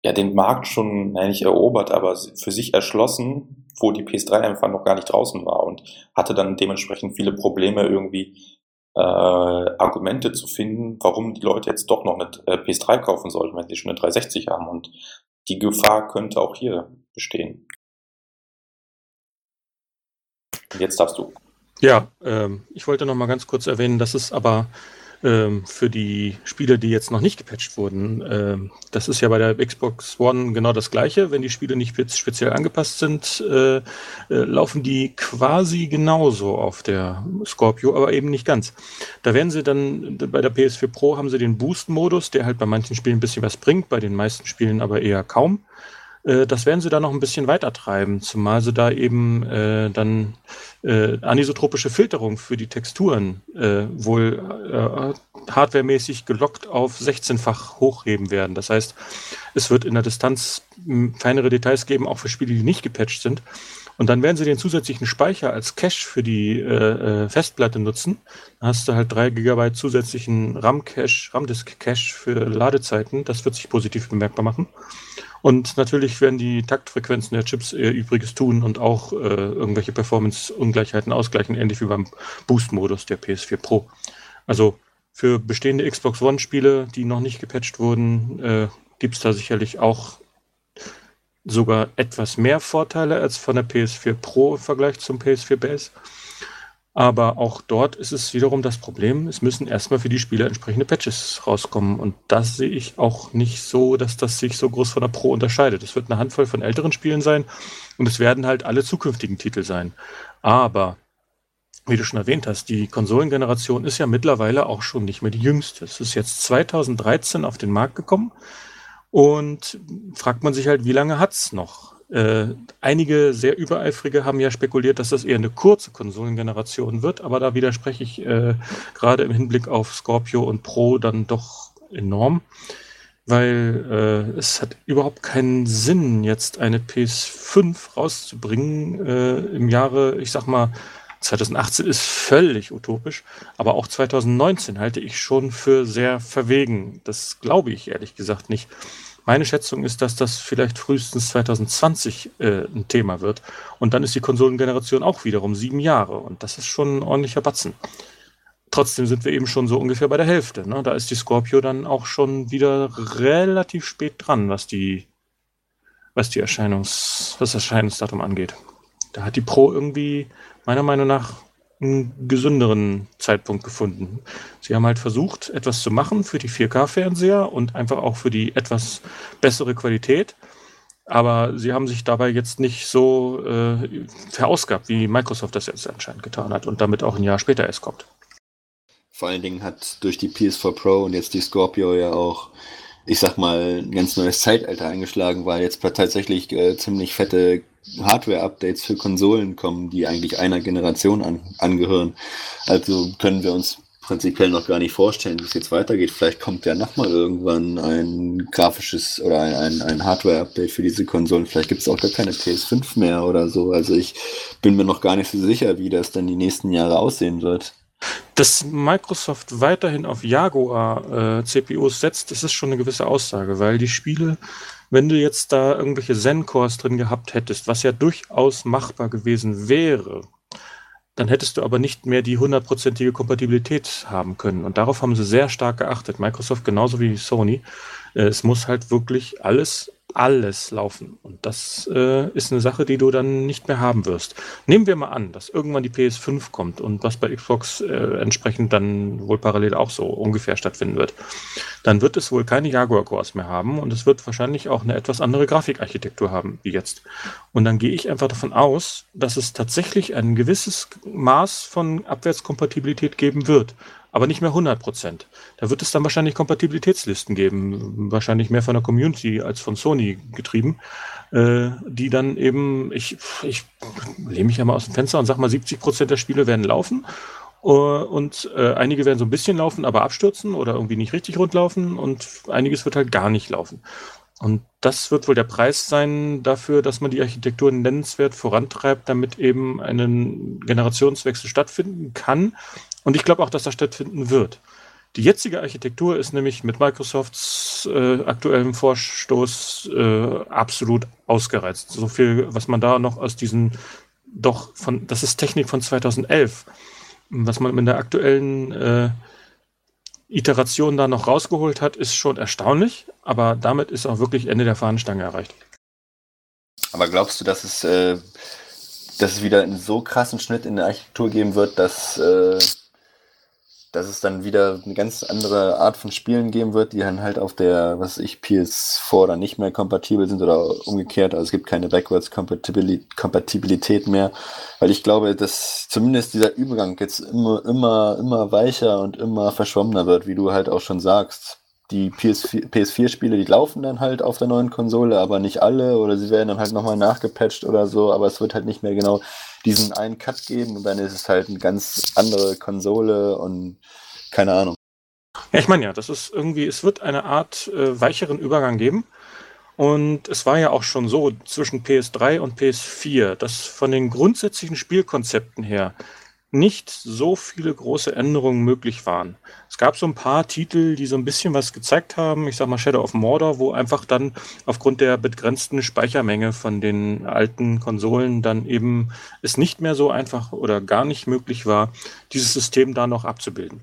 Speaker 1: ja den Markt schon, nein, nicht erobert, aber für sich erschlossen, wo die PS3 einfach noch gar nicht draußen war und hatte dann dementsprechend viele Probleme irgendwie äh, Argumente zu finden, warum die Leute jetzt doch noch eine äh, PS3 kaufen sollten, wenn sie schon eine 360 haben. Und die Gefahr könnte auch hier bestehen. Jetzt darfst du.
Speaker 3: Ja, ähm, ich wollte noch mal ganz kurz erwähnen, dass es aber ähm, für die Spiele, die jetzt noch nicht gepatcht wurden. Ähm, das ist ja bei der Xbox One genau das gleiche. Wenn die Spiele nicht speziell angepasst sind, äh, äh, laufen die quasi genauso auf der Scorpio, aber eben nicht ganz. Da werden sie dann, bei der PS4 Pro haben sie den Boost-Modus, der halt bei manchen Spielen ein bisschen was bringt, bei den meisten Spielen aber eher kaum. Äh, das werden sie da noch ein bisschen weiter treiben, zumal sie da eben äh, dann äh, anisotropische Filterung für die Texturen äh, wohl äh, hardwaremäßig gelockt auf 16-fach hochheben werden. Das heißt, es wird in der Distanz feinere Details geben, auch für Spiele, die nicht gepatcht sind. Und dann werden sie den zusätzlichen Speicher als Cache für die äh, Festplatte nutzen. Dann hast du halt 3 GB zusätzlichen RAM-Cache, RAM-Disk-Cache für Ladezeiten. Das wird sich positiv bemerkbar machen. Und natürlich werden die Taktfrequenzen der Chips ihr Übriges tun und auch äh, irgendwelche Performance-Ungleichheiten ausgleichen, ähnlich wie beim Boost-Modus der PS4 Pro. Also für bestehende Xbox One-Spiele, die noch nicht gepatcht wurden, äh, gibt es da sicherlich auch sogar etwas mehr Vorteile als von der PS4 Pro im Vergleich zum PS4 Base. Aber auch dort ist es wiederum das Problem, es müssen erstmal für die Spieler entsprechende Patches rauskommen. Und das sehe ich auch nicht so, dass das sich so groß von der Pro unterscheidet. Es wird eine Handvoll von älteren Spielen sein und es werden halt alle zukünftigen Titel sein. Aber, wie du schon erwähnt hast, die Konsolengeneration ist ja mittlerweile auch schon nicht mehr die jüngste. Es ist jetzt 2013 auf den Markt gekommen und fragt man sich halt, wie lange hat es noch? Äh, einige sehr übereifrige haben ja spekuliert, dass das eher eine kurze Konsolengeneration wird, aber da widerspreche ich äh, gerade im Hinblick auf Scorpio und Pro dann doch enorm, weil äh, es hat überhaupt keinen Sinn, jetzt eine PS5 rauszubringen äh, im Jahre, ich sag mal, 2018 ist völlig utopisch, aber auch 2019 halte ich schon für sehr verwegen. Das glaube ich ehrlich gesagt nicht. Meine Schätzung ist, dass das vielleicht frühestens 2020 äh, ein Thema wird. Und dann ist die Konsolengeneration auch wiederum sieben Jahre. Und das ist schon ein ordentlicher Batzen. Trotzdem sind wir eben schon so ungefähr bei der Hälfte. Ne? Da ist die Scorpio dann auch schon wieder relativ spät dran, was die, was die Erscheinungs, was das Erscheinungsdatum angeht. Da hat die Pro irgendwie meiner Meinung nach einen gesünderen Zeitpunkt gefunden. Sie haben halt versucht, etwas zu machen für die 4K-Fernseher und einfach auch für die etwas bessere Qualität. Aber sie haben sich dabei jetzt nicht so äh, verausgabt, wie Microsoft das jetzt anscheinend getan hat und damit auch ein Jahr später erst kommt.
Speaker 2: Vor allen Dingen hat durch die PS4 Pro und jetzt die Scorpio ja auch ich sag mal, ein ganz neues Zeitalter eingeschlagen, weil jetzt tatsächlich äh, ziemlich fette Hardware-Updates für Konsolen kommen, die eigentlich einer Generation an, angehören. Also können wir uns prinzipiell noch gar nicht vorstellen, wie es jetzt weitergeht. Vielleicht kommt ja nochmal irgendwann ein grafisches oder ein, ein, ein Hardware-Update für diese Konsolen. Vielleicht gibt es auch gar keine PS5 mehr oder so. Also ich bin mir noch gar nicht so sicher, wie das dann die nächsten Jahre aussehen wird.
Speaker 3: Dass Microsoft weiterhin auf Jaguar-CPUs äh, setzt, das ist schon eine gewisse Aussage, weil die Spiele, wenn du jetzt da irgendwelche Zen-Cores drin gehabt hättest, was ja durchaus machbar gewesen wäre, dann hättest du aber nicht mehr die hundertprozentige Kompatibilität haben können. Und darauf haben sie sehr stark geachtet. Microsoft genauso wie Sony. Äh, es muss halt wirklich alles alles laufen. Und das äh, ist eine Sache, die du dann nicht mehr haben wirst. Nehmen wir mal an, dass irgendwann die PS5 kommt und was bei Xbox äh, entsprechend dann wohl parallel auch so ungefähr stattfinden wird. Dann wird es wohl keine Jaguar Cores mehr haben und es wird wahrscheinlich auch eine etwas andere Grafikarchitektur haben wie jetzt. Und dann gehe ich einfach davon aus, dass es tatsächlich ein gewisses Maß von Abwärtskompatibilität geben wird aber nicht mehr 100 Prozent. Da wird es dann wahrscheinlich Kompatibilitätslisten geben, wahrscheinlich mehr von der Community als von Sony getrieben, äh, die dann eben, ich, ich lehne mich ja mal aus dem Fenster und sag mal, 70 Prozent der Spiele werden laufen Uh, und äh, einige werden so ein bisschen laufen, aber abstürzen oder irgendwie nicht richtig rund laufen und einiges wird halt gar nicht laufen. Und das wird wohl der Preis sein dafür, dass man die Architektur nennenswert vorantreibt, damit eben ein Generationswechsel stattfinden kann und ich glaube auch, dass das stattfinden wird. Die jetzige Architektur ist nämlich mit Microsofts äh, aktuellem Vorstoß äh, absolut ausgereizt. So viel, was man da noch aus diesen doch von, das ist Technik von 2011, was man in der aktuellen äh, Iteration da noch rausgeholt hat, ist schon erstaunlich, aber damit ist auch wirklich Ende der Fahnenstange erreicht.
Speaker 2: Aber glaubst du, dass es, äh, dass es wieder einen so krassen Schnitt in der Architektur geben wird, dass äh, dass es dann wieder eine ganz andere Art von Spielen geben wird, die dann halt auf der, was ich, PS4 dann nicht mehr kompatibel sind oder umgekehrt. Also es gibt keine Backwards Kompatibilität mehr, weil ich glaube, dass zumindest dieser Übergang jetzt immer, immer, immer weicher und immer verschwommener wird, wie du halt auch schon sagst. Die PS4, PS4-Spiele, die laufen dann halt auf der neuen Konsole, aber nicht alle oder sie werden dann halt nochmal nachgepatcht oder so, aber es wird halt nicht mehr genau diesen einen Cut geben und dann ist es halt eine ganz andere Konsole und keine Ahnung.
Speaker 3: Ja, ich meine ja, das ist irgendwie, es wird eine Art äh, weicheren Übergang geben. Und es war ja auch schon so zwischen PS3 und PS4, dass von den grundsätzlichen Spielkonzepten her nicht so viele große Änderungen möglich waren. Es gab so ein paar Titel, die so ein bisschen was gezeigt haben. Ich sag mal Shadow of Mordor, wo einfach dann aufgrund der begrenzten Speichermenge von den alten Konsolen dann eben es nicht mehr so einfach oder gar nicht möglich war, dieses System da noch abzubilden.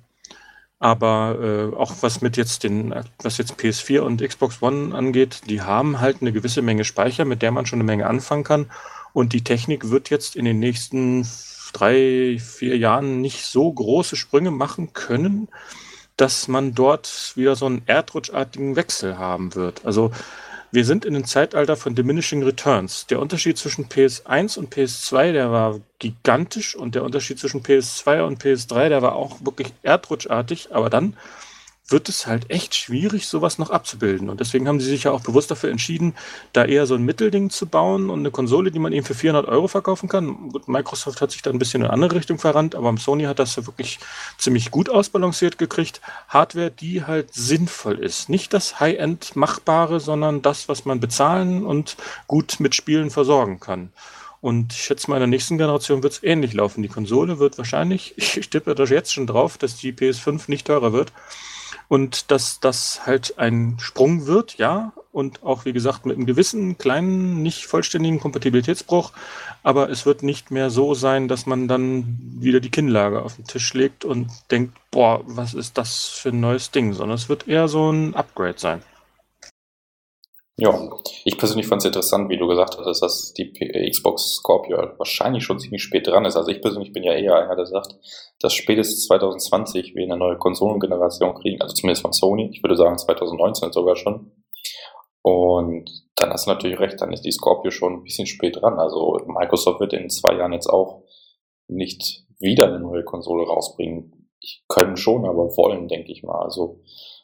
Speaker 3: Aber äh, auch was mit jetzt den, was jetzt PS4 und Xbox One angeht, die haben halt eine gewisse Menge Speicher, mit der man schon eine Menge anfangen kann. Und die Technik wird jetzt in den nächsten drei, vier Jahren nicht so große Sprünge machen können, dass man dort wieder so einen erdrutschartigen Wechsel haben wird. Also wir sind in einem Zeitalter von diminishing returns. Der Unterschied zwischen PS1 und PS2, der war gigantisch und der Unterschied zwischen PS2 und PS3, der war auch wirklich erdrutschartig, aber dann wird es halt echt schwierig, sowas noch abzubilden. Und deswegen haben sie sich ja auch bewusst dafür entschieden, da eher so ein Mittelding zu bauen und eine Konsole, die man eben für 400 Euro verkaufen kann. Gut, Microsoft hat sich da ein bisschen in eine andere Richtung verrannt, aber Sony hat das ja wirklich ziemlich gut ausbalanciert gekriegt. Hardware, die halt sinnvoll ist. Nicht das High-End machbare, sondern das, was man bezahlen und gut mit Spielen versorgen kann. Und ich schätze mal, in der nächsten Generation wird es ähnlich laufen. Die Konsole wird wahrscheinlich, ich tippe da jetzt schon drauf, dass die PS5 nicht teurer wird. Und dass das halt ein Sprung wird, ja, und auch wie gesagt mit einem gewissen kleinen, nicht vollständigen Kompatibilitätsbruch, aber es wird nicht mehr so sein, dass man dann wieder die Kinnlage auf den Tisch legt und denkt, boah, was ist das für ein neues Ding, sondern es wird eher so ein Upgrade sein.
Speaker 1: Ja, ich persönlich fand es interessant, wie du gesagt hast, dass die Xbox Scorpio wahrscheinlich schon ziemlich spät dran ist. Also ich persönlich bin ja eher einer, der sagt, dass spätestens 2020 wir eine neue Konsolengeneration kriegen, also zumindest von Sony. Ich würde sagen 2019 sogar schon. Und dann hast du natürlich recht, dann ist die Scorpio schon ein bisschen spät dran. Also Microsoft wird in zwei Jahren jetzt auch nicht wieder eine neue Konsole rausbringen. Ich können schon, aber wollen, denke ich mal. Also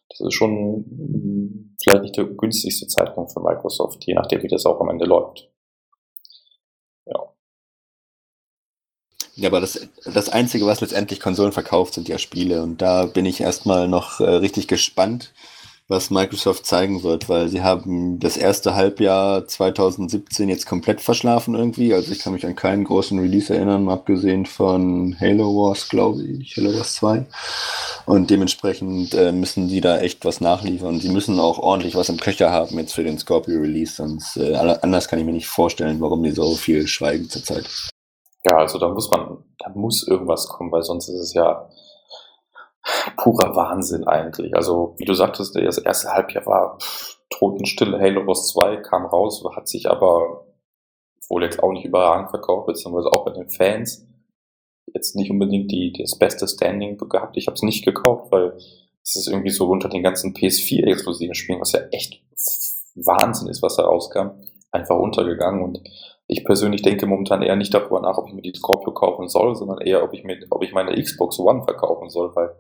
Speaker 1: das ist schon hm, vielleicht nicht der günstigste Zeitpunkt für Microsoft, je nachdem, wie das auch am Ende läuft. Ja.
Speaker 2: Ja, aber das, das Einzige, was letztendlich Konsolen verkauft, sind ja Spiele. Und da bin ich erstmal noch äh, richtig gespannt, was Microsoft zeigen wird, weil sie haben das erste Halbjahr 2017 jetzt komplett verschlafen irgendwie. Also ich kann mich an keinen großen Release erinnern, abgesehen von Halo Wars, glaube ich, Halo Wars 2. Und dementsprechend äh, müssen sie da echt was nachliefern. Sie müssen auch ordentlich was im Köcher haben jetzt für den Scorpio Release, sonst äh, anders kann ich mir nicht vorstellen, warum die so viel schweigen zurzeit.
Speaker 1: Ja, also da muss man, da muss irgendwas kommen, weil sonst ist es ja purer Wahnsinn eigentlich. Also, wie du sagtest, das erste Halbjahr war pff, totenstill. Halo Wars 2 kam raus, hat sich aber wohl jetzt auch nicht überragend verkauft, beziehungsweise auch bei den Fans jetzt nicht unbedingt die, das beste Standing gehabt. Ich habe es nicht gekauft, weil es ist irgendwie so unter den ganzen PS4-exklusiven Spielen, was ja echt Wahnsinn ist, was da rauskam, einfach untergegangen. Und ich persönlich denke momentan eher nicht darüber nach, ob ich mir die Scorpio kaufen soll, sondern eher, ob ich mir, ob ich meine Xbox One verkaufen soll, weil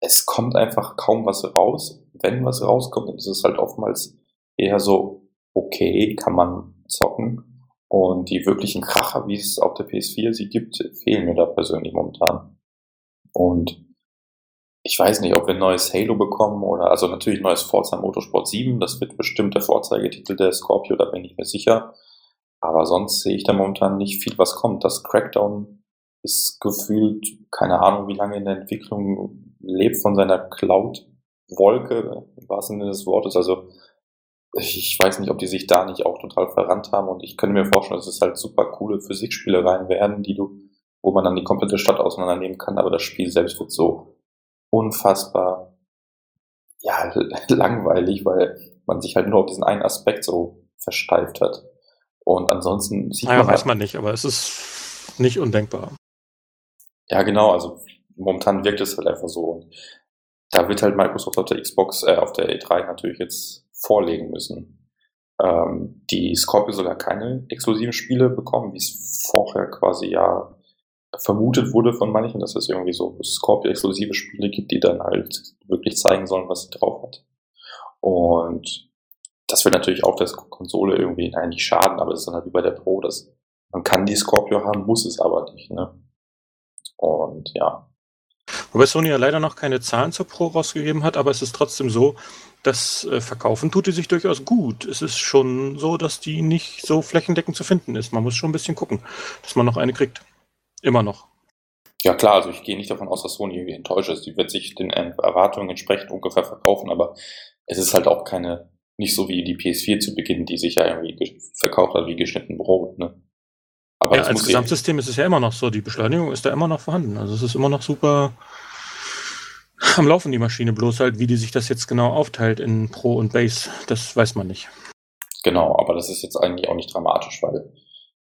Speaker 1: es kommt einfach kaum was raus. Wenn was rauskommt, dann ist es halt oftmals eher so, okay, kann man zocken. Und die wirklichen Kracher, wie es auf der PS4 sie gibt, fehlen mir da persönlich momentan. Und ich weiß nicht, ob wir ein neues Halo bekommen oder, also natürlich neues Forza Motorsport 7, das wird bestimmt der Vorzeigetitel der Scorpio, da bin ich mir sicher. Aber sonst sehe ich da momentan nicht viel, was kommt. Das Crackdown ist gefühlt, keine Ahnung, wie lange in der Entwicklung lebt von seiner Cloud-Wolke, im wahrsten Sinne des Wortes. Also ich weiß nicht, ob die sich da nicht auch total verrannt haben und ich könnte mir vorstellen, dass es halt super coole Physikspielereien werden, die du, wo man dann die komplette Stadt auseinandernehmen kann, aber das Spiel selbst wird so unfassbar ja, langweilig, weil man sich halt nur auf diesen einen Aspekt so versteift hat. Und ansonsten
Speaker 3: sieht naja, man. weiß halt, man nicht, aber es ist nicht undenkbar.
Speaker 1: Ja, genau. Also momentan wirkt es halt einfach so. Und da wird halt Microsoft auf der Xbox, äh, auf der E3 natürlich jetzt vorlegen müssen. Ähm, die Scorpio soll ja keine exklusiven Spiele bekommen, wie es vorher quasi ja vermutet wurde von manchen, dass es irgendwie so Scorpio-exklusive Spiele gibt, die dann halt wirklich zeigen sollen, was sie drauf hat. Und das wird natürlich auch der Konsole irgendwie nicht schaden, aber es ist dann halt wie bei der Pro, dass man kann die Scorpio haben, muss es aber nicht. Ne? Und ja.
Speaker 3: Wobei Sony ja leider noch keine Zahlen zur Pro rausgegeben hat, aber es ist trotzdem so, das äh, Verkaufen tut die sich durchaus gut. Es ist schon so, dass die nicht so flächendeckend zu finden ist. Man muss schon ein bisschen gucken, dass man noch eine kriegt. Immer noch.
Speaker 1: Ja klar, also ich gehe nicht davon aus, dass Sony irgendwie enttäuscht ist. Die wird sich den Erwartungen entsprechend ungefähr verkaufen, aber es ist halt auch keine, nicht so wie die PS4 zu Beginn, die sich ja irgendwie verkauft hat wie geschnitten Brot. Ne?
Speaker 3: Aber ja, als Gesamtsystem ist es ja immer noch so, die Beschleunigung ist da immer noch vorhanden. Also es ist immer noch super am Laufen, die Maschine, bloß halt, wie die sich das jetzt genau aufteilt in Pro und Base, das weiß man nicht.
Speaker 1: Genau, aber das ist jetzt eigentlich auch nicht dramatisch, weil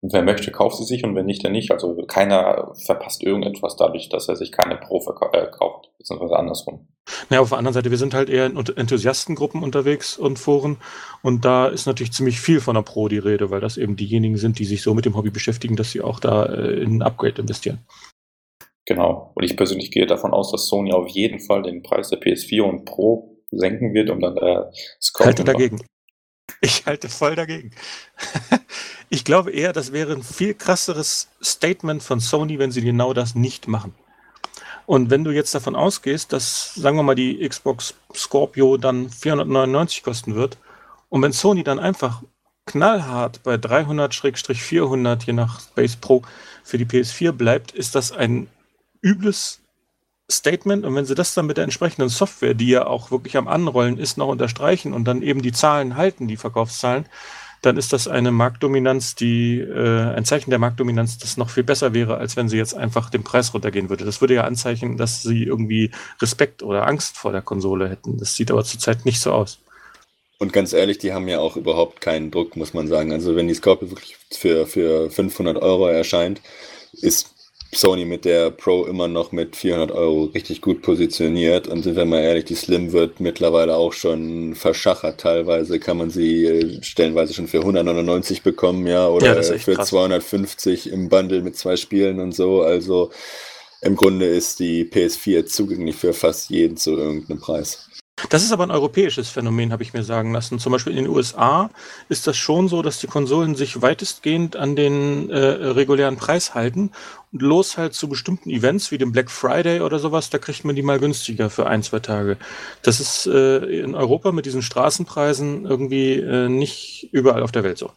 Speaker 1: und wer möchte, kauft sie sich und wenn nicht, dann nicht. Also keiner verpasst irgendetwas dadurch, dass er sich keine Pro äh, kauft, beziehungsweise andersrum.
Speaker 3: Naja, auf der anderen Seite, wir sind halt eher in Enthusiastengruppen unterwegs und Foren und da ist natürlich ziemlich viel von der Pro die Rede, weil das eben diejenigen sind, die sich so mit dem Hobby beschäftigen, dass sie auch da äh, in ein Upgrade investieren.
Speaker 1: Genau. Und ich persönlich gehe davon aus, dass Sony auf jeden Fall den Preis der PS4 und Pro senken wird, um dann äh,
Speaker 3: Halte dagegen. Ich halte voll dagegen. ich glaube eher, das wäre ein viel krasseres Statement von Sony, wenn sie genau das nicht machen. Und wenn du jetzt davon ausgehst, dass, sagen wir mal, die Xbox Scorpio dann 499 kosten wird, und wenn Sony dann einfach knallhart bei 300-400, je nach Base Pro, für die PS4 bleibt, ist das ein übles Statement und wenn sie das dann mit der entsprechenden Software, die ja auch wirklich am Anrollen ist, noch unterstreichen und dann eben die Zahlen halten, die Verkaufszahlen, dann ist das eine Marktdominanz, die äh, ein Zeichen der Marktdominanz, das noch viel besser wäre, als wenn sie jetzt einfach den Preis runtergehen würde. Das würde ja anzeichen, dass sie irgendwie Respekt oder Angst vor der Konsole hätten. Das sieht aber zurzeit nicht so aus.
Speaker 2: Und ganz ehrlich, die haben ja auch überhaupt keinen Druck, muss man sagen. Also wenn die Scorpio wirklich für, für 500 Euro erscheint, ist Sony mit der Pro immer noch mit 400 Euro richtig gut positioniert. Und sind wir mal ehrlich, die Slim wird mittlerweile auch schon verschachert. Teilweise kann man sie äh, stellenweise schon für 199 bekommen, ja, oder ja, für krass. 250 im Bundle mit zwei Spielen und so. Also im Grunde ist die PS4 zugänglich für fast jeden zu irgendeinem Preis.
Speaker 3: Das ist aber ein europäisches Phänomen, habe ich mir sagen lassen. Zum Beispiel in den USA ist das schon so, dass die Konsolen sich weitestgehend an den äh, regulären Preis halten los halt zu bestimmten Events wie dem Black Friday oder sowas, da kriegt man die mal günstiger für ein, zwei Tage. Das ist äh, in Europa mit diesen Straßenpreisen irgendwie äh, nicht überall auf der Welt so.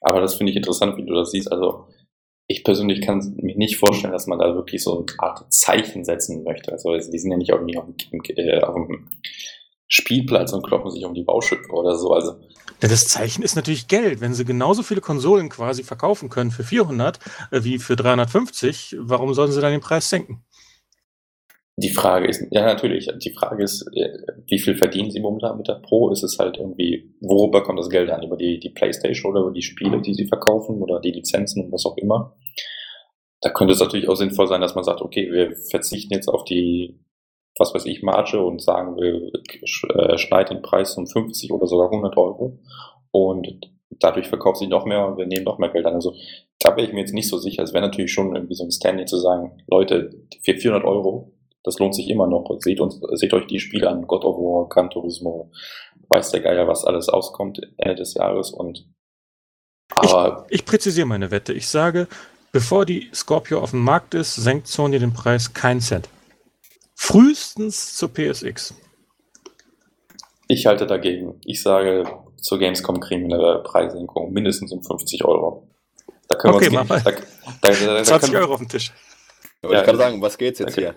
Speaker 1: Aber das finde ich interessant, wie du das siehst. Also ich persönlich kann mir nicht vorstellen, dass man da wirklich so eine Art Zeichen setzen möchte. Also die sind ja nicht irgendwie auf dem, äh, auf dem Spielplatz und kloppen sich um die Bauschippe oder so. Also
Speaker 3: ja, das Zeichen ist natürlich Geld. Wenn sie genauso viele Konsolen quasi verkaufen können für 400 äh, wie für 350, warum sollen sie dann den Preis senken?
Speaker 1: Die Frage ist, ja natürlich, die Frage ist, äh, wie viel verdienen sie momentan mit der Pro? Ist es halt irgendwie, worüber kommt das Geld an? Über die, die Playstation oder über die Spiele, die sie verkaufen oder die Lizenzen und was auch immer? Da könnte es natürlich auch sinnvoll sein, dass man sagt, okay, wir verzichten jetzt auf die, was weiß ich, Marge und sagen, wir äh, schneiden den Preis um 50 oder sogar 100 Euro und dadurch verkauft sich noch mehr und wir nehmen noch mehr Geld an. Also da wäre ich mir jetzt nicht so sicher. Es wäre natürlich schon irgendwie so ein Standing zu sagen, Leute, für 400 Euro das lohnt sich immer noch. Seht, uns, seht euch die Spiele an, God of War, Gran Turismo, weiß der Geier, was alles auskommt Ende des Jahres. Und
Speaker 3: aber ich, ich präzisiere meine Wette. Ich sage, bevor die Scorpio auf dem Markt ist, senkt Sony den Preis keinen Cent. Frühestens zur PSX.
Speaker 1: Ich halte dagegen. Ich sage, zur Gamescom kriegen wir eine Preissenkung mindestens um 50 Euro.
Speaker 3: Da können okay, wir uns gehen, da, da, da, 20 Euro auf den Tisch.
Speaker 2: Ja, ich kann sagen, was geht's jetzt hier?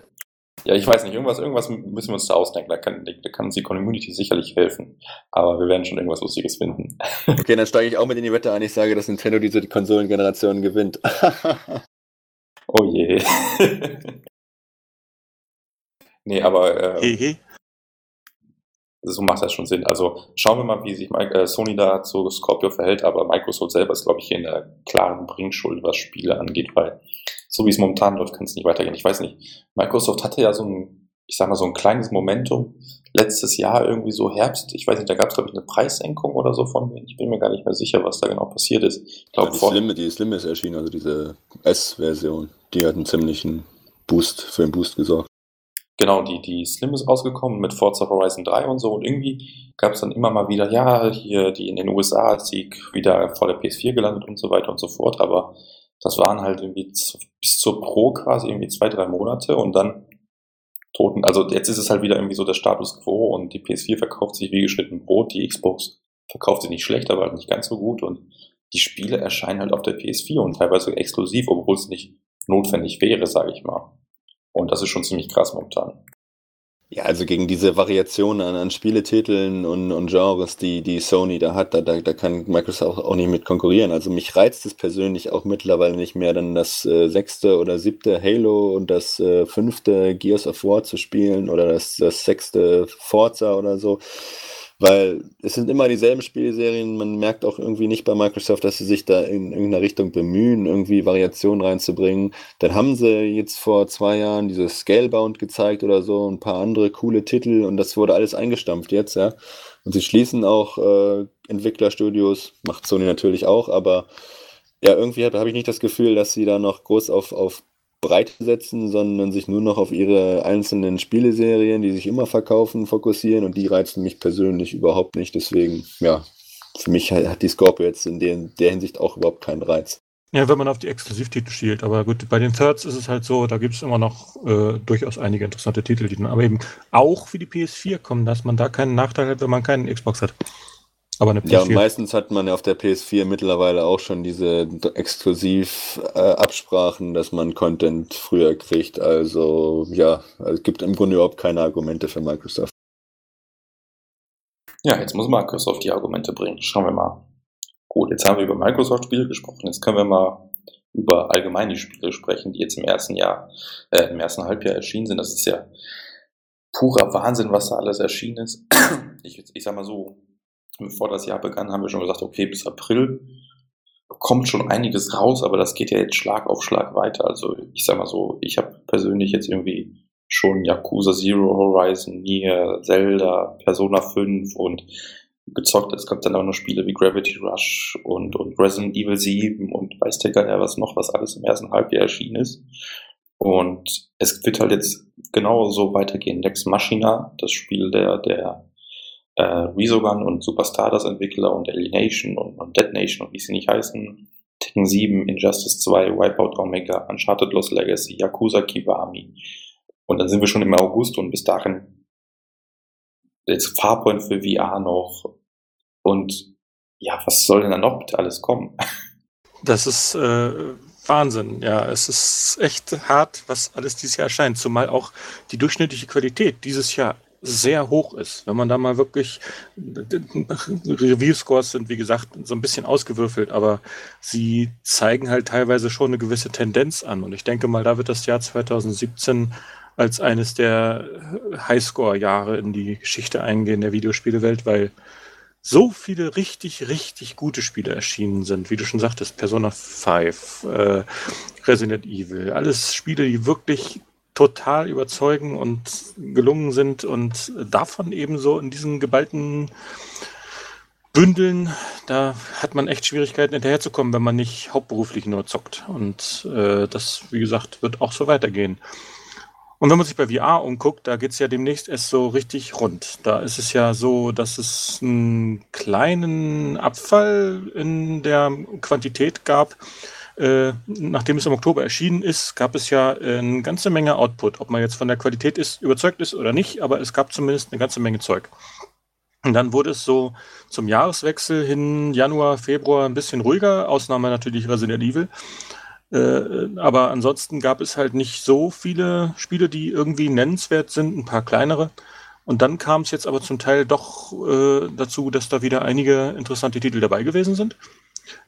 Speaker 1: Ja, ich weiß nicht, irgendwas, irgendwas müssen wir uns da ausdenken. Da kann, da kann uns die Community sicherlich helfen. Aber wir werden schon irgendwas Lustiges finden.
Speaker 2: Okay, dann steige ich auch mit in die Wette ein. Ich sage, dass Nintendo diese Konsolengeneration gewinnt.
Speaker 1: oh je. nee, aber äh, so macht das schon Sinn. Also schauen wir mal, wie sich äh, Sony da zu Scorpio verhält. Aber Microsoft selber ist, glaube ich, hier in der klaren Bringschuld, was Spiele angeht, weil so wie es momentan läuft, kann es nicht weitergehen. Ich weiß nicht. Microsoft hatte ja so ein, ich sag mal, so ein kleines Momentum letztes Jahr irgendwie so Herbst. Ich weiß nicht, da gab es, glaube ich, eine Preissenkung oder so von mir. Ich bin mir gar nicht mehr sicher, was da genau passiert ist. Ich
Speaker 2: glaube, ja, die, Slim, die Slim ist erschienen, also diese S-Version. Die hat einen ziemlichen Boost, für einen Boost gesorgt.
Speaker 1: Genau, die, die Slim ist rausgekommen mit Forza Horizon 3 und so und irgendwie gab es dann immer mal wieder, ja, hier die in den USA ist die wieder vor der PS4 gelandet und so weiter und so fort, aber das waren halt irgendwie bis zur Pro quasi irgendwie zwei, drei Monate und dann toten. Also jetzt ist es halt wieder irgendwie so der Status quo und die PS4 verkauft sich wie geschnitten Brot, die Xbox verkauft sich nicht schlecht, aber halt nicht ganz so gut und die Spiele erscheinen halt auf der PS4 und teilweise exklusiv, obwohl es nicht notwendig wäre, sage ich mal. Und das ist schon ziemlich krass momentan.
Speaker 2: Ja, also gegen diese Variationen an, an Spieletiteln und, und Genres, die, die Sony da hat, da, da, da kann Microsoft auch nicht mit konkurrieren. Also mich reizt es persönlich auch mittlerweile nicht mehr, dann das äh, sechste oder siebte Halo und das äh, fünfte Gears of War zu spielen oder das, das sechste Forza oder so. Weil es sind immer dieselben Spielserien. Man merkt auch irgendwie nicht bei Microsoft, dass sie sich da in irgendeiner Richtung bemühen, irgendwie Variationen reinzubringen. Dann haben sie jetzt vor zwei Jahren dieses Scalebound gezeigt oder so, ein paar andere coole Titel und das wurde alles eingestampft jetzt, ja. Und sie schließen auch äh, Entwicklerstudios, macht Sony natürlich auch, aber ja, irgendwie habe hab ich nicht das Gefühl, dass sie da noch groß auf, auf Breite setzen, sondern sich nur noch auf ihre einzelnen Spieleserien, die sich immer verkaufen, fokussieren und die reizen mich persönlich überhaupt nicht. Deswegen, ja, für mich hat die Scorpio jetzt in der, der Hinsicht auch überhaupt keinen Reiz.
Speaker 3: Ja, wenn man auf die Exklusivtitel schielt. Aber gut, bei den Thirds ist es halt so, da gibt es immer noch äh, durchaus einige interessante Titel, die dann aber eben auch für die PS4 kommen, dass man da keinen Nachteil hat, wenn man keinen Xbox hat.
Speaker 2: Aber eine PS4. Ja, meistens hat man ja auf der PS4 mittlerweile auch schon diese Exklusiv-Absprachen, äh, dass man Content früher kriegt. Also ja, es gibt im Grunde überhaupt keine Argumente für Microsoft.
Speaker 1: Ja, jetzt muss Microsoft die Argumente bringen. Schauen wir mal. Gut, jetzt haben wir über Microsoft-Spiele gesprochen. Jetzt können wir mal über allgemeine Spiele sprechen, die jetzt im ersten Jahr, äh, im ersten Halbjahr erschienen sind. Das ist ja purer Wahnsinn, was da alles erschienen ist. Ich, ich sag mal so, bevor das Jahr begann, haben wir schon gesagt, okay, bis April kommt schon einiges raus, aber das geht ja jetzt Schlag auf Schlag weiter. Also ich sag mal so, ich habe persönlich jetzt irgendwie schon Yakuza Zero Horizon, Nier, Zelda, Persona 5 und gezockt. Es kommt dann auch noch Spiele wie Gravity Rush und, und Resident Evil 7 und weiß der Geier was noch, was alles im ersten Halbjahr erschienen ist. Und es wird halt jetzt genau so weitergehen. Next Machina, das Spiel der, der äh, Resogun und Superstar das Entwickler und Alienation und, und Dead Nation und wie sie nicht heißen. Tekken 7, Injustice 2, Wipeout Omega, Uncharted Lost Legacy, Yakuza Kiwami. Und dann sind wir schon im August und bis dahin jetzt Farpoint für VR noch. Und ja, was soll denn da noch bitte alles kommen?
Speaker 3: Das ist äh, Wahnsinn. Ja, es ist echt hart, was alles dieses Jahr erscheint. Zumal auch die durchschnittliche Qualität dieses Jahr sehr hoch ist. Wenn man da mal wirklich, Review-Scores sind wie gesagt so ein bisschen ausgewürfelt, aber sie zeigen halt teilweise schon eine gewisse Tendenz an. Und ich denke mal, da wird das Jahr 2017 als eines der Highscore-Jahre in die Geschichte eingehen der Videospielewelt, weil so viele richtig, richtig gute Spiele erschienen sind, wie du schon sagtest, Persona 5, äh, Resident Evil, alles Spiele, die wirklich total überzeugen und gelungen sind und davon ebenso in diesen geballten Bündeln, da hat man echt Schwierigkeiten hinterherzukommen, wenn man nicht hauptberuflich nur zockt. Und äh, das, wie gesagt, wird auch so weitergehen. Und wenn man sich bei VR umguckt, da geht es ja demnächst erst so richtig rund. Da ist es ja so, dass es einen kleinen Abfall in der Quantität gab äh, nachdem es im Oktober erschienen ist, gab es ja äh, eine ganze Menge Output. Ob man jetzt von der Qualität ist, überzeugt ist oder nicht, aber es gab zumindest eine ganze Menge Zeug. Und dann wurde es so zum Jahreswechsel hin, Januar, Februar, ein bisschen ruhiger. Ausnahme natürlich Resident Evil. Äh, aber ansonsten gab es halt nicht so viele Spiele, die irgendwie nennenswert sind, ein paar kleinere. Und dann kam es jetzt aber zum Teil doch äh, dazu, dass da wieder einige interessante Titel dabei gewesen sind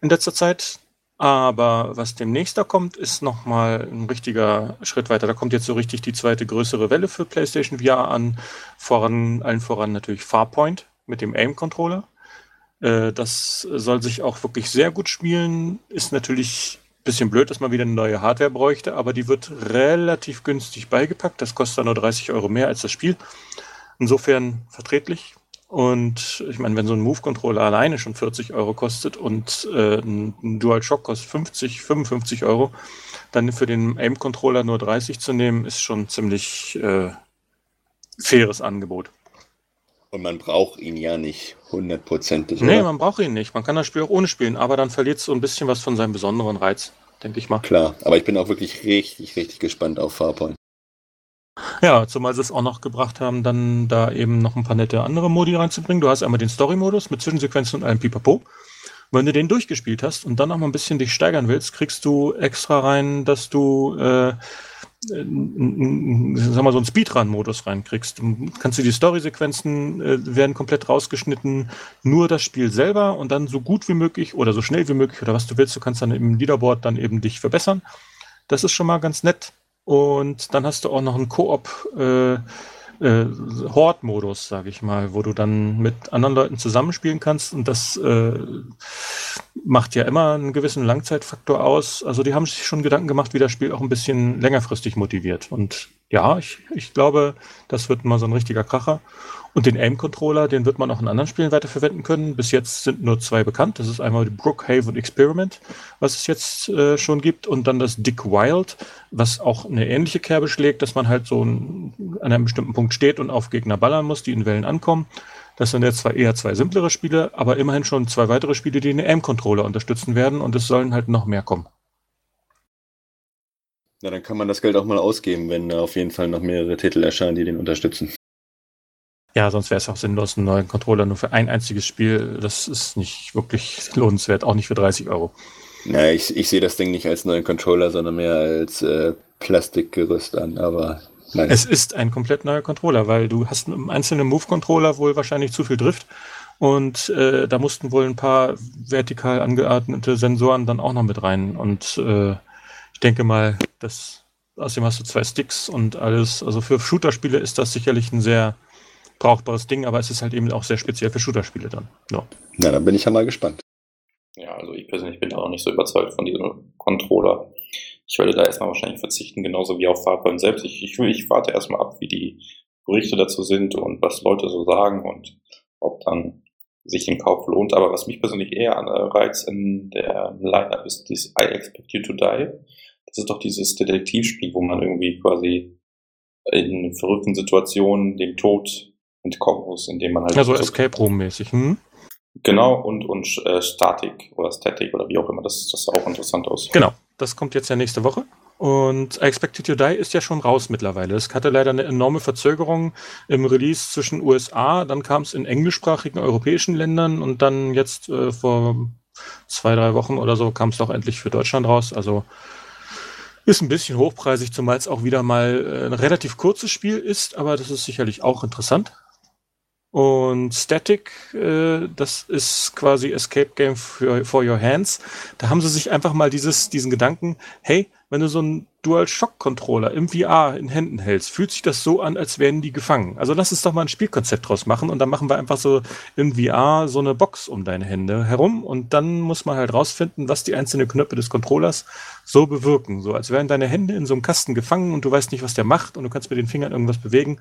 Speaker 3: in letzter Zeit. Aber was demnächst da kommt, ist nochmal ein richtiger Schritt weiter. Da kommt jetzt so richtig die zweite größere Welle für PlayStation VR an. Voran, allen voran natürlich Farpoint mit dem Aim-Controller. Äh, das soll sich auch wirklich sehr gut spielen. Ist natürlich bisschen blöd, dass man wieder eine neue Hardware bräuchte, aber die wird relativ günstig beigepackt. Das kostet nur 30 Euro mehr als das Spiel. Insofern vertretlich. Und ich meine, wenn so ein Move-Controller alleine schon 40 Euro kostet und äh, ein DualShock kostet 50, 55 Euro, dann für den Aim-Controller nur 30 zu nehmen, ist schon ziemlich äh, faires Angebot.
Speaker 2: Und man braucht ihn ja nicht hundertprozentig.
Speaker 3: Nee, man braucht ihn nicht. Man kann das Spiel auch ohne spielen, aber dann verliert es so ein bisschen was von seinem besonderen Reiz, denke ich mal.
Speaker 2: Klar, aber ich bin auch wirklich richtig, richtig gespannt auf Farpoint.
Speaker 3: Ja, zumal sie es auch noch gebracht haben, dann da eben noch ein paar nette andere Modi reinzubringen. Du hast einmal den Story-Modus mit Zwischensequenzen und allem Pipapo. Wenn du den durchgespielt hast und dann noch mal ein bisschen dich steigern willst, kriegst du extra rein, dass du äh, sag mal, so einen Speedrun-Modus reinkriegst. Kannst du die Story-Sequenzen äh, werden komplett rausgeschnitten, nur das Spiel selber und dann so gut wie möglich oder so schnell wie möglich oder was du willst, du kannst dann im Leaderboard dann eben dich verbessern. Das ist schon mal ganz nett. Und dann hast du auch noch einen Koop äh, äh, Horde-Modus, sage ich mal, wo du dann mit anderen Leuten zusammenspielen kannst und das äh, macht ja immer einen gewissen Langzeitfaktor aus. Also die haben sich schon Gedanken gemacht, wie das Spiel auch ein bisschen längerfristig motiviert. Und ja, ich, ich glaube, das wird mal so ein richtiger Kracher. Und den Aim-Controller, den wird man auch in anderen Spielen weiterverwenden können. Bis jetzt sind nur zwei bekannt. Das ist einmal die Brookhaven Experiment, was es jetzt äh, schon gibt, und dann das Dick Wild, was auch eine ähnliche Kerbe schlägt, dass man halt so ein, an einem bestimmten Punkt steht und auf Gegner ballern muss, die in Wellen ankommen. Das sind jetzt zwar eher zwei simplere Spiele, aber immerhin schon zwei weitere Spiele, die den Aim-Controller unterstützen werden und es sollen halt noch mehr kommen.
Speaker 2: Na, dann kann man das Geld auch mal ausgeben, wenn auf jeden Fall noch mehrere Titel erscheinen, die den unterstützen.
Speaker 3: Ja, sonst wäre es auch sinnlos, einen neuen Controller nur für ein einziges Spiel. Das ist nicht wirklich lohnenswert, auch nicht für 30 Euro.
Speaker 2: Na, ich, ich sehe das Ding nicht als neuen Controller, sondern mehr als äh, Plastikgerüst an, aber
Speaker 3: nein. Es ist ein komplett neuer Controller, weil du hast im einzelnen Move-Controller wohl wahrscheinlich zu viel Drift und äh, da mussten wohl ein paar vertikal angeordnete Sensoren dann auch noch mit rein und äh, ich denke mal, das außerdem hast du zwei Sticks und alles, also für Shooter-Spiele ist das sicherlich ein sehr brauchbares Ding, aber es ist halt eben auch sehr speziell für Shooter-Spiele dann.
Speaker 2: Ja. Na, dann bin ich ja mal gespannt.
Speaker 1: Ja, also ich persönlich bin auch nicht so überzeugt von diesem Controller. Ich werde da erstmal wahrscheinlich verzichten, genauso wie auf Farpoint selbst. Ich, ich, ich warte erstmal ab, wie die Berichte dazu sind und was Leute so sagen und ob dann sich den Kauf lohnt. Aber was mich persönlich eher reizt in der Line-Up ist dieses I Expect You to Die. Das ist doch dieses Detektivspiel, wo man irgendwie quasi in verrückten Situationen dem Tod entkommen muss, indem man halt.
Speaker 3: Also so Escape Room-mäßig, hm?
Speaker 1: Genau, und, und äh, Statik oder Static oder wie auch immer, das, das sah auch interessant aus.
Speaker 3: Genau, das kommt jetzt ja nächste Woche. Und I Expected to Die ist ja schon raus mittlerweile. Es hatte leider eine enorme Verzögerung im Release zwischen USA, dann kam es in englischsprachigen europäischen Ländern und dann jetzt äh, vor zwei, drei Wochen oder so kam es doch endlich für Deutschland raus. Also ist ein bisschen hochpreisig, zumal es auch wieder mal äh, ein relativ kurzes Spiel ist, aber das ist sicherlich auch interessant. Und Static, äh, das ist quasi Escape Game for, for Your Hands. Da haben sie sich einfach mal dieses, diesen Gedanken, hey, wenn du so einen Dual-Shock-Controller im VR in Händen hältst, fühlt sich das so an, als wären die gefangen. Also lass uns doch mal ein Spielkonzept draus machen und dann machen wir einfach so im VR so eine Box um deine Hände herum und dann muss man halt rausfinden, was die einzelnen Knöpfe des Controllers so bewirken. So als wären deine Hände in so einem Kasten gefangen und du weißt nicht, was der macht und du kannst mit den Fingern irgendwas bewegen.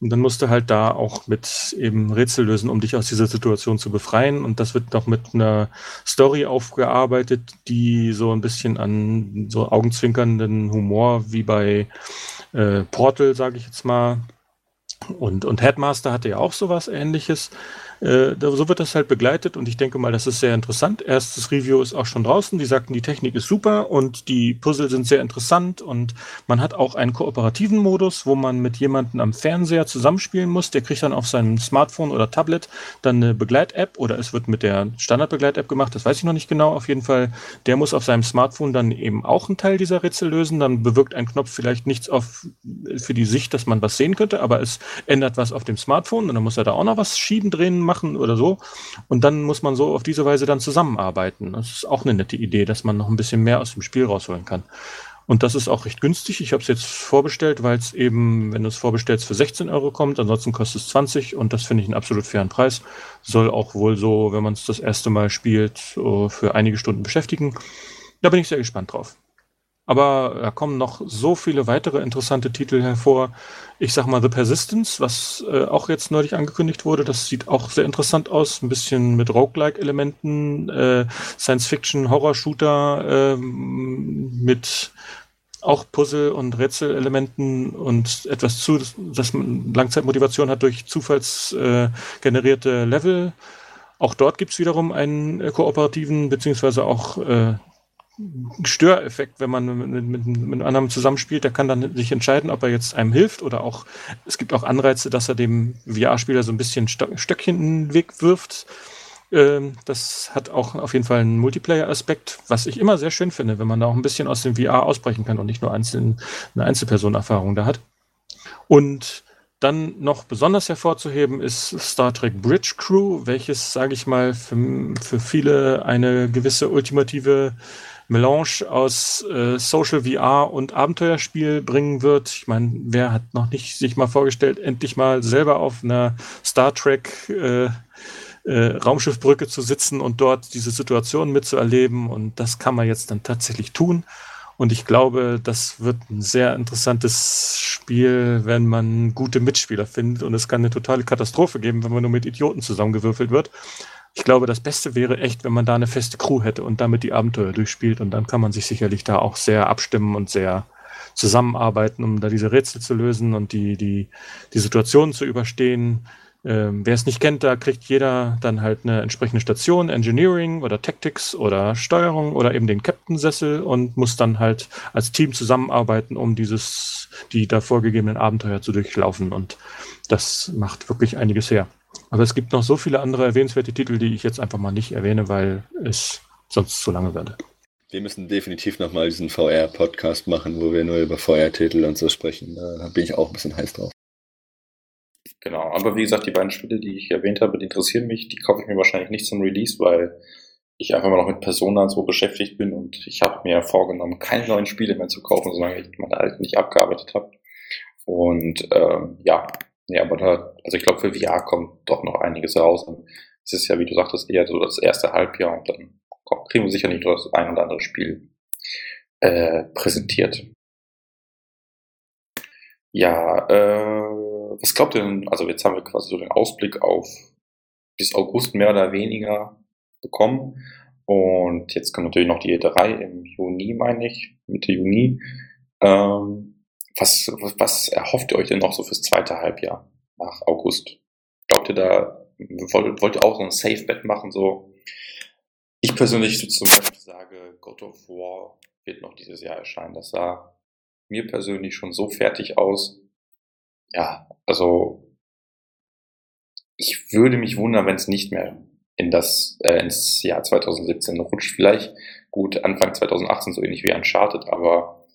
Speaker 3: Und dann musst du halt da auch mit eben Rätsel lösen, um dich aus dieser Situation zu befreien. Und das wird noch mit einer Story aufgearbeitet, die so ein bisschen an so augenzwinkernden Humor wie bei äh, Portal, sage ich jetzt mal. Und, und Headmaster hatte ja auch sowas ähnliches. Äh, so wird das halt begleitet und ich denke mal, das ist sehr interessant. Erstes Review ist auch schon draußen. Die sagten, die Technik ist super und die Puzzle sind sehr interessant und man hat auch einen kooperativen Modus, wo man mit jemandem am Fernseher zusammenspielen muss. Der kriegt dann auf seinem Smartphone oder Tablet dann eine Begleit-App oder es wird mit der Standard-Begleit-App gemacht, das weiß ich noch nicht genau. Auf jeden Fall, der muss auf seinem Smartphone dann eben auch einen Teil dieser Rätsel lösen. Dann bewirkt ein Knopf vielleicht nichts auf, für die Sicht, dass man was sehen könnte, aber es ändert was auf dem Smartphone und dann muss er da auch noch was schieben, drehen, machen oder so. Und dann muss man so auf diese Weise dann zusammenarbeiten. Das ist auch eine nette Idee, dass man noch ein bisschen mehr aus dem Spiel rausholen kann. Und das ist auch recht günstig. Ich habe es jetzt vorbestellt, weil es eben, wenn du es vorbestellst, für 16 Euro kommt. Ansonsten kostet es 20 und das finde ich einen absolut fairen Preis. Soll auch wohl so, wenn man es das erste Mal spielt, für einige Stunden beschäftigen. Da bin ich sehr gespannt drauf. Aber da kommen noch so viele weitere interessante Titel hervor. Ich sag mal The Persistence, was äh, auch jetzt neulich angekündigt wurde. Das sieht auch sehr interessant aus. Ein bisschen mit Roguelike-Elementen, äh, Science-Fiction-Horror-Shooter äh, mit auch Puzzle- und Rätselelementen und etwas zu, dass man Langzeitmotivation hat durch zufallsgenerierte äh, Level. Auch dort gibt es wiederum einen äh, kooperativen beziehungsweise auch äh, Störeffekt, wenn man mit, mit, mit einem zusammenspielt, der kann dann sich entscheiden, ob er jetzt einem hilft oder auch, es gibt auch Anreize, dass er dem VR-Spieler so ein bisschen Stöckchen in den Weg wirft. Ähm, das hat auch auf jeden Fall einen Multiplayer-Aspekt, was ich immer sehr schön finde, wenn man da auch ein bisschen aus dem VR ausbrechen kann und nicht nur einzeln, eine Einzelpersonenerfahrung da hat. Und dann noch besonders hervorzuheben ist Star Trek Bridge Crew, welches, sage ich mal, für, für viele eine gewisse ultimative Melange aus äh, Social VR und Abenteuerspiel bringen wird. Ich meine, wer hat noch nicht sich mal vorgestellt, endlich mal selber auf einer Star Trek äh, äh, Raumschiffbrücke zu sitzen und dort diese Situation mitzuerleben. Und das kann man jetzt dann tatsächlich tun. Und ich glaube, das wird ein sehr interessantes Spiel, wenn man gute Mitspieler findet. Und es kann eine totale Katastrophe geben, wenn man nur mit Idioten zusammengewürfelt wird. Ich glaube, das Beste wäre echt, wenn man da eine feste Crew hätte und damit die Abenteuer durchspielt. Und dann kann man sich sicherlich da auch sehr abstimmen und sehr zusammenarbeiten, um da diese Rätsel zu lösen und die, die, die Situationen zu überstehen. Ähm, Wer es nicht kennt, da kriegt jeder dann halt eine entsprechende Station, Engineering oder Tactics oder Steuerung oder eben den Captain-Sessel und muss dann halt als Team zusammenarbeiten, um dieses, die da vorgegebenen Abenteuer zu durchlaufen. Und das macht wirklich einiges her. Aber es gibt noch so viele andere erwähnenswerte Titel, die ich jetzt einfach mal nicht erwähne, weil es sonst zu lange würde.
Speaker 2: Wir müssen definitiv nochmal diesen VR-Podcast machen, wo wir nur über VR-Titel und so sprechen. Da bin ich auch ein bisschen heiß drauf.
Speaker 1: Genau, aber wie gesagt, die beiden Spiele, die ich erwähnt habe, die interessieren mich. Die kaufe ich mir wahrscheinlich nicht zum Release, weil ich einfach mal noch mit Persona so beschäftigt bin und ich habe mir vorgenommen, keine neuen Spiele mehr zu kaufen, solange ich meine alten nicht abgearbeitet habe. Und ähm, ja, ja, aber da, also ich glaube, für VR kommt doch noch einiges raus. Es ist ja, wie du sagtest, eher so das erste Halbjahr und dann kriegen wir sicher nicht das ein oder andere Spiel äh, präsentiert. Ja, äh, was glaubt ihr denn, also jetzt haben wir quasi so den Ausblick auf bis August mehr oder weniger bekommen. Und jetzt kommt natürlich noch die E3 im Juni, meine ich, Mitte Juni. Ähm, was, was erhofft ihr euch denn noch so fürs zweite Halbjahr nach August? Glaubt ihr da, wollt, wollt ihr auch so ein Safe-Bet machen? So, ich persönlich zum Beispiel sage, God of War wird noch dieses Jahr erscheinen. Das sah mir persönlich schon so fertig aus. Ja, also ich würde mich wundern, wenn es nicht mehr in das äh, ins Jahr 2017 rutscht. Vielleicht gut Anfang 2018 so ähnlich wie Uncharted, aber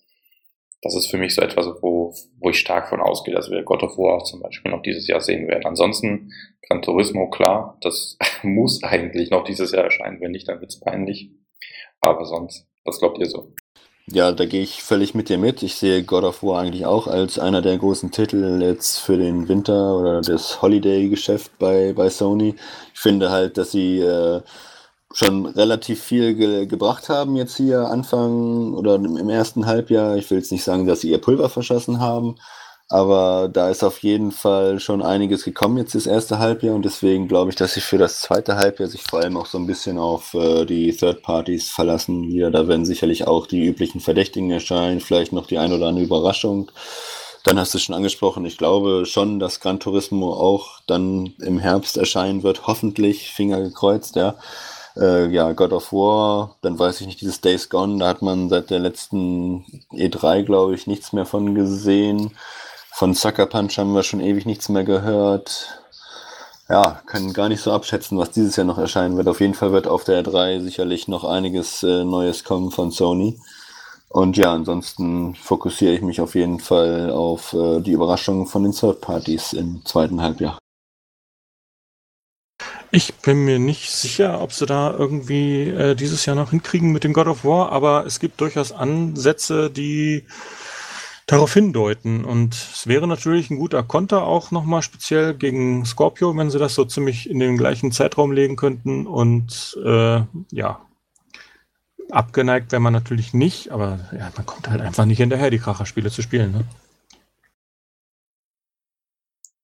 Speaker 1: das ist für mich so etwas, wo, wo ich stark von ausgehe, dass wir God of War zum Beispiel noch dieses Jahr sehen werden. Ansonsten Gran Turismo, klar, das muss eigentlich noch dieses Jahr erscheinen. Wenn nicht, dann wird's peinlich. Aber sonst, was glaubt ihr so?
Speaker 2: Ja, da gehe ich völlig mit dir mit. Ich sehe God of War eigentlich auch als einer der großen Titel jetzt für den Winter oder das Holiday-Geschäft bei, bei Sony. Ich finde halt, dass sie äh, schon relativ viel ge gebracht haben jetzt hier Anfang oder im ersten Halbjahr. Ich will jetzt nicht sagen, dass sie ihr Pulver verschossen haben, aber da ist auf jeden Fall schon einiges gekommen jetzt das erste Halbjahr und deswegen glaube ich, dass sie für das zweite Halbjahr sich vor allem auch so ein bisschen auf äh, die Third Parties verlassen. Wieder, da werden sicherlich auch die üblichen Verdächtigen erscheinen, vielleicht noch die ein oder andere Überraschung. Dann hast du es schon angesprochen, ich glaube schon, dass Gran Turismo auch dann im Herbst erscheinen wird, hoffentlich, Finger gekreuzt, ja. Äh, ja, God of War, dann weiß ich nicht, dieses Days Gone, da hat man seit der letzten E3, glaube ich, nichts mehr von gesehen. Von Sucker Punch haben wir schon ewig nichts mehr gehört. Ja, können gar nicht so abschätzen, was dieses Jahr noch erscheinen wird. Auf jeden Fall wird auf der E3 sicherlich noch einiges äh, Neues kommen von Sony. Und ja, ansonsten fokussiere ich mich auf jeden Fall auf äh, die Überraschungen von den Third Parties im zweiten Halbjahr.
Speaker 3: Ich bin mir nicht sicher, ob sie da irgendwie äh, dieses Jahr noch hinkriegen mit dem God of War, aber es gibt durchaus Ansätze, die darauf hindeuten. Und es wäre natürlich ein guter Konter auch nochmal speziell gegen Scorpio, wenn sie das so ziemlich in den gleichen Zeitraum legen könnten. Und äh, ja, abgeneigt wäre man natürlich nicht, aber ja, man kommt halt einfach nicht hinterher, die Kracherspiele zu spielen. Ne?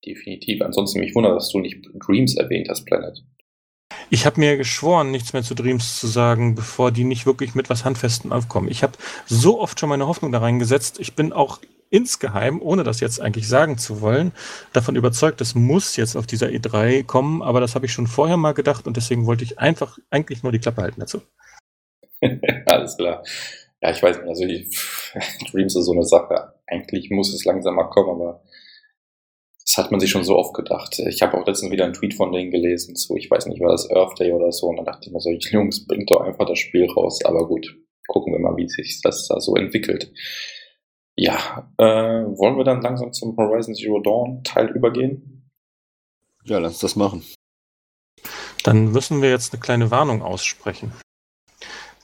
Speaker 1: Definitiv. Ansonsten mich wundert, dass du nicht Dreams erwähnt hast, Planet.
Speaker 3: Ich habe mir geschworen, nichts mehr zu Dreams zu sagen, bevor die nicht wirklich mit was Handfestem aufkommen. Ich habe so oft schon meine Hoffnung da reingesetzt. Ich bin auch insgeheim, ohne das jetzt eigentlich sagen zu wollen, davon überzeugt, es muss jetzt auf dieser E3 kommen, aber das habe ich schon vorher mal gedacht und deswegen wollte ich einfach eigentlich nur die Klappe halten dazu.
Speaker 1: Alles klar. Ja, ich weiß nicht, also die Dreams ist so eine Sache. Eigentlich muss es langsam mal kommen, aber das hat man sich schon so oft gedacht. Ich habe auch letztens wieder einen Tweet von denen gelesen, so, ich weiß nicht, war das Earth Day oder so, und dann dachte ich mir so, Jungs, bringt doch einfach das Spiel raus. Aber gut, gucken wir mal, wie sich das da so entwickelt. Ja, äh, wollen wir dann langsam zum Horizon Zero Dawn Teil übergehen?
Speaker 2: Ja, lass das machen.
Speaker 3: Dann müssen wir jetzt eine kleine Warnung aussprechen.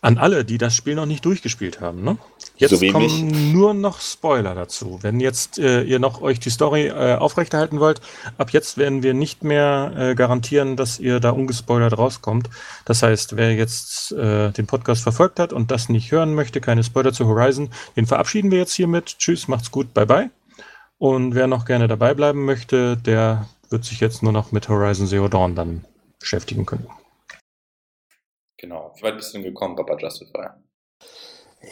Speaker 3: An alle, die das Spiel noch nicht durchgespielt haben. Ne? Jetzt so kommen mich. nur noch Spoiler dazu. Wenn jetzt äh, ihr noch euch die Story äh, aufrechterhalten wollt, ab jetzt werden wir nicht mehr äh, garantieren, dass ihr da ungespoilert rauskommt. Das heißt, wer jetzt äh, den Podcast verfolgt hat und das nicht hören möchte, keine Spoiler zu Horizon, den verabschieden wir jetzt hiermit. Tschüss, macht's gut, bye bye. Und wer noch gerne dabei bleiben möchte, der wird sich jetzt nur noch mit Horizon Zero Dawn dann beschäftigen können.
Speaker 1: Genau. Wie weit bist du denn gekommen, Papa Justifier?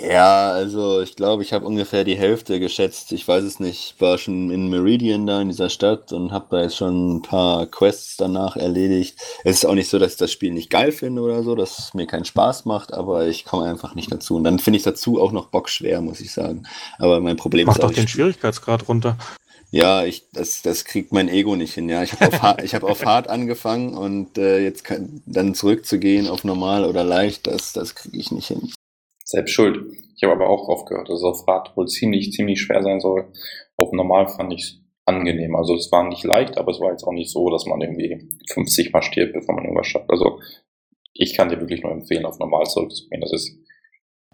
Speaker 2: Ja, also ich glaube, ich habe ungefähr die Hälfte geschätzt. Ich weiß es nicht. Ich war schon in Meridian da in dieser Stadt und habe da jetzt schon ein paar Quests danach erledigt. Es ist auch nicht so, dass ich das Spiel nicht geil finde oder so, dass es mir keinen Spaß macht, aber ich komme einfach nicht dazu. Und dann finde ich dazu auch noch bockschwer, muss ich sagen. Aber mein Problem
Speaker 3: Mach
Speaker 2: ist
Speaker 3: doch den Schwierigkeitsgrad runter.
Speaker 2: Ja, ich, das, das kriegt mein Ego nicht hin. Ja, ich habe auf, hart, ich hab auf hart angefangen und äh, jetzt kann, dann zurückzugehen auf normal oder leicht, das, das kriege ich nicht hin.
Speaker 1: Selbst schuld. Ich habe aber auch aufgehört, dass es auf hart wohl ziemlich, ziemlich schwer sein soll. Auf normal fand ich es angenehm. Also es war nicht leicht, aber es war jetzt auch nicht so, dass man irgendwie 50 mal stirbt, bevor man irgendwas schafft. Also ich kann dir wirklich nur empfehlen, auf normal zurückzugehen. Das ist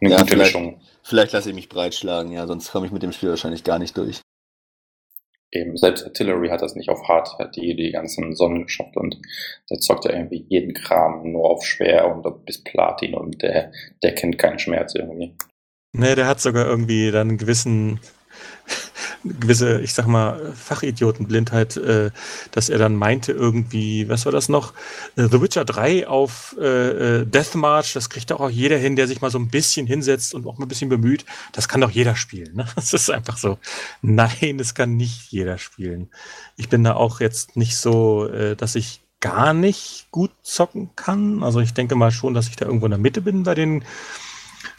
Speaker 2: eine ja, gute vielleicht, Mischung. Vielleicht lasse ich mich breitschlagen, ja, sonst komme ich mit dem Spiel wahrscheinlich gar nicht durch
Speaker 1: eben selbst Artillery hat das nicht auf hart, hat die die ganzen Sonnen geschafft und der zockt ja irgendwie jeden Kram nur auf schwer und bis Platin und der, der kennt keinen Schmerz irgendwie.
Speaker 3: Nee, der hat sogar irgendwie dann einen gewissen gewisse, ich sag mal, Fachidiotenblindheit, äh, dass er dann meinte irgendwie, was war das noch? Äh, The Witcher 3 auf äh, äh Deathmarch, das kriegt auch jeder hin, der sich mal so ein bisschen hinsetzt und auch mal ein bisschen bemüht. Das kann doch jeder spielen. Ne? Das ist einfach so. Nein, das kann nicht jeder spielen. Ich bin da auch jetzt nicht so, äh, dass ich gar nicht gut zocken kann. Also ich denke mal schon, dass ich da irgendwo in der Mitte bin bei den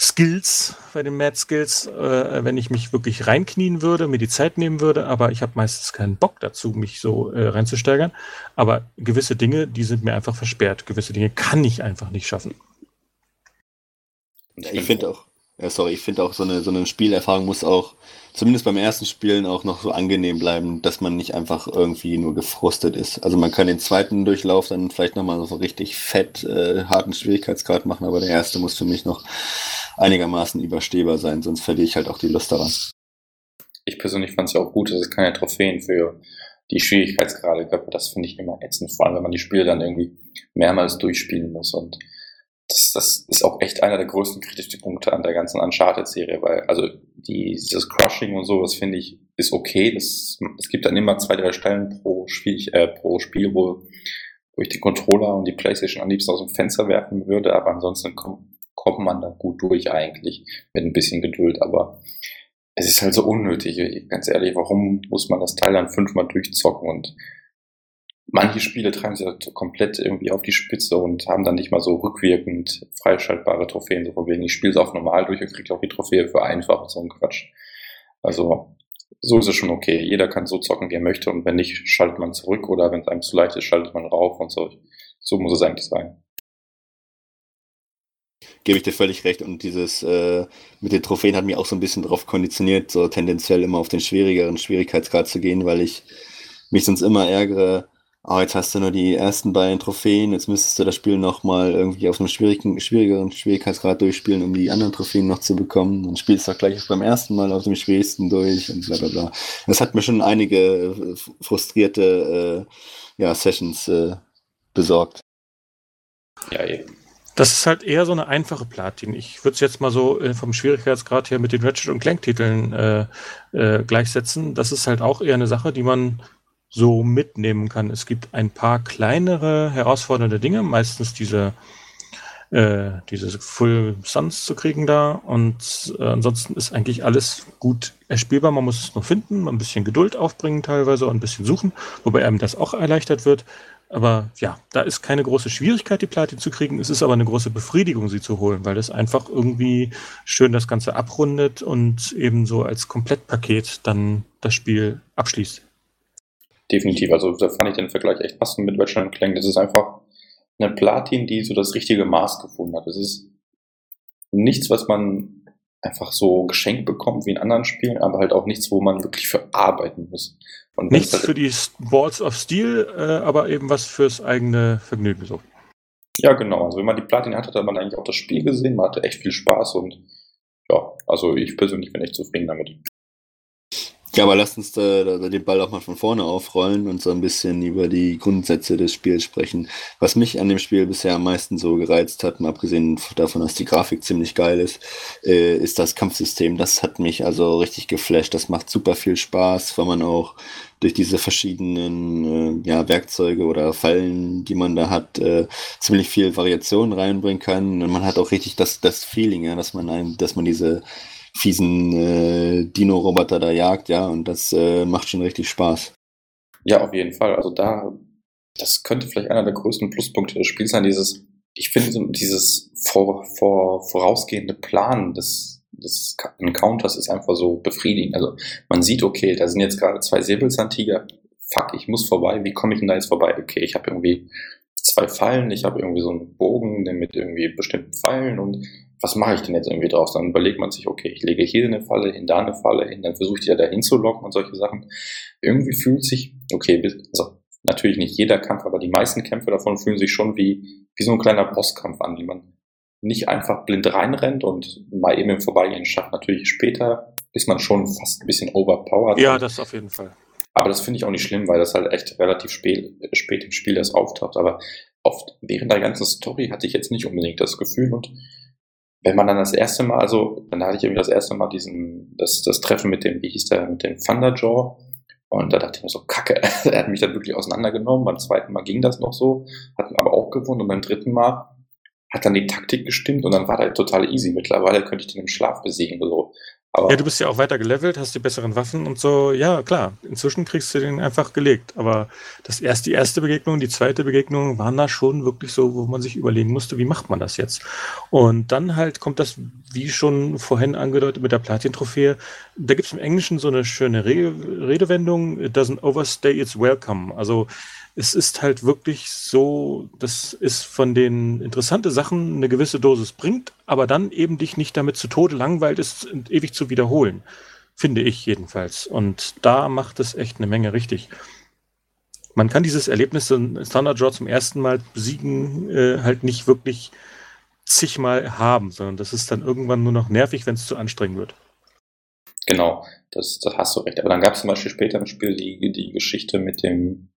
Speaker 3: Skills, bei den Mad Skills, äh, wenn ich mich wirklich reinknien würde, mir die Zeit nehmen würde, aber ich habe meistens keinen Bock dazu, mich so äh, reinzusteigern. Aber gewisse Dinge, die sind mir einfach versperrt. Gewisse Dinge kann ich einfach nicht schaffen.
Speaker 2: Ich finde auch, ja, sorry, ich finde auch so eine, so eine Spielerfahrung muss auch, zumindest beim ersten Spielen, auch noch so angenehm bleiben, dass man nicht einfach irgendwie nur gefrustet ist. Also man kann den zweiten Durchlauf dann vielleicht nochmal so richtig fett, äh, harten Schwierigkeitsgrad machen, aber der erste muss für mich noch einigermaßen überstehbar sein, sonst verliere ich halt auch die Lust daran.
Speaker 1: Ich persönlich fand es ja auch gut, dass es keine Trophäen für die Schwierigkeitsgrade gab. Das finde ich immer ätzend, vor allem wenn man die Spiele dann irgendwie mehrmals durchspielen muss. Und das, das ist auch echt einer der größten Kritikpunkte an der ganzen Uncharted-Serie, weil also die, dieses Crushing und so, das finde ich, ist okay. Das, es gibt dann immer zwei, drei Stellen pro Spiel, äh, pro Spiel wo, wo ich die Controller und die Playstation am liebsten aus dem Fenster werfen würde, aber ansonsten kommt kommt man da gut durch eigentlich mit ein bisschen Geduld, aber es ist halt so unnötig, ganz ehrlich, warum muss man das Teil dann fünfmal durchzocken und manche Spiele treiben sich halt komplett irgendwie auf die Spitze und haben dann nicht mal so rückwirkend freischaltbare Trophäen, so von wegen, ich spiele es auf normal durch und kriege auch die Trophäe für einfach und so ein Quatsch. Also, so ist es schon okay. Jeder kann so zocken, wie er möchte und wenn nicht, schaltet man zurück oder wenn es einem zu leicht ist, schaltet man rauf und so. So muss es eigentlich sein
Speaker 2: gebe ich dir völlig recht. Und dieses äh, mit den Trophäen hat mich auch so ein bisschen darauf konditioniert, so tendenziell immer auf den schwierigeren Schwierigkeitsgrad zu gehen, weil ich mich sonst immer ärgere, oh, jetzt hast du nur die ersten beiden Trophäen, jetzt müsstest du das Spiel nochmal irgendwie auf einem schwierigen, schwierigeren Schwierigkeitsgrad durchspielen, um die anderen Trophäen noch zu bekommen. Dann spielst du auch gleich beim ersten Mal auf dem schwierigsten durch und bla bla bla. Das hat mir schon einige äh, frustrierte äh, ja, Sessions äh, besorgt.
Speaker 3: Ja, eben. Das ist halt eher so eine einfache Platin. Ich würde es jetzt mal so äh, vom Schwierigkeitsgrad her mit den Ratchet und Clank-Titeln äh, äh, gleichsetzen. Das ist halt auch eher eine Sache, die man so mitnehmen kann. Es gibt ein paar kleinere herausfordernde Dinge, meistens diese äh, diese Full Suns zu kriegen da und äh, ansonsten ist eigentlich alles gut erspielbar. Man muss es nur finden, ein bisschen Geduld aufbringen teilweise und ein bisschen suchen, wobei einem das auch erleichtert wird. Aber ja, da ist keine große Schwierigkeit, die Platin zu kriegen. Es ist aber eine große Befriedigung, sie zu holen, weil es einfach irgendwie schön das Ganze abrundet und eben so als Komplettpaket dann das Spiel abschließt.
Speaker 1: Definitiv. Also da fand ich den Vergleich echt passend mit Ratchet Clank. Das ist einfach eine Platin, die so das richtige Maß gefunden hat. Das ist nichts, was man einfach so geschenkt bekommt wie in anderen Spielen, aber halt auch nichts, wo man wirklich für arbeiten muss.
Speaker 3: Und nichts für die Balls of Steel, äh, aber eben was fürs eigene Vergnügen so.
Speaker 1: Ja, genau. Also wenn man die Platin hatte, hat man eigentlich auch das Spiel gesehen, man hatte echt viel Spaß und ja, also ich persönlich bin echt zufrieden damit.
Speaker 2: Ja, aber lasst uns da, da, den Ball auch mal von vorne aufrollen und so ein bisschen über die Grundsätze des Spiels sprechen. Was mich an dem Spiel bisher am meisten so gereizt hat, mal abgesehen davon, dass die Grafik ziemlich geil ist, äh, ist das Kampfsystem. Das hat mich also richtig geflasht. Das macht super viel Spaß, weil man auch durch diese verschiedenen äh, ja, Werkzeuge oder Fallen, die man da hat, äh, ziemlich viel Variation reinbringen kann. Und man hat auch richtig das, das Feeling, ja, dass man ein, dass man diese fiesen äh, Dino-Roboter da jagt, ja, und das äh, macht schon richtig Spaß.
Speaker 1: Ja, auf jeden Fall. Also da, das könnte vielleicht einer der größten Pluspunkte des Spiels sein, dieses, ich finde dieses vor, vor, vorausgehende Plan des, des Encounters ist einfach so befriedigend. Also man sieht, okay, da sind jetzt gerade zwei Säbelzahntiger, fuck, ich muss vorbei, wie komme ich denn da jetzt vorbei? Okay, ich habe irgendwie zwei Fallen, ich habe irgendwie so einen Bogen mit irgendwie bestimmten Pfeilen und was mache ich denn jetzt irgendwie draus? Dann überlegt man sich, okay, ich lege hier eine Falle hin, da eine Falle hin, dann versuche ich ja da hinzulocken und solche Sachen. Irgendwie fühlt sich, okay, also natürlich nicht jeder Kampf, aber die meisten Kämpfe davon fühlen sich schon wie, wie so ein kleiner Bosskampf an, wie man nicht einfach blind reinrennt und mal eben im Vorbeigehen schafft. Natürlich später ist man schon fast ein bisschen overpowered.
Speaker 3: Ja, das auf jeden Fall.
Speaker 1: Aber das finde ich auch nicht schlimm, weil das halt echt relativ spät, spät im Spiel das auftaucht. Aber oft während der ganzen Story hatte ich jetzt nicht unbedingt das Gefühl und wenn man dann das erste Mal, also dann hatte ich irgendwie das erste Mal diesen, das, das Treffen mit dem, wie hieß der, mit dem Thunderjaw. Und da dachte ich mir so, kacke, er hat mich dann wirklich auseinandergenommen. Beim zweiten Mal ging das noch so, hat aber auch gewonnen. Und beim dritten Mal hat dann die Taktik gestimmt und dann war das total easy. Mittlerweile könnte ich den im Schlaf besiegen. So.
Speaker 3: Aber ja, du bist ja auch weiter gelevelt, hast die besseren Waffen und so. Ja, klar. Inzwischen kriegst du den einfach gelegt. Aber das erste, die erste Begegnung, die zweite Begegnung waren da schon wirklich so, wo man sich überlegen musste, wie macht man das jetzt? Und dann halt kommt das, wie schon vorhin angedeutet mit der Platin-Trophäe. Da gibt es im Englischen so eine schöne Redewendung, it doesn't overstay its welcome. Also es ist halt wirklich so, dass es von den interessanten Sachen eine gewisse Dosis bringt, aber dann eben dich nicht damit zu Tode langweilt ist, ewig zu wiederholen. Finde ich jedenfalls. Und da macht es echt eine Menge richtig. Man kann dieses Erlebnis in Standard Draw zum ersten Mal besiegen äh, halt nicht wirklich zigmal haben, sondern das ist dann irgendwann nur noch nervig, wenn es zu anstrengend wird.
Speaker 1: Genau, das, das hast du recht. Aber dann gab es zum Beispiel später im Spiel die, die Geschichte mit dem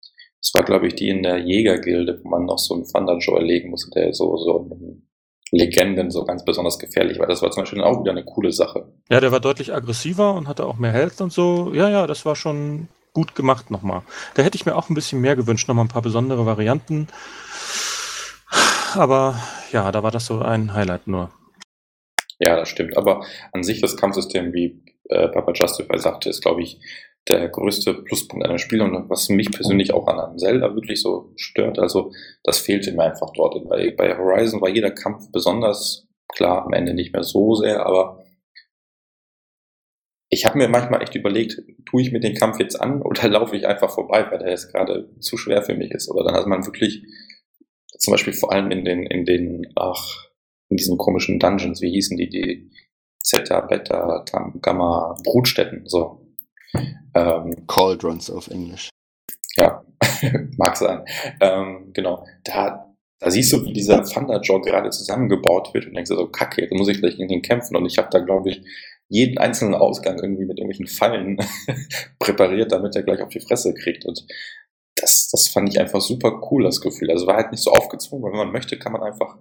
Speaker 1: das war, glaube ich, die in der Jägergilde, wo man noch so einen Thunderjaw erlegen musste, der so, so Legenden so ganz besonders gefährlich war. Das war zum Beispiel auch wieder eine coole Sache.
Speaker 3: Ja, der war deutlich aggressiver und hatte auch mehr Health und so. Ja, ja, das war schon gut gemacht nochmal. Da hätte ich mir auch ein bisschen mehr gewünscht, nochmal ein paar besondere Varianten. Aber ja, da war das so ein Highlight nur.
Speaker 1: Ja, das stimmt. Aber an sich das Kampfsystem, wie äh, Papa Justify sagte, ist, glaube ich, der größte Pluspunkt an einem Spiel und was mich persönlich auch an einem Zelda wirklich so stört. Also das fehlte mir einfach dort. Bei, bei Horizon war jeder Kampf besonders klar, am Ende nicht mehr so sehr, aber ich habe mir manchmal echt überlegt, tue ich mir den Kampf jetzt an oder laufe ich einfach vorbei, weil der jetzt gerade zu schwer für mich ist. Oder dann hat man wirklich, zum Beispiel vor allem in den, in den, ach, in diesen komischen Dungeons, wie hießen die, die Zeta, Beta, Gamma, Brutstätten, so.
Speaker 2: Ähm, Cauldrons auf Englisch.
Speaker 1: Ja, mag sein. Ähm, genau. Da, da siehst du, wie dieser Thunderjaw gerade zusammengebaut wird und denkst so, kacke, da muss ich vielleicht gegen ihn kämpfen. Und ich habe da, glaube ich, jeden einzelnen Ausgang irgendwie mit irgendwelchen Fallen präpariert, damit er gleich auf die Fresse kriegt. Und das, das fand ich einfach super cool, das Gefühl. Also war halt nicht so aufgezwungen, weil wenn man möchte, kann man einfach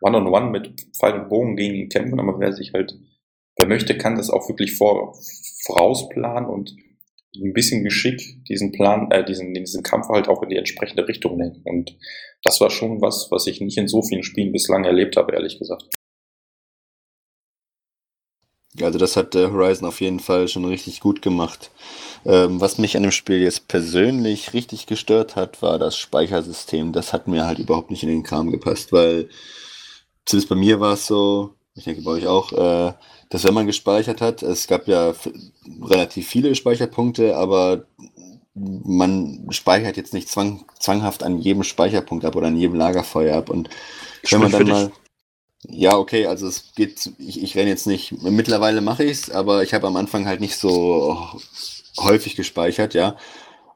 Speaker 1: One-on-One -on -one mit Pfeil und Bogen gegen ihn kämpfen, aber wer sich halt, wer möchte, kann das auch wirklich vor, vorausplanen und ein bisschen Geschick diesen Plan, äh, diesen, diesen Kampf halt auch in die entsprechende Richtung lenken. Und das war schon was, was ich nicht in so vielen Spielen bislang erlebt habe, ehrlich gesagt.
Speaker 2: Also das hat äh, Horizon auf jeden Fall schon richtig gut gemacht. Ähm, was mich an dem Spiel jetzt persönlich richtig gestört hat, war das Speichersystem. Das hat mir halt überhaupt nicht in den Kram gepasst, weil zumindest bei mir war es so, ich denke bei euch auch, äh, dass wenn man gespeichert hat, es gab ja relativ viele Speicherpunkte, aber man speichert jetzt nicht zwang, zwanghaft an jedem Speicherpunkt ab oder an jedem Lagerfeuer ab. Und wenn man dann mal. Ja, okay, also es geht, ich, ich renne jetzt nicht, mittlerweile mache ich es, aber ich habe am Anfang halt nicht so häufig gespeichert, ja.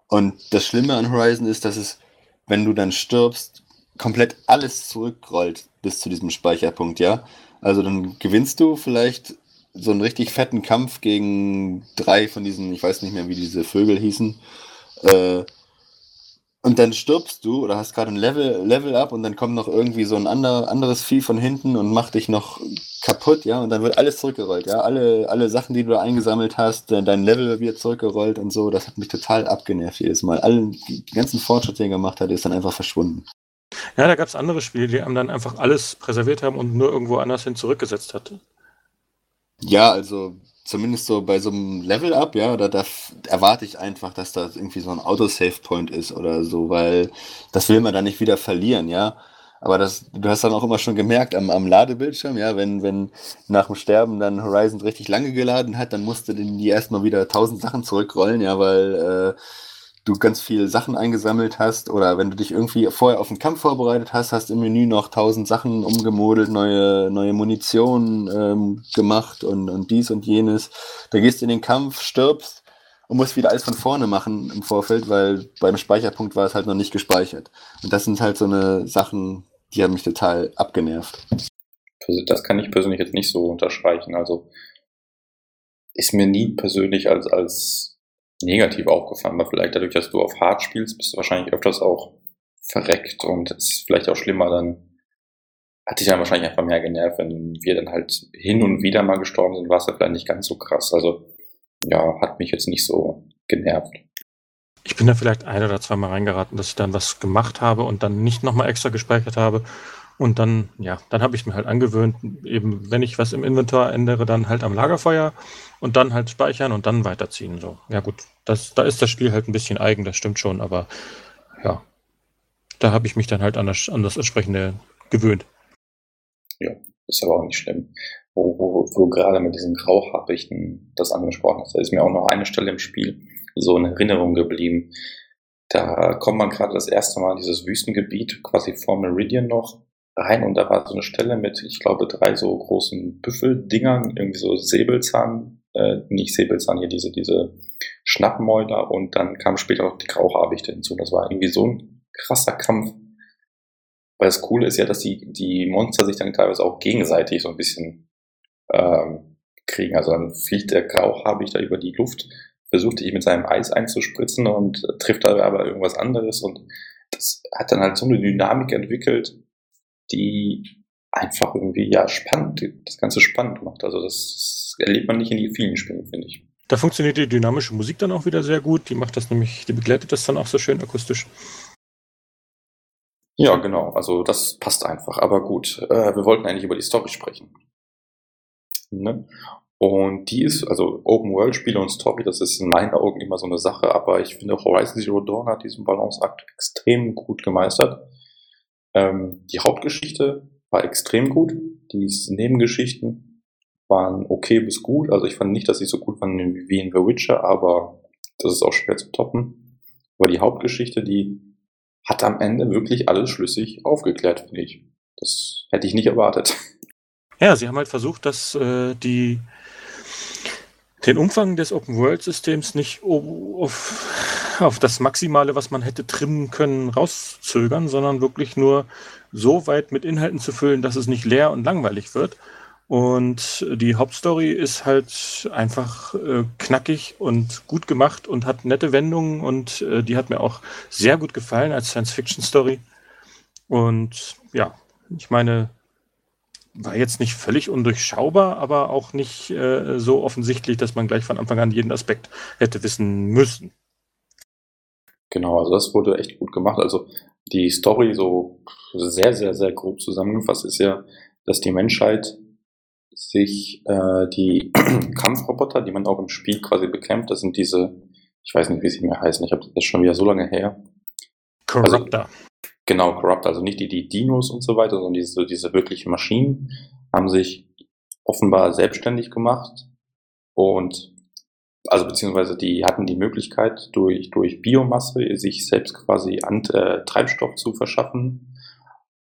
Speaker 2: Und das Schlimme an Horizon ist, dass es, wenn du dann stirbst, komplett alles zurückrollt bis zu diesem Speicherpunkt, ja. Also dann gewinnst du vielleicht so einen richtig fetten Kampf gegen drei von diesen, ich weiß nicht mehr, wie diese Vögel hießen. Äh, und dann stirbst du oder hast gerade ein Level, Level up und dann kommt noch irgendwie so ein ander, anderes Vieh von hinten und macht dich noch kaputt, ja, und dann wird alles zurückgerollt, ja. Alle, alle Sachen, die du da eingesammelt hast, dein Level wird zurückgerollt und so, das hat mich total abgenervt jedes Mal. Alle, die ganzen Fortschritt, den er gemacht hat, ist dann einfach verschwunden.
Speaker 3: Ja, da gab es andere Spiele, die einem dann einfach alles präserviert haben und nur irgendwo anders hin zurückgesetzt hatte.
Speaker 2: Ja, also zumindest so bei so einem Level-Up, ja, da, da erwarte ich einfach, dass da irgendwie so ein Autosave-Point ist oder so, weil das will man dann nicht wieder verlieren, ja. Aber das, du hast dann auch immer schon gemerkt am, am Ladebildschirm, ja, wenn, wenn nach dem Sterben dann Horizon richtig lange geladen hat, dann musste die erstmal wieder tausend Sachen zurückrollen, ja, weil äh, du ganz viele Sachen eingesammelt hast oder wenn du dich irgendwie vorher auf den Kampf vorbereitet hast, hast im Menü noch tausend Sachen umgemodelt, neue, neue Munition ähm, gemacht und, und dies und jenes. Da gehst du in den Kampf, stirbst und musst wieder alles von vorne machen im Vorfeld, weil beim Speicherpunkt war es halt noch nicht gespeichert. Und das sind halt so eine Sachen, die haben mich total abgenervt.
Speaker 1: Das kann ich persönlich jetzt nicht so unterstreichen. Also ist mir nie persönlich als, als negativ aufgefallen, aber vielleicht dadurch, dass du auf Hard spielst, bist du wahrscheinlich öfters auch verreckt und es ist vielleicht auch schlimmer, dann hat dich dann wahrscheinlich einfach mehr genervt, wenn wir dann halt hin und wieder mal gestorben sind, war es ja vielleicht nicht ganz so krass. Also ja, hat mich jetzt nicht so genervt.
Speaker 3: Ich bin da vielleicht ein oder zweimal reingeraten, dass ich dann was gemacht habe und dann nicht nochmal extra gespeichert habe. Und dann, ja, dann habe ich mir halt angewöhnt, eben wenn ich was im Inventar ändere, dann halt am Lagerfeuer und dann halt speichern und dann weiterziehen. So. Ja gut, das, da ist das Spiel halt ein bisschen eigen, das stimmt schon, aber ja, da habe ich mich dann halt an das, an das entsprechende gewöhnt.
Speaker 1: Ja, ist aber auch nicht schlimm. Wo, wo, wo gerade mit diesen Grauhaarichten das angesprochen hast, da ist mir auch noch eine Stelle im Spiel so in Erinnerung geblieben. Da kommt man gerade das erste Mal in dieses Wüstengebiet, quasi vor Meridian noch, rein und da war so eine Stelle mit, ich glaube, drei so großen Büffeldingern, irgendwie so Säbelzahn, äh, nicht Säbelzahn, hier diese, diese Schnappmäuler und dann kam später noch die Grauhabichte hinzu. Das war irgendwie so ein krasser Kampf. Weil das Coole ist ja, dass die, die Monster sich dann teilweise auch gegenseitig so ein bisschen ähm, kriegen. Also dann fliegt der Grauhabichter über die Luft, versucht sich mit seinem Eis einzuspritzen und trifft da aber irgendwas anderes und das hat dann halt so eine Dynamik entwickelt, die einfach irgendwie ja spannend, das Ganze spannend macht. Also das, das erlebt man nicht in vielen Spielen, finde ich.
Speaker 3: Da funktioniert die dynamische Musik dann auch wieder sehr gut. Die macht das nämlich, die begleitet das dann auch so schön akustisch.
Speaker 1: Ja, genau. Also das passt einfach. Aber gut, äh, wir wollten eigentlich über die Story sprechen. Ne? Und die ist, also Open-World-Spiele und Story, das ist in meinen Augen immer so eine Sache, aber ich finde Horizon Zero Dawn hat diesen Balanceakt extrem gut gemeistert. Ähm, die Hauptgeschichte war extrem gut. Die Nebengeschichten waren okay bis gut. Also ich fand nicht, dass sie so gut waren wie in The Witcher, aber das ist auch schwer zu toppen. Aber die Hauptgeschichte, die hat am Ende wirklich alles schlüssig aufgeklärt, finde ich. Das hätte ich nicht erwartet.
Speaker 3: Ja, sie haben halt versucht, dass äh, die den Umfang des Open-World-Systems nicht auf, auf das Maximale, was man hätte trimmen können, rauszögern, sondern wirklich nur so weit mit Inhalten zu füllen, dass es nicht leer und langweilig wird. Und die Hauptstory ist halt einfach äh, knackig und gut gemacht und hat nette Wendungen und äh, die hat mir auch sehr gut gefallen als Science-Fiction-Story. Und ja, ich meine, war jetzt nicht völlig undurchschaubar, aber auch nicht äh, so offensichtlich, dass man gleich von Anfang an jeden Aspekt hätte wissen müssen.
Speaker 1: Genau, also das wurde echt gut gemacht. Also die Story so sehr, sehr, sehr grob zusammengefasst ist ja, dass die Menschheit sich äh, die Kampfroboter, die man auch im Spiel quasi bekämpft, das sind diese, ich weiß nicht, wie sie mehr heißen, ich habe das schon wieder so lange her.
Speaker 3: Corruptor.
Speaker 1: Also, genau, Corruptor, also nicht die, die Dinos und so weiter, sondern diese, diese wirklichen Maschinen haben sich offenbar selbstständig gemacht und also beziehungsweise die hatten die Möglichkeit, durch, durch Biomasse sich selbst quasi an, äh, Treibstoff zu verschaffen.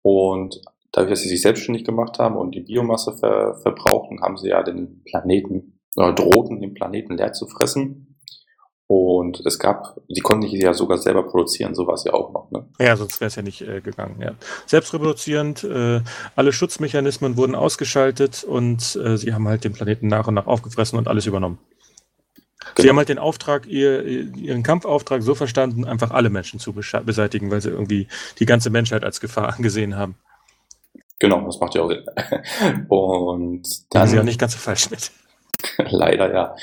Speaker 1: Und dadurch, dass sie sich selbstständig gemacht haben und die Biomasse ver, verbrauchen, haben sie ja den Planeten, oder drohten den Planeten leer zu fressen. Und es gab, sie konnten sich ja sogar selber produzieren, so war es ja auch noch. Ne?
Speaker 3: Ja, sonst wäre es ja nicht äh, gegangen. Ja. Selbstreproduzierend, äh, alle Schutzmechanismen wurden ausgeschaltet und äh, sie haben halt den Planeten nach und nach aufgefressen und alles übernommen. Genau. Sie haben halt den Auftrag, ihr, ihren Kampfauftrag so verstanden, einfach alle Menschen zu beseitigen, weil sie irgendwie die ganze Menschheit als Gefahr angesehen haben.
Speaker 1: Genau, das macht ja auch Sinn. Und
Speaker 3: dann. Da ist ja nicht ganz so falsch mit.
Speaker 1: Leider ja.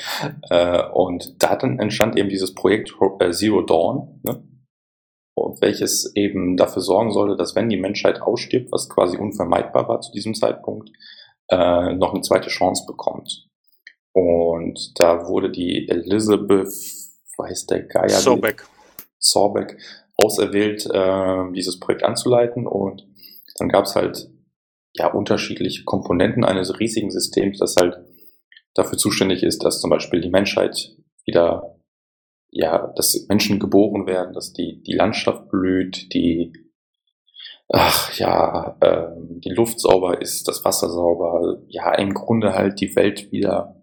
Speaker 1: Äh, und da dann entstand eben dieses Projekt äh, Zero Dawn, ne? welches eben dafür sorgen sollte, dass wenn die Menschheit ausstirbt, was quasi unvermeidbar war zu diesem Zeitpunkt, äh, noch eine zweite Chance bekommt. Und da wurde die Elizabeth, weiß der Geier,
Speaker 3: Sorbeck,
Speaker 1: Sorbeck auserwählt, äh, dieses Projekt anzuleiten. Und dann gab es halt ja unterschiedliche Komponenten eines riesigen Systems, das halt dafür zuständig ist, dass zum Beispiel die Menschheit wieder, ja, dass Menschen geboren werden, dass die, die Landschaft blüht, die, ach ja, äh, die Luft sauber ist, das Wasser sauber, ja, im Grunde halt die Welt wieder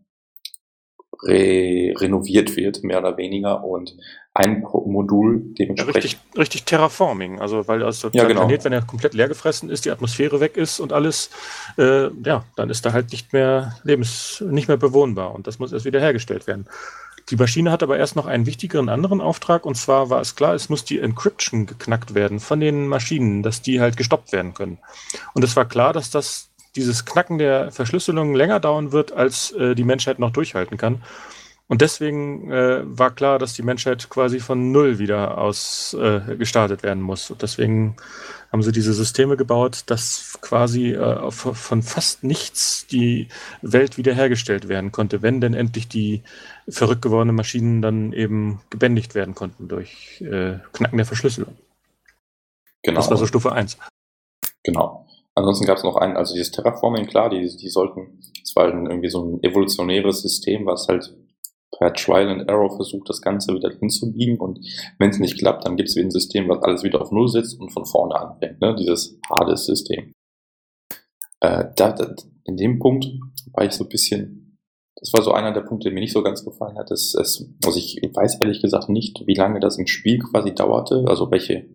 Speaker 1: re renoviert wird, mehr oder weniger. Und ein Modul
Speaker 3: dementsprechend. Ja, richtig, richtig Terraforming, also weil also
Speaker 1: der genau.
Speaker 3: Planet, wenn er komplett leer gefressen ist, die Atmosphäre weg ist und alles, äh, ja, dann ist er halt nicht mehr lebens, nicht mehr bewohnbar und das muss erst wieder hergestellt werden. Die Maschine hat aber erst noch einen wichtigeren anderen Auftrag und zwar war es klar, es muss die Encryption geknackt werden von den Maschinen, dass die halt gestoppt werden können. Und es war klar, dass das dieses Knacken der Verschlüsselung länger dauern wird, als äh, die Menschheit noch durchhalten kann. Und deswegen äh, war klar, dass die Menschheit quasi von Null wieder aus äh, gestartet werden muss. Und deswegen haben sie diese Systeme gebaut, dass quasi äh, von fast nichts die Welt wiederhergestellt werden konnte, wenn denn endlich die verrückt gewordenen Maschinen dann eben gebändigt werden konnten durch äh, Knacken der Verschlüsselung. Genau. Das war so Stufe 1.
Speaker 1: Genau. Ansonsten gab es noch einen, also dieses Terraforming, klar, die, die sollten, es war dann irgendwie so ein evolutionäres System, was halt per Trial and Error versucht, das Ganze wieder hinzubiegen und wenn es nicht klappt, dann gibt es wieder ein System, was alles wieder auf Null sitzt und von vorne anfängt, ne? dieses Hades-System. Äh, da, da, in dem Punkt war ich so ein bisschen, das war so einer der Punkte, der mir nicht so ganz gefallen hat. Das, es, also ich weiß ehrlich gesagt nicht, wie lange das im Spiel quasi dauerte, also welche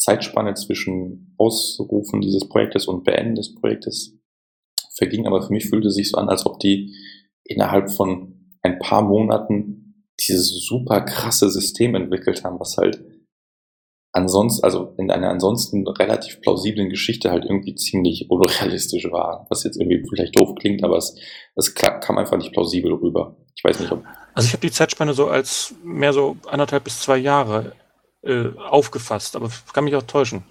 Speaker 1: Zeitspanne zwischen Ausrufen dieses Projektes und Beenden des Projektes verging, aber für mich fühlte es sich so an, als ob die innerhalb von ein paar Monaten dieses super krasse System entwickelt haben, was halt ansonsten, also in einer ansonsten relativ plausiblen Geschichte halt irgendwie ziemlich unrealistisch war. Was jetzt irgendwie vielleicht doof klingt, aber es, es kam einfach nicht plausibel rüber. Ich weiß nicht, ob.
Speaker 3: Also ich habe die Zeitspanne so als mehr so anderthalb bis zwei Jahre äh, aufgefasst, aber kann mich auch täuschen.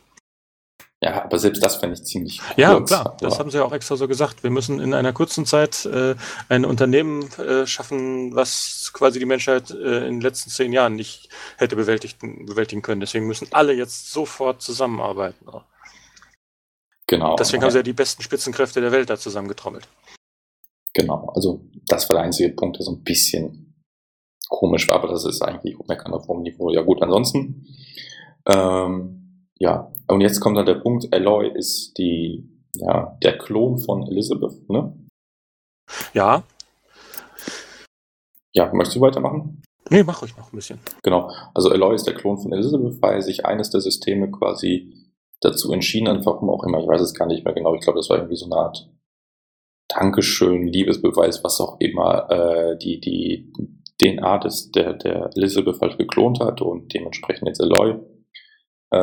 Speaker 1: Ja, aber selbst das fände ich ziemlich
Speaker 3: Ja, kurz. klar, das ja. haben sie ja auch extra so gesagt. Wir müssen in einer kurzen Zeit äh, ein Unternehmen äh, schaffen, was quasi die Menschheit äh, in den letzten zehn Jahren nicht hätte bewältigen, bewältigen können. Deswegen müssen alle jetzt sofort zusammenarbeiten.
Speaker 1: Genau.
Speaker 3: Deswegen haben sie ja die besten Spitzenkräfte der Welt da zusammengetrommelt.
Speaker 1: Genau, also das war der einzige Punkt, der so ein bisschen komisch war, aber das ist eigentlich meckern auf hohem Niveau. Ja gut, ansonsten, ähm, ja, und jetzt kommt dann der Punkt, Aloy ist die, ja, der Klon von Elizabeth, ne?
Speaker 3: Ja.
Speaker 1: Ja, möchtest du weitermachen?
Speaker 3: Nee, mach ruhig noch ein bisschen.
Speaker 1: Genau, also Aloy ist der Klon von Elizabeth, weil sich eines der Systeme quasi dazu entschieden hat, warum auch immer, ich weiß es gar nicht mehr genau, ich glaube, das war irgendwie so eine Art Dankeschön, Liebesbeweis, was auch immer, äh, die, die DNA des, der, der Elizabeth halt geklont hat und dementsprechend jetzt Eloy äh,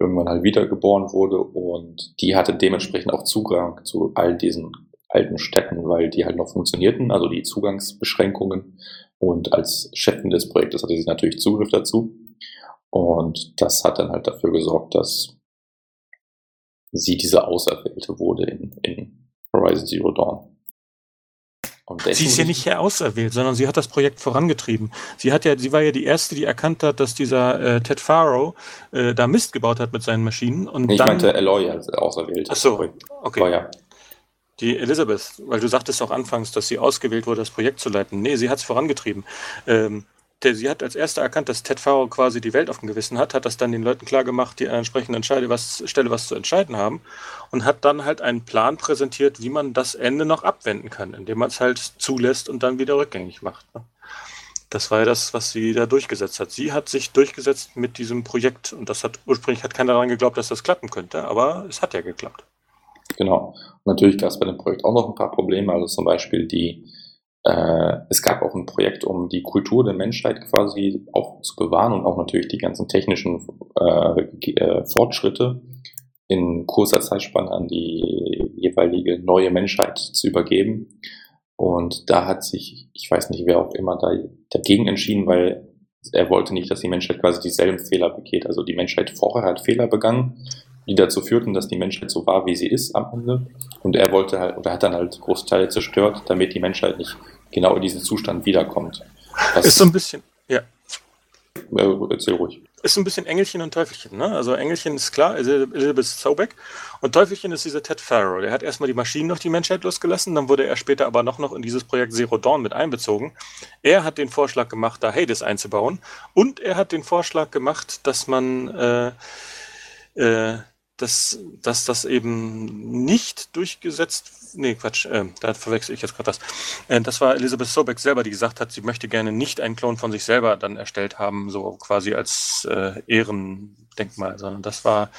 Speaker 1: irgendwann halt wiedergeboren wurde und die hatte dementsprechend auch Zugang zu all diesen alten Städten, weil die halt noch funktionierten, also die Zugangsbeschränkungen und als Chefin des Projektes hatte sie natürlich Zugriff dazu und das hat dann halt dafür gesorgt, dass sie diese Auserwählte wurde in, in Horizon Zero Dawn.
Speaker 3: Sie ist ja nicht auserwählt, sondern sie hat das Projekt vorangetrieben. Sie hat ja, sie war ja die erste, die erkannt hat, dass dieser äh, Ted Faro äh, da Mist gebaut hat mit seinen Maschinen. Und
Speaker 1: ich
Speaker 3: dann,
Speaker 1: meinte Eloy auserwählt.
Speaker 3: Ach so, okay.
Speaker 1: War ja.
Speaker 3: Die Elizabeth, weil du sagtest auch anfangs, dass sie ausgewählt wurde, das Projekt zu leiten. Nee, sie hat es vorangetrieben. Ähm, sie hat als erster erkannt, dass Ted Faro quasi die Welt auf dem Gewissen hat, hat das dann den Leuten klar gemacht, die an entsprechenden Entscheide was, Stelle was zu entscheiden haben und hat dann halt einen Plan präsentiert, wie man das Ende noch abwenden kann, indem man es halt zulässt und dann wieder rückgängig macht. Ne? Das war ja das, was sie da durchgesetzt hat. Sie hat sich durchgesetzt mit diesem Projekt und das hat ursprünglich hat keiner daran geglaubt, dass das klappen könnte, aber es hat ja geklappt.
Speaker 1: Genau. Natürlich gab es bei dem Projekt auch noch ein paar Probleme, also zum Beispiel die äh, es gab auch ein Projekt, um die Kultur der Menschheit quasi auch zu bewahren und auch natürlich die ganzen technischen äh, äh, Fortschritte in kurzer Zeitspanne an die jeweilige neue Menschheit zu übergeben. Und da hat sich, ich weiß nicht, wer auch immer da dagegen entschieden, weil er wollte nicht, dass die Menschheit quasi dieselben Fehler begeht. Also die Menschheit vorher hat Fehler begangen die dazu führten, dass die Menschheit so war, wie sie ist am Ende. Und er wollte halt, oder hat dann halt große Teile zerstört, damit die Menschheit nicht genau in diesen Zustand wiederkommt.
Speaker 3: Das ist so ein bisschen, ja.
Speaker 1: Äh, erzähl ruhig.
Speaker 3: Ist so ein bisschen Engelchen und Teufelchen, ne? Also Engelchen ist klar, Elizabeth Sobeck. Und Teufelchen ist dieser Ted Farrow. Der hat erstmal die Maschinen auf die Menschheit losgelassen, dann wurde er später aber noch, noch in dieses Projekt Zero Dawn mit einbezogen. Er hat den Vorschlag gemacht, da Hades einzubauen. Und er hat den Vorschlag gemacht, dass man äh, äh, dass, dass das eben nicht durchgesetzt, nee, Quatsch, äh, da verwechsel ich jetzt gerade das. Äh, das war Elizabeth Sobeck selber, die gesagt hat, sie möchte gerne nicht einen Klon von sich selber dann erstellt haben, so quasi als äh, Ehrendenkmal, sondern das war,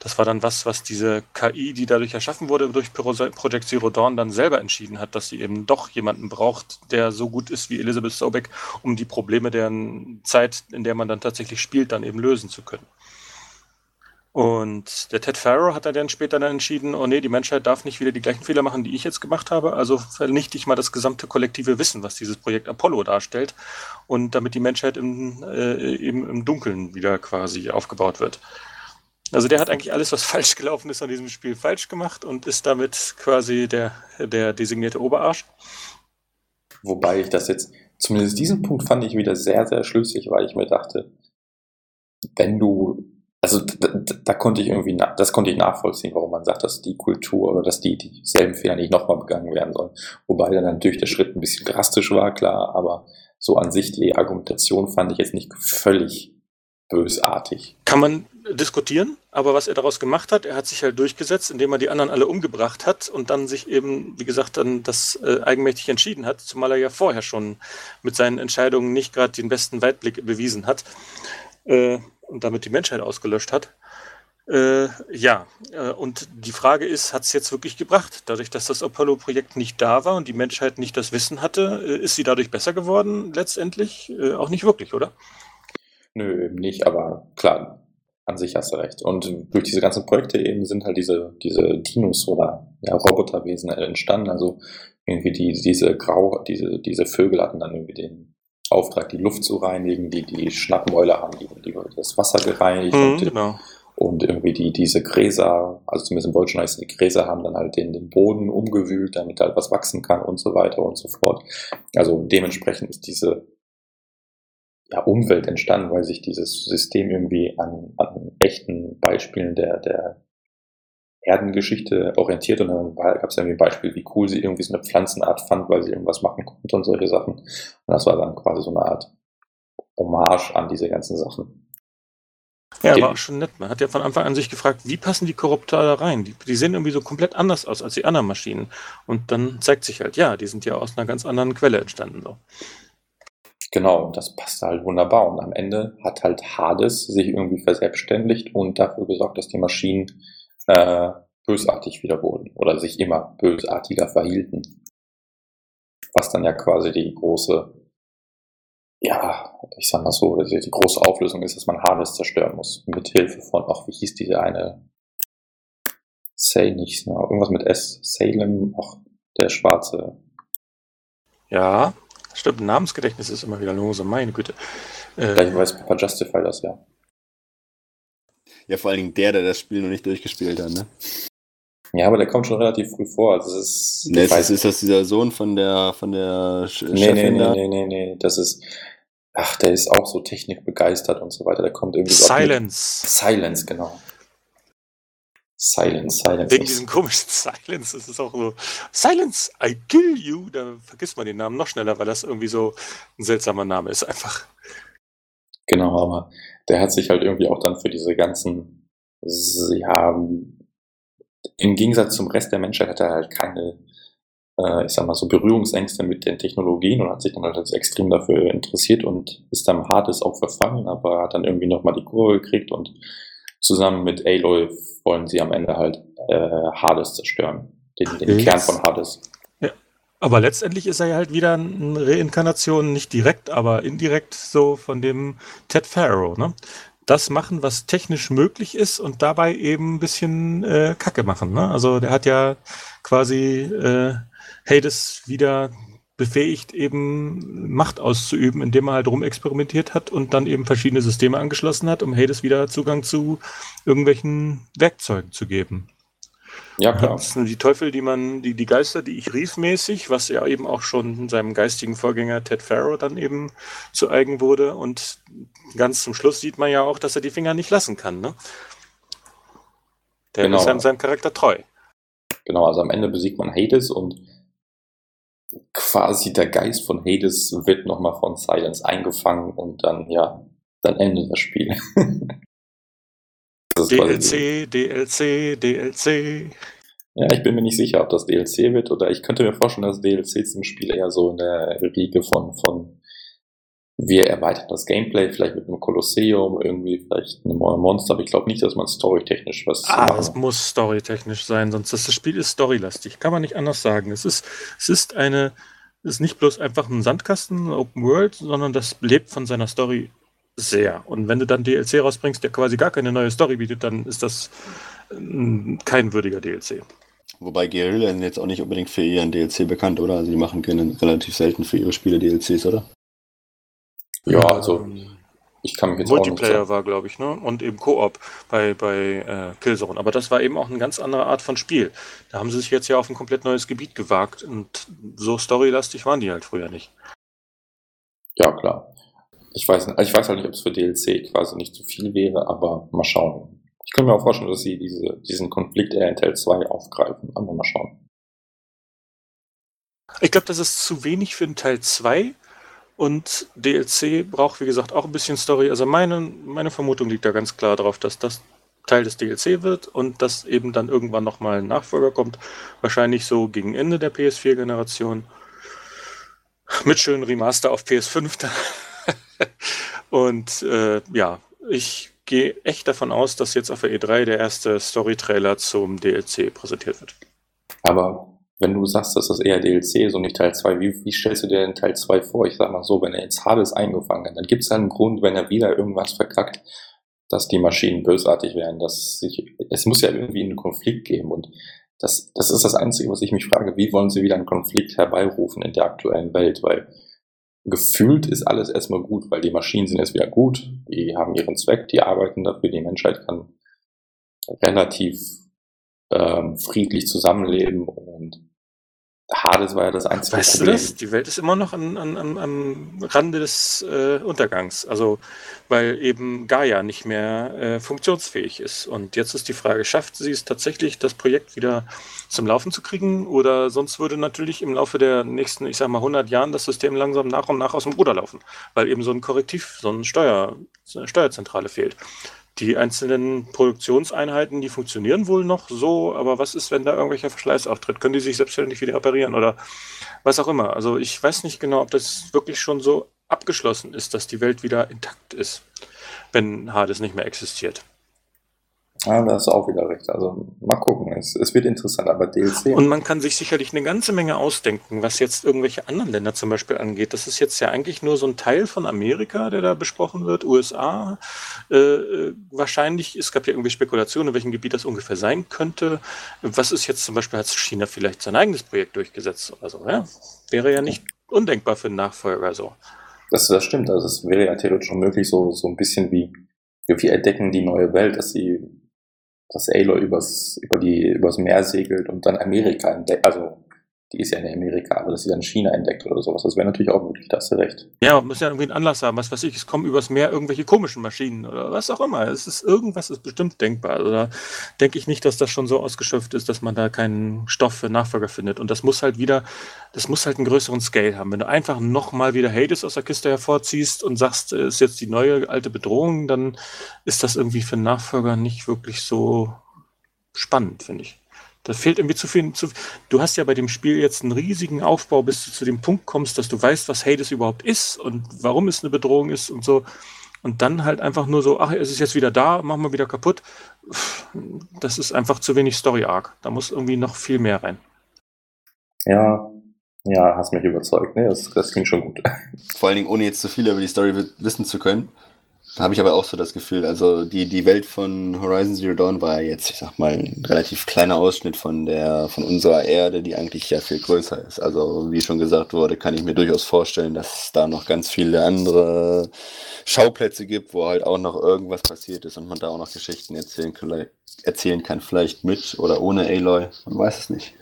Speaker 3: das war dann was, was diese KI, die dadurch erschaffen wurde, durch Project Zero Dawn dann selber entschieden hat, dass sie eben doch jemanden braucht, der so gut ist wie Elizabeth Sobeck, um die Probleme der Zeit, in der man dann tatsächlich spielt, dann eben lösen zu können. Und der Ted Farrow hat dann später dann entschieden, oh nee, die Menschheit darf nicht wieder die gleichen Fehler machen, die ich jetzt gemacht habe. Also vernichte ich mal das gesamte kollektive Wissen, was dieses Projekt Apollo darstellt. Und damit die Menschheit im, äh, eben im Dunkeln wieder quasi aufgebaut wird. Also der hat eigentlich alles, was falsch gelaufen ist an diesem Spiel, falsch gemacht und ist damit quasi der, der designierte Oberarsch.
Speaker 1: Wobei ich das jetzt, zumindest diesen Punkt fand ich wieder sehr, sehr schlüssig, weil ich mir dachte, wenn du also da, da konnte ich irgendwie, das konnte ich nachvollziehen, warum man sagt, dass die Kultur oder dass die dieselben Fehler nicht nochmal begangen werden sollen. Wobei dann natürlich der Schritt ein bisschen drastisch war, klar, aber so an sich die Argumentation fand ich jetzt nicht völlig bösartig.
Speaker 3: Kann man diskutieren, aber was er daraus gemacht hat, er hat sich halt durchgesetzt, indem er die anderen alle umgebracht hat und dann sich eben, wie gesagt, dann das äh, eigenmächtig entschieden hat, zumal er ja vorher schon mit seinen Entscheidungen nicht gerade den besten Weitblick bewiesen hat. Äh, und damit die Menschheit ausgelöscht hat. Äh, ja, äh, und die Frage ist, hat es jetzt wirklich gebracht? Dadurch, dass das Apollo-Projekt nicht da war und die Menschheit nicht das Wissen hatte, äh, ist sie dadurch besser geworden letztendlich? Äh, auch nicht wirklich, oder?
Speaker 1: Nö, eben nicht, aber klar, an sich hast du recht. Und durch diese ganzen Projekte eben sind halt diese, diese Dinos oder ja, Roboterwesen entstanden. Also irgendwie die, diese Grau, diese, diese Vögel hatten dann irgendwie den Auftrag, die Luft zu reinigen, die die Schnappmäuler haben, die, die das Wasser gereinigt
Speaker 3: mhm,
Speaker 1: und,
Speaker 3: genau.
Speaker 1: und irgendwie die diese Gräser, also zumindest im Deutschen heißt es, die Gräser haben dann halt den, den Boden umgewühlt, damit halt was wachsen kann und so weiter und so fort. Also dementsprechend ist diese ja, Umwelt entstanden, weil sich dieses System irgendwie an, an echten Beispielen der, der Erdengeschichte orientiert und dann gab es irgendwie ein Beispiel, wie cool sie irgendwie so eine Pflanzenart fand, weil sie irgendwas machen konnte und solche Sachen. Und das war dann quasi so eine Art Hommage an diese ganzen Sachen.
Speaker 3: Ja, aber auch schon nett. Man hat ja von Anfang an sich gefragt, wie passen die Korruptor da rein? Die, die, sehen irgendwie so komplett anders aus als die anderen Maschinen. Und dann zeigt sich halt, ja, die sind ja aus einer ganz anderen Quelle entstanden. So.
Speaker 1: Genau, das passt halt wunderbar. Und am Ende hat halt Hades sich irgendwie verselbstständigt und dafür gesorgt, dass die Maschinen äh, bösartig wieder wurden oder sich immer bösartiger verhielten. Was dann ja quasi die große ja, ich sag mal so, die, die große Auflösung ist, dass man Hades zerstören muss. Mit Hilfe von, ach, wie hieß diese eine? Say nicht, ne? irgendwas mit S. Salem, ach, der schwarze.
Speaker 3: Ja, stimmt, Namensgedächtnis ist immer wieder lose, meine Güte.
Speaker 1: Äh, Gleich weiß Papa Justify das ja.
Speaker 2: Ja, vor allen Dingen der, der das Spiel noch nicht durchgespielt hat, ne?
Speaker 1: Ja, aber der kommt schon relativ früh vor. Also es ist,
Speaker 2: nee, ist, ist das dieser Sohn von der von der
Speaker 1: Sch nee, Chefin nee, nee, nee, nee, nee, das ist ach, der ist auch so technikbegeistert und so weiter. Der kommt irgendwie
Speaker 3: Silence.
Speaker 1: Silence, genau. Silence, Silence.
Speaker 3: Wegen diesem komischen Silence, das ist auch so Silence, I kill you. Da vergisst man den Namen noch schneller, weil das irgendwie so ein seltsamer Name ist einfach.
Speaker 1: Genau, aber der hat sich halt irgendwie auch dann für diese ganzen, ja, im Gegensatz zum Rest der Menschheit hat er halt keine, äh, ich sag mal so Berührungsängste mit den Technologien und hat sich dann halt extrem dafür interessiert und ist dann Hades auch verfangen, aber hat dann irgendwie nochmal die Kurve gekriegt und zusammen mit Aloy wollen sie am Ende halt äh, Hades zerstören, den, den Kern von Hades.
Speaker 3: Aber letztendlich ist er ja halt wieder eine Reinkarnation, nicht direkt, aber indirekt so von dem Ted Pharaoh, ne? das machen, was technisch möglich ist und dabei eben ein bisschen äh, Kacke machen. Ne? Also der hat ja quasi äh, Hades wieder befähigt, eben Macht auszuüben, indem er halt rumexperimentiert hat und dann eben verschiedene Systeme angeschlossen hat, um Hades wieder Zugang zu irgendwelchen Werkzeugen zu geben. Ja, klar. Das sind die Teufel, die man, die, die Geister, die ich rief mäßig, was ja eben auch schon seinem geistigen Vorgänger Ted Farrow dann eben zu eigen wurde. Und ganz zum Schluss sieht man ja auch, dass er die Finger nicht lassen kann. Ne? Der genau. ist seinem, seinem Charakter treu.
Speaker 1: Genau, also am Ende besiegt man Hades und quasi der Geist von Hades wird nochmal von Silence eingefangen und dann, ja, dann endet das Spiel.
Speaker 3: DLC, DLC, DLC.
Speaker 1: Ja, ich bin mir nicht sicher, ob das DLC wird oder ich könnte mir vorstellen, dass DLCs im Spiel eher so in der Riege von, von wir erweitern das Gameplay, vielleicht mit einem Kolosseum, irgendwie vielleicht einem neuen Monster, aber ich glaube nicht, dass man storytechnisch was.
Speaker 3: Ah, es muss storytechnisch sein, sonst das, das Spiel ist storylastig. Kann man nicht anders sagen. Es ist, es ist eine, es ist nicht bloß einfach ein Sandkasten, Open World, sondern das lebt von seiner Story sehr. Und wenn du dann DLC rausbringst, der quasi gar keine neue Story bietet, dann ist das ähm, kein würdiger DLC.
Speaker 2: Wobei Guerrilla jetzt auch nicht unbedingt für ihren DLC bekannt, oder? Also die machen relativ selten für ihre Spiele DLCs, oder?
Speaker 1: Ja, also ich kann mich
Speaker 3: jetzt Multiplayer auch war, glaube ich, ne? Und eben Koop bei, bei äh, Killzone. Aber das war eben auch eine ganz andere Art von Spiel. Da haben sie sich jetzt ja auf ein komplett neues Gebiet gewagt und so storylastig waren die halt früher nicht.
Speaker 1: Ja, klar. Ich weiß, ich weiß halt nicht, ob es für DLC quasi nicht zu viel wäre, aber mal schauen. Ich kann mir auch vorstellen, dass sie diese, diesen Konflikt eher in Teil 2 aufgreifen, aber mal schauen.
Speaker 3: Ich glaube, das ist zu wenig für den Teil 2 und DLC braucht, wie gesagt, auch ein bisschen Story. Also meine, meine Vermutung liegt da ganz klar darauf, dass das Teil des DLC wird und dass eben dann irgendwann nochmal ein Nachfolger kommt. Wahrscheinlich so gegen Ende der PS4-Generation. Mit schönen Remaster auf PS5. und äh, ja, ich gehe echt davon aus, dass jetzt auf der E3 der erste Story-Trailer zum DLC präsentiert wird.
Speaker 1: Aber wenn du sagst, dass das eher DLC ist und nicht Teil 2, wie, wie stellst du dir denn Teil 2 vor? Ich sag mal so, wenn er jetzt Hades eingefangen hat, dann gibt es einen Grund, wenn er wieder irgendwas verkackt, dass die Maschinen bösartig werden. Dass sich, es muss ja irgendwie einen Konflikt geben und das, das ist das Einzige, was ich mich frage, wie wollen sie wieder einen Konflikt herbeirufen in der aktuellen Welt, weil gefühlt ist alles erstmal gut, weil die Maschinen sind jetzt wieder gut, die haben ihren Zweck, die arbeiten dafür, die Menschheit kann relativ ähm, friedlich zusammenleben und Hades war ja das einzige
Speaker 3: weißt Problem. Du das? Die Welt ist immer noch an, an, an, am Rande des äh, Untergangs. Also, weil eben Gaia nicht mehr äh, funktionsfähig ist. Und jetzt ist die Frage, schafft sie es tatsächlich, das Projekt wieder zum Laufen zu kriegen? Oder sonst würde natürlich im Laufe der nächsten, ich sag mal, 100 Jahren das System langsam nach und nach aus dem Ruder laufen. Weil eben so ein Korrektiv, so eine, Steuer, so eine Steuerzentrale fehlt. Die einzelnen Produktionseinheiten, die funktionieren wohl noch so, aber was ist, wenn da irgendwelcher Verschleiß auftritt? Können die sich selbstständig wieder reparieren oder was auch immer? Also ich weiß nicht genau, ob das wirklich schon so abgeschlossen ist, dass die Welt wieder intakt ist, wenn Hades nicht mehr existiert.
Speaker 1: Ja, da hast du auch wieder recht. Also mal gucken. Es, es wird interessant, aber DLC.
Speaker 3: Und man kann sich sicherlich eine ganze Menge ausdenken, was jetzt irgendwelche anderen Länder zum Beispiel angeht. Das ist jetzt ja eigentlich nur so ein Teil von Amerika, der da besprochen wird, USA. Äh, wahrscheinlich, es gab ja irgendwie Spekulationen, in welchem Gebiet das ungefähr sein könnte. Was ist jetzt zum Beispiel, hat China vielleicht sein eigenes Projekt durchgesetzt oder so? Ja? Wäre ja nicht undenkbar für einen Nachfolger so.
Speaker 1: Das, das stimmt. Also es wäre ja theoretisch schon möglich, so, so ein bisschen wie wir entdecken die neue Welt, dass sie dass Aloy übers, über die, übers Meer segelt und dann Amerika entdeckt, also die ist ja in Amerika, aber dass sie dann China entdeckt oder sowas, das wäre natürlich auch möglich, da hast du recht.
Speaker 3: Ja, muss ja irgendwie einen Anlass haben, was weiß ich, es kommen übers Meer irgendwelche komischen Maschinen oder was auch immer. Es ist irgendwas ist bestimmt denkbar. Also da denke ich nicht, dass das schon so ausgeschöpft ist, dass man da keinen Stoff für Nachfolger findet. Und das muss halt wieder, das muss halt einen größeren Scale haben. Wenn du einfach nochmal wieder Hades aus der Kiste hervorziehst und sagst, ist jetzt die neue alte Bedrohung, dann ist das irgendwie für Nachfolger nicht wirklich so spannend, finde ich. Da fehlt irgendwie zu viel. Zu, du hast ja bei dem Spiel jetzt einen riesigen Aufbau, bis du zu dem Punkt kommst, dass du weißt, was Hades überhaupt ist und warum es eine Bedrohung ist und so. Und dann halt einfach nur so, ach, es ist jetzt wieder da, machen wir wieder kaputt. Das ist einfach zu wenig Story-Arc. Da muss irgendwie noch viel mehr rein.
Speaker 1: Ja, ja, hast mich überzeugt. Ne? Das, das klingt schon gut.
Speaker 2: Vor allen Dingen, ohne jetzt zu viel über die Story wissen zu können. Habe ich aber auch so das Gefühl. Also die, die Welt von Horizon Zero Dawn war jetzt, ich sag mal, ein relativ kleiner Ausschnitt von der, von unserer Erde, die eigentlich ja viel größer ist. Also wie schon gesagt wurde, kann ich mir durchaus vorstellen, dass es da noch ganz viele andere Schauplätze gibt, wo halt auch noch irgendwas passiert ist und man da auch noch Geschichten erzählen, erzählen kann. Vielleicht mit oder ohne Aloy. Man weiß es nicht.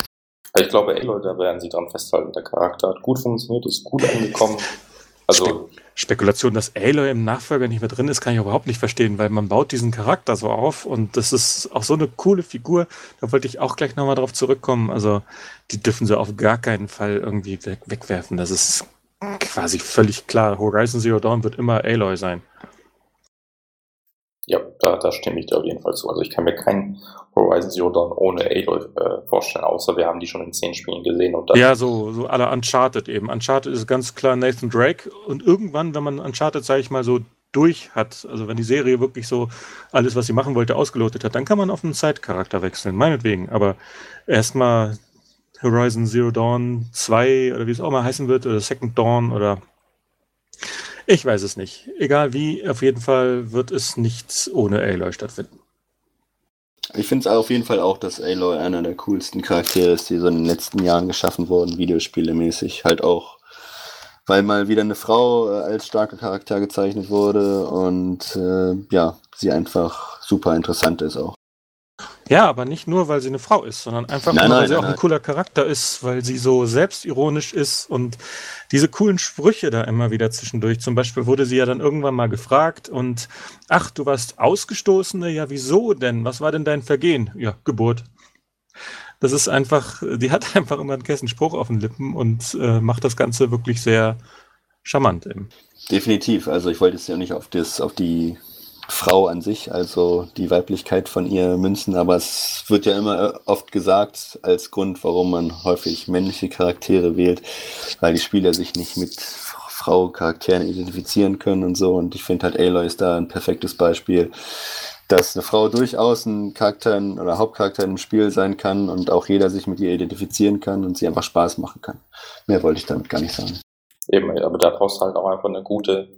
Speaker 1: Ich glaube, Aloy, da werden sie dran festhalten. Der Charakter hat gut funktioniert, ist gut angekommen.
Speaker 3: Also Spekulation, dass Aloy im Nachfolger nicht mehr drin ist, kann ich überhaupt nicht verstehen, weil man baut diesen Charakter so auf und das ist auch so eine coole Figur. Da wollte ich auch gleich nochmal drauf zurückkommen. Also die dürfen sie auf gar keinen Fall irgendwie weg wegwerfen. Das ist quasi völlig klar. Horizon Zero Dawn wird immer Aloy sein.
Speaker 1: Ja, da, da stimme ich dir auf jeden Fall zu. Also ich kann mir keinen Horizon Zero Dawn ohne Aloy äh, vorstellen, außer wir haben die schon in zehn Spielen gesehen. Und
Speaker 3: ja, so, so alle Uncharted eben. Uncharted ist ganz klar Nathan Drake und irgendwann, wenn man Uncharted, sage ich mal, so durch hat, also wenn die Serie wirklich so alles, was sie machen wollte, ausgelotet hat, dann kann man auf einen Side-Charakter wechseln, meinetwegen. Aber erstmal Horizon Zero Dawn 2 oder wie es auch mal heißen wird, oder Second Dawn oder ich weiß es nicht. Egal wie, auf jeden Fall wird es nichts ohne Aloy stattfinden.
Speaker 2: Ich finde es auf jeden Fall auch, dass Aloy einer der coolsten Charaktere ist, die so in den letzten Jahren geschaffen wurden, Videospielemäßig. Halt auch, weil mal wieder eine Frau äh, als starker Charakter gezeichnet wurde und äh, ja, sie einfach super interessant ist auch.
Speaker 3: Ja, aber nicht nur, weil sie eine Frau ist, sondern einfach nein, nur, weil nein, sie nein, auch ein cooler Charakter ist, weil sie so selbstironisch ist und diese coolen Sprüche da immer wieder zwischendurch. Zum Beispiel wurde sie ja dann irgendwann mal gefragt und ach, du warst Ausgestoßene, ja, wieso denn? Was war denn dein Vergehen? Ja, Geburt. Das ist einfach, die hat einfach immer einen kessen Spruch auf den Lippen und äh, macht das Ganze wirklich sehr charmant eben.
Speaker 2: Definitiv. Also ich wollte jetzt ja nicht auf das, auf die Frau an sich, also die Weiblichkeit von ihr münzen, aber es wird ja immer oft gesagt als Grund, warum man häufig männliche Charaktere wählt, weil die Spieler sich nicht mit Frau-Charakteren identifizieren können und so. Und ich finde halt Aloy ist da ein perfektes Beispiel, dass eine Frau durchaus ein Charakter oder Hauptcharakter im Spiel sein kann und auch jeder sich mit ihr identifizieren kann und sie einfach Spaß machen kann. Mehr wollte ich damit gar nicht sagen.
Speaker 1: Eben, aber da brauchst du halt auch einfach eine gute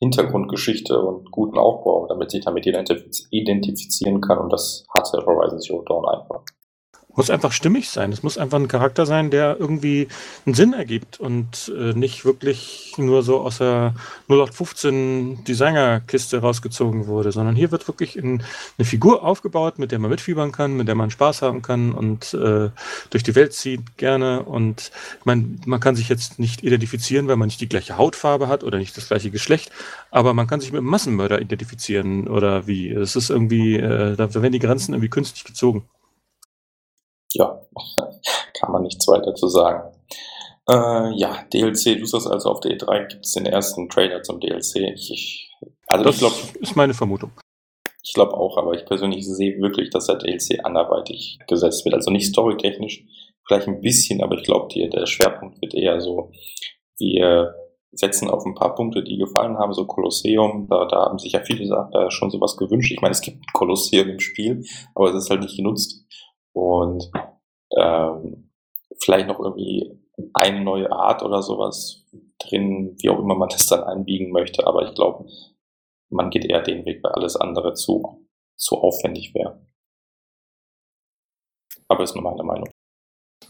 Speaker 1: Hintergrundgeschichte und guten Aufbau, damit sich damit jeder identifizieren kann. Und das hatte Horizon Zero Dawn einfach.
Speaker 3: Muss einfach stimmig sein. Es muss einfach ein Charakter sein, der irgendwie einen Sinn ergibt und äh, nicht wirklich nur so aus der 0815 Designerkiste rausgezogen wurde, sondern hier wird wirklich in, eine Figur aufgebaut, mit der man mitfiebern kann, mit der man Spaß haben kann und äh, durch die Welt zieht gerne. Und ich meine, man kann sich jetzt nicht identifizieren, weil man nicht die gleiche Hautfarbe hat oder nicht das gleiche Geschlecht, aber man kann sich mit einem Massenmörder identifizieren oder wie. Es ist irgendwie, äh, da werden die Grenzen irgendwie künstlich gezogen
Speaker 1: ja, kann man nichts weiter zu sagen. Äh, ja, DLC, du sagst also auf der E3 gibt es den ersten Trailer zum DLC. Ich, ich,
Speaker 3: also das ich glaube, ist meine Vermutung.
Speaker 1: Ich glaube auch, aber ich persönlich sehe wirklich, dass der DLC anderweitig gesetzt wird. Also nicht storytechnisch, vielleicht ein bisschen, aber ich glaube, der Schwerpunkt wird eher so, wie setzen auf ein paar Punkte, die gefallen haben, so Kolosseum, da, da haben sich ja viele äh, schon sowas gewünscht. Ich meine, es gibt Kolosseum im Spiel, aber es ist halt nicht genutzt. Und ähm, vielleicht noch irgendwie eine neue Art oder sowas drin, wie auch immer man das dann einbiegen möchte. Aber ich glaube, man geht eher den Weg, weil alles andere zu, zu aufwendig wäre. Aber ist nur meine Meinung.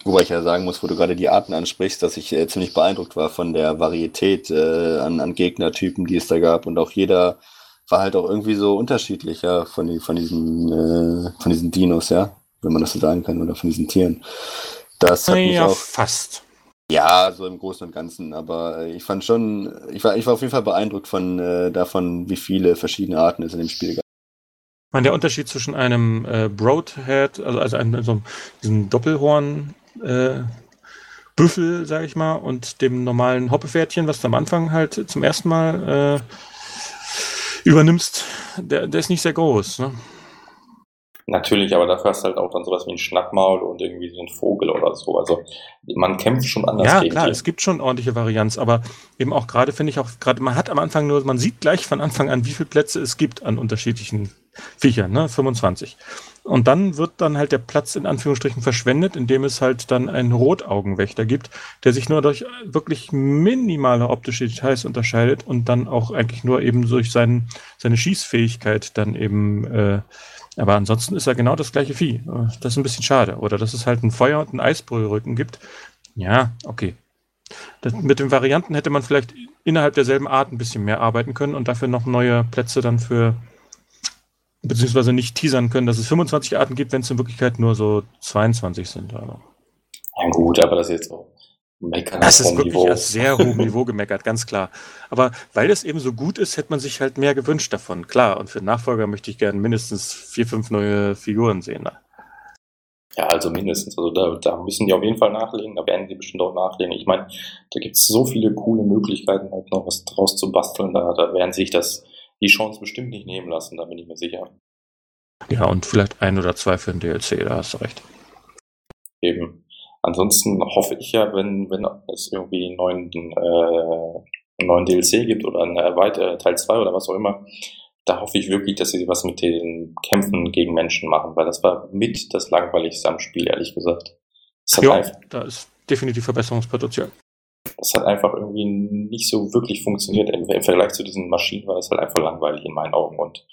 Speaker 2: Wobei ich ja sagen muss, wo du gerade die Arten ansprichst, dass ich äh, ziemlich beeindruckt war von der Varietät äh, an, an Gegnertypen, die es da gab. Und auch jeder war halt auch irgendwie so unterschiedlich, ja, von, die, von, diesen, äh, von diesen Dinos, ja, wenn man das so sagen kann, oder von diesen Tieren. Das hat
Speaker 3: ja,
Speaker 2: mich auch,
Speaker 3: fast.
Speaker 2: ja, so im Großen und Ganzen, aber ich fand schon, ich war, ich war auf jeden Fall beeindruckt von äh, davon, wie viele verschiedene Arten es in dem Spiel gab.
Speaker 3: Ich meine, der Unterschied zwischen einem äh, Broadhead, also, also einem, so, diesem Doppelhorn, äh, Büffel, sag ich mal, und dem normalen Hoppepferdchen, was du am Anfang halt zum ersten Mal äh, übernimmst, der, der ist nicht sehr groß. Ne?
Speaker 1: Natürlich, aber dafür hast du halt auch dann sowas wie ein Schnappmaul und irgendwie so einen Vogel oder so. Also man kämpft schon anders
Speaker 3: Ja,
Speaker 1: gegen
Speaker 3: klar,
Speaker 1: die.
Speaker 3: es gibt schon ordentliche Varianz, aber eben auch gerade finde ich auch, gerade man hat am Anfang nur, man sieht gleich von Anfang an, wie viele Plätze es gibt an unterschiedlichen Viechern, ne? 25. Und dann wird dann halt der Platz in Anführungsstrichen verschwendet, indem es halt dann einen Rotaugenwächter gibt, der sich nur durch wirklich minimale optische Details unterscheidet und dann auch eigentlich nur eben durch seinen, seine Schießfähigkeit dann eben, äh, aber ansonsten ist er genau das gleiche Vieh. Äh, Das ist ein bisschen schade. Oder dass es halt ein Feuer- und einen Eisbrüllrücken gibt. Ja, okay. Das, mit den Varianten hätte man vielleicht innerhalb derselben Art ein bisschen mehr arbeiten können und dafür noch neue Plätze dann für, beziehungsweise nicht teasern können, dass es 25 Arten gibt, wenn es in Wirklichkeit nur so 22 sind. Also.
Speaker 1: Ja gut, aber das ist jetzt auch meckern
Speaker 3: Das ist wirklich
Speaker 1: Niveau.
Speaker 3: auf sehr hohem Niveau gemeckert, ganz klar. Aber weil das eben so gut ist, hätte man sich halt mehr gewünscht davon. Klar, und für den Nachfolger möchte ich gerne mindestens vier, fünf neue Figuren sehen. Ne?
Speaker 1: Ja, also mindestens. Also da, da müssen die auf jeden Fall nachlegen, da werden die bestimmt auch nachlegen. Ich meine, da gibt es so viele coole Möglichkeiten, halt noch was draus zu basteln. Da, da werden sich das die Chance bestimmt nicht nehmen lassen, da bin ich mir sicher.
Speaker 3: Ja, und vielleicht ein oder zwei für den DLC, da hast du recht.
Speaker 1: Eben. Ansonsten hoffe ich ja, wenn, wenn es irgendwie einen neuen, äh, einen neuen DLC gibt oder eine erweiterte Teil 2 oder was auch immer, da hoffe ich wirklich, dass sie was mit den Kämpfen gegen Menschen machen, weil das war mit das langweiligste am Spiel, ehrlich gesagt. Es
Speaker 3: Ja,
Speaker 1: einfach,
Speaker 3: da ist definitiv Verbesserungspotenzial.
Speaker 1: das hat einfach irgendwie nicht so wirklich funktioniert. Im, Im Vergleich zu diesen Maschinen war es halt einfach langweilig in meinen Augen. Und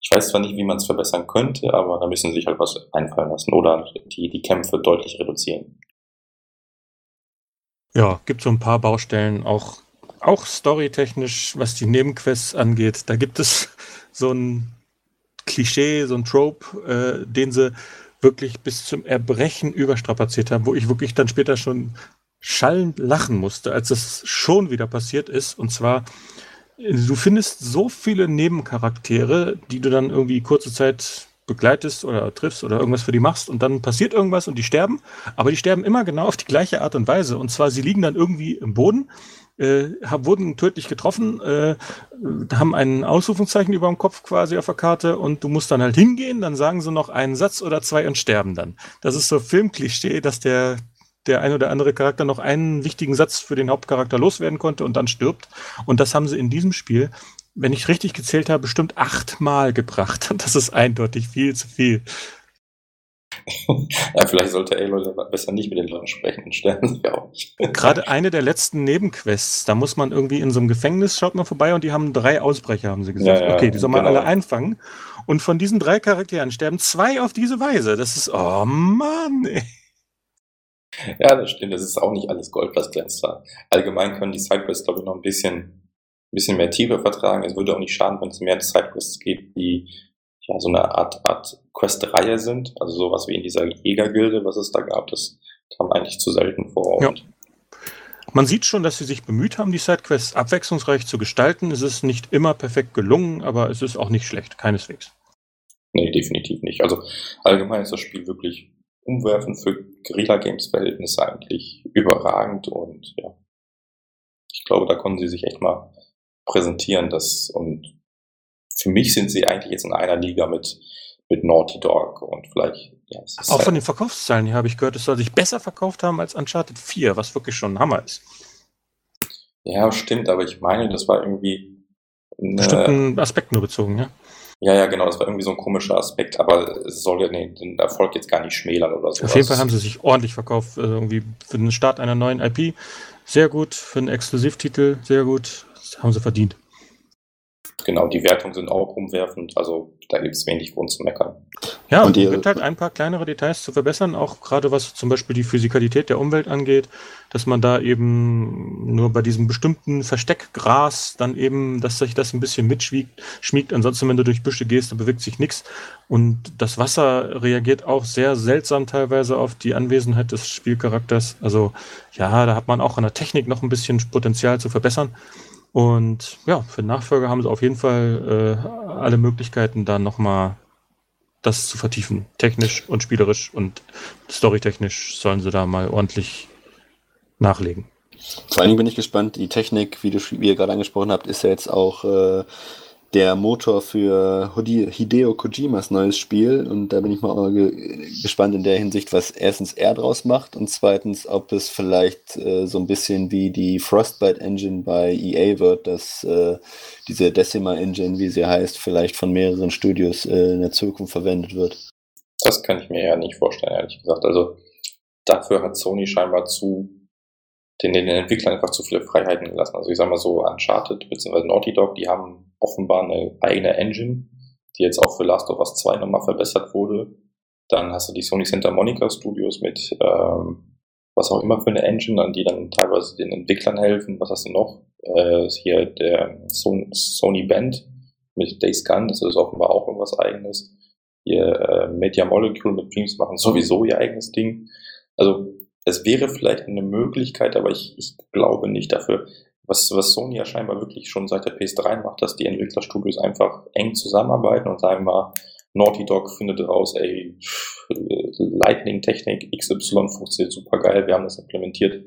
Speaker 1: ich weiß zwar nicht, wie man es verbessern könnte, aber da müssen sie sich halt was einfallen lassen oder die, die Kämpfe deutlich reduzieren.
Speaker 3: Ja, gibt so ein paar Baustellen, auch, auch storytechnisch, was die Nebenquests angeht. Da gibt es so ein Klischee, so ein Trope, äh, den sie wirklich bis zum Erbrechen überstrapaziert haben, wo ich wirklich dann später schon schallend lachen musste, als es schon wieder passiert ist. Und zwar, du findest so viele Nebencharaktere, die du dann irgendwie kurze Zeit begleitest oder triffst oder irgendwas für die machst und dann passiert irgendwas und die sterben, aber die sterben immer genau auf die gleiche Art und Weise. Und zwar, sie liegen dann irgendwie im Boden, äh, haben, wurden tödlich getroffen, äh, haben ein Ausrufungszeichen über dem Kopf quasi auf der Karte und du musst dann halt hingehen, dann sagen sie noch einen Satz oder zwei und sterben dann. Das ist so Filmklischee, dass der der ein oder andere Charakter noch einen wichtigen Satz für den Hauptcharakter loswerden konnte und dann stirbt. Und das haben sie in diesem Spiel, wenn ich richtig gezählt habe, bestimmt achtmal gebracht. Und das ist eindeutig viel zu viel.
Speaker 1: ja, vielleicht sollte Aloy besser nicht mit den Leuten sprechen und sterben sie auch nicht.
Speaker 3: Gerade eine der letzten Nebenquests, da muss man irgendwie in so einem Gefängnis, schaut man vorbei und die haben drei Ausbrecher, haben sie gesagt.
Speaker 1: Ja, ja,
Speaker 3: okay, die soll man
Speaker 1: genau.
Speaker 3: alle einfangen. Und von diesen drei Charakteren sterben zwei auf diese Weise. Das ist, oh Mann, ey.
Speaker 1: Ja, das stimmt. Das ist auch nicht alles Gold, was glänzt da. Allgemein können die Sidequests, glaube ich, noch ein bisschen, ein bisschen mehr Tiefe vertragen. Es würde auch nicht schaden, wenn es mehr Sidequests gibt, die ja so eine Art, Art Quest-Reihe sind. Also sowas wie in dieser Jägergilde, was es da gab. Das kam eigentlich zu selten vor.
Speaker 3: Ja. Man sieht schon, dass sie sich bemüht haben, die Sidequests abwechslungsreich zu gestalten. Es ist nicht immer perfekt gelungen, aber es ist auch nicht schlecht, keineswegs.
Speaker 1: Nee, definitiv nicht. Also allgemein ist das Spiel wirklich umwerfend für Guerilla-Games-Verhältnisse eigentlich überragend und ja, ich glaube, da konnten sie sich echt mal präsentieren. Das, und für mich sind sie eigentlich jetzt in einer Liga mit, mit Naughty Dog und vielleicht, ja, es ist
Speaker 3: Auch
Speaker 1: halt-
Speaker 3: von den Verkaufszahlen hier habe ich gehört, es soll sich besser verkauft haben als Uncharted 4, was wirklich schon ein Hammer ist.
Speaker 1: Ja, stimmt, aber ich meine, das war irgendwie.
Speaker 3: Bestimmten Aspekt nur bezogen, ja?
Speaker 1: Ja, ja, genau, das war irgendwie so ein komischer Aspekt, aber es soll ja den, den Erfolg jetzt gar nicht schmälern oder so.
Speaker 3: Auf jeden Fall haben sie sich ordentlich verkauft, also irgendwie für den Start einer neuen IP. Sehr gut, für einen Exklusivtitel, sehr gut, das haben sie verdient.
Speaker 1: Genau, die Wertungen sind auch umwerfend, also da gibt es wenig Grund zu meckern.
Speaker 3: Ja, und es gibt halt ein paar kleinere Details zu verbessern, auch gerade was zum Beispiel die Physikalität der Umwelt angeht, dass man da eben nur bei diesem bestimmten Versteckgras dann eben, dass sich das ein bisschen mitschmiegt, schmiegt. Ansonsten, wenn du durch Büsche gehst, dann bewegt sich nichts. Und das Wasser reagiert auch sehr seltsam teilweise auf die Anwesenheit des Spielcharakters. Also ja, da hat man auch an der Technik noch ein bisschen Potenzial zu verbessern. Und ja, für den Nachfolger haben sie auf jeden Fall äh, alle Möglichkeiten, da nochmal das zu vertiefen. Technisch und spielerisch und storytechnisch sollen sie da mal ordentlich nachlegen.
Speaker 2: Vor allen Dingen bin ich gespannt, die Technik, wie, du, wie ihr gerade angesprochen habt, ist ja jetzt auch äh, der Motor für Hideo Kojimas neues Spiel und da bin ich mal gespannt in der Hinsicht, was erstens er draus macht und zweitens, ob es vielleicht äh, so ein bisschen wie die Frostbite Engine bei EA wird, dass äh, diese Decima Engine, wie sie heißt, vielleicht von mehreren Studios äh, in der Zukunft verwendet wird.
Speaker 1: Das kann ich mir ja nicht vorstellen, ehrlich gesagt. Also dafür hat Sony scheinbar zu den, den Entwicklern einfach zu viele Freiheiten gelassen. Also ich sag mal so, Uncharted bzw. Naughty Dog, die haben offenbar eine eigene Engine, die jetzt auch für Last of Us 2 nochmal verbessert wurde. Dann hast du die Sony Santa Monica Studios mit ähm, was auch immer für eine Engine, an die dann teilweise den Entwicklern helfen. Was hast du noch? Äh, hier der Sony Band mit Days Gun, das ist offenbar auch irgendwas eigenes. Hier äh, Media Molecule mit Dreams machen sowieso ihr eigenes Ding. Also es wäre vielleicht eine Möglichkeit, aber ich, ich glaube nicht dafür. Was, was Sony ja scheinbar wirklich schon seit der PS3 macht, dass die Entwicklerstudios einfach eng zusammenarbeiten und sagen mal, Naughty Dog findet raus, ey, Lightning-Technik XY funktioniert super geil, wir haben das implementiert,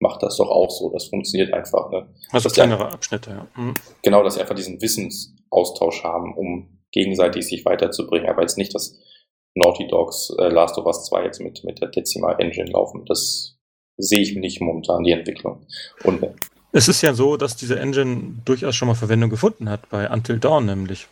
Speaker 1: macht das doch auch so, das funktioniert einfach. Ne?
Speaker 3: Also dass kleinere Abschnitte, ja. Mhm.
Speaker 1: Genau, dass sie einfach diesen Wissensaustausch haben, um gegenseitig sich weiterzubringen, aber jetzt nicht, dass Naughty Dogs äh, Last of Us 2 jetzt mit, mit der Decima Engine laufen. Das sehe ich nicht momentan, die Entwicklung. Und,
Speaker 3: es ist ja so, dass diese Engine durchaus schon mal Verwendung gefunden hat, bei Until Dawn nämlich.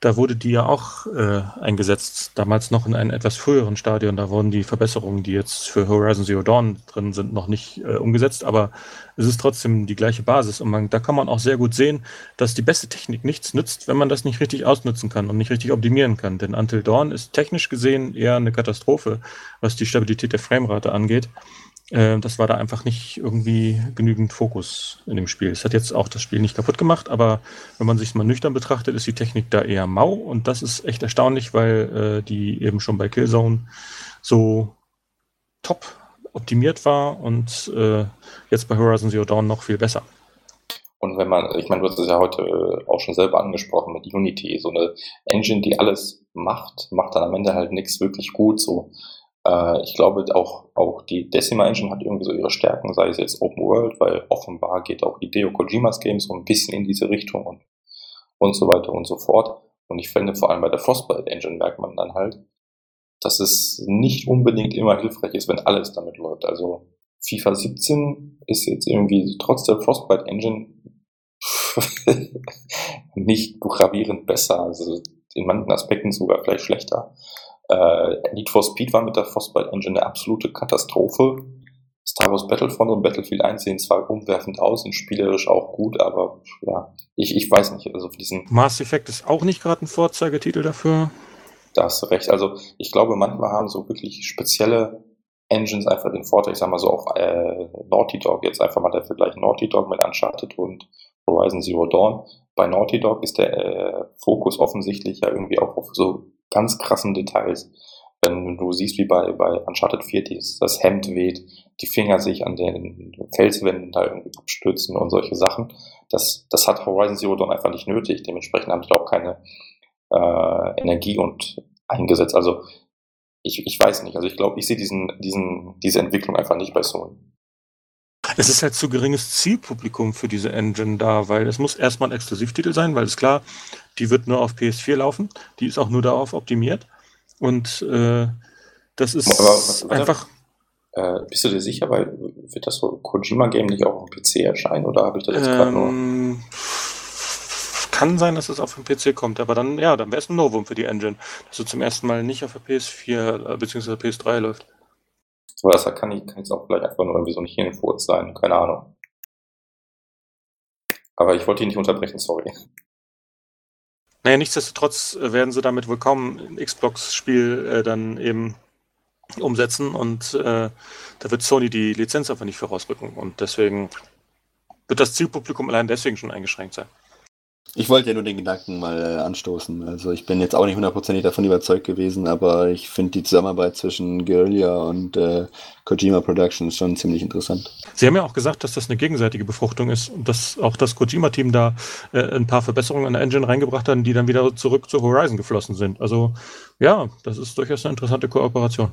Speaker 3: Da wurde die ja auch äh, eingesetzt, damals noch in einem etwas früheren Stadion. Da wurden die Verbesserungen, die jetzt für Horizon Zero Dawn drin sind, noch nicht äh, umgesetzt, aber es ist trotzdem die gleiche Basis. Und man, da kann man auch sehr gut sehen, dass die beste Technik nichts nützt, wenn man das nicht richtig ausnutzen kann und nicht richtig optimieren kann. Denn Until Dawn ist technisch gesehen eher eine Katastrophe, was die Stabilität der Framerate angeht. Äh, das war da einfach nicht irgendwie genügend Fokus in dem Spiel. Es hat jetzt auch das Spiel nicht kaputt gemacht, aber wenn man sich mal nüchtern betrachtet, ist die Technik da eher mau und das ist echt erstaunlich, weil äh, die eben schon bei Killzone so top optimiert war und äh, jetzt bei Horizon Zero Dawn noch viel besser.
Speaker 1: Und wenn man, ich meine, du hast es ja heute auch schon selber angesprochen mit Unity, so eine Engine, die alles macht, macht dann am Ende halt nichts wirklich gut. So, äh, ich glaube auch, auch die Decima Engine hat irgendwie so ihre Stärken, sei es jetzt Open World, weil offenbar geht auch Hideo Kojimas Games so ein bisschen in diese Richtung und, und so weiter und so fort. Und ich finde vor allem bei der Frostbite Engine merkt man dann halt, dass es nicht unbedingt immer hilfreich ist, wenn alles damit läuft. Also FIFA 17 ist jetzt irgendwie trotz der Frostbite Engine nicht gravierend besser. Also in manchen Aspekten sogar vielleicht schlechter. Äh, Need for Speed war mit der Frostbite Engine eine absolute Katastrophe. Star Wars Battlefront und Battlefield 1 sehen zwar umwerfend aus, sind spielerisch auch gut, aber ja, ich, ich weiß nicht. Also für diesen
Speaker 3: Mass Effect ist auch nicht gerade ein Vorzeigetitel dafür.
Speaker 1: Da hast du recht. Also ich glaube, manchmal haben so wirklich spezielle Engines einfach den Vorteil. Ich sag mal so auch äh, Naughty Dog, jetzt einfach mal der Vergleich Naughty Dog mit Uncharted und Horizon Zero Dawn. Bei Naughty Dog ist der äh, Fokus offensichtlich ja irgendwie auch auf so ganz krassen Details. Wenn du siehst, wie bei, bei Uncharted 4 dies, das Hemd weht, die Finger sich an den Felswänden da irgendwie abstürzen und solche Sachen, das, das hat Horizon Zero Dawn einfach nicht nötig. Dementsprechend haben sie auch keine äh, Energie und eingesetzt. Also ich, ich weiß nicht. Also ich glaube, ich sehe diesen, diesen, diese Entwicklung einfach nicht bei Sony.
Speaker 3: Es ist halt zu geringes Zielpublikum für diese Engine da, weil es muss erstmal ein Exklusivtitel sein, weil es klar, die wird nur auf PS4 laufen, die ist auch nur darauf optimiert und äh, das ist
Speaker 1: aber,
Speaker 3: einfach.
Speaker 1: Äh, bist du dir sicher, weil wird das so Kojima-Game nicht auch auf dem PC erscheinen oder habe ich das jetzt gerade nur?
Speaker 3: Ähm, kann sein, dass es auf dem PC kommt, aber dann, ja, dann wäre es ein Novum für die Engine, dass es zum ersten Mal nicht auf der PS4 äh, bzw. PS3 läuft.
Speaker 1: Aber das kann, ich, kann jetzt auch vielleicht einfach nur irgendwie so ein Hirnfurz sein, keine Ahnung. Aber ich wollte ihn nicht unterbrechen, sorry.
Speaker 3: Naja, nichtsdestotrotz äh, werden sie damit wohl kaum ein Xbox-Spiel äh, dann eben umsetzen und äh, da wird Sony die Lizenz einfach nicht vorausrücken und deswegen wird das Zielpublikum allein deswegen schon eingeschränkt sein.
Speaker 2: Ich wollte ja nur den Gedanken mal äh, anstoßen. Also ich bin jetzt auch nicht hundertprozentig davon überzeugt gewesen, aber ich finde die Zusammenarbeit zwischen Guerilla und äh, Kojima Productions schon ziemlich interessant.
Speaker 3: Sie haben ja auch gesagt, dass das eine gegenseitige Befruchtung ist und dass auch das Kojima-Team da äh, ein paar Verbesserungen an der Engine reingebracht hat, die dann wieder zurück zu Horizon geflossen sind. Also ja, das ist durchaus eine interessante Kooperation.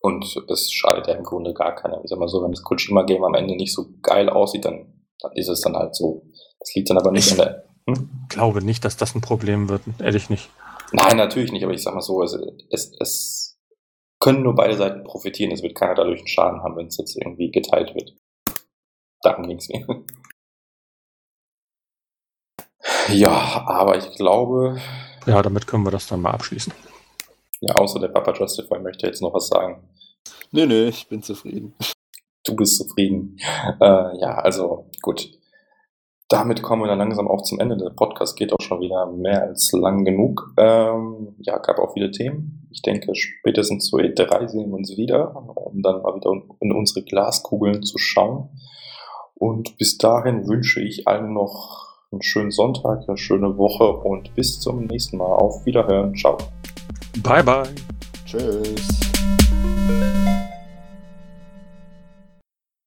Speaker 1: Und es schadet ja im Grunde gar keiner. Ich sag mal so, wenn das Kojima-Game am Ende nicht so geil aussieht, dann, dann ist es dann halt so. Das liegt dann aber nicht
Speaker 3: Ich-
Speaker 1: an der.
Speaker 3: Ich glaube nicht, dass das ein Problem wird. Ehrlich nicht.
Speaker 1: Nein, natürlich nicht, aber ich sag mal so, es, es, es können nur beide Seiten profitieren. Es wird keiner dadurch einen Schaden haben, wenn es jetzt irgendwie geteilt wird. Darum ging's mir. Ja, aber ich glaube,
Speaker 3: Ja, damit können wir das dann mal abschließen.
Speaker 1: ja, außer der Papa Justify möchte jetzt noch was sagen.
Speaker 2: Nö, nö, ich bin zufrieden.
Speaker 1: Du bist zufrieden. Äh, ja, also gut. Damit kommen wir dann langsam auch zum Ende. Der Podcast geht auch schon wieder mehr als lang genug. Ähm, ja, gab auch viele Themen. Ich denke, spätestens zu E3 sehen wir uns wieder, um dann mal wieder in unsere Glaskugeln zu schauen. Und bis dahin wünsche ich allen noch einen schönen Sonntag, eine schöne Woche und bis zum nächsten Mal. Auf Wiederhören. Ciao.
Speaker 3: Bye, bye.
Speaker 2: Tschüss.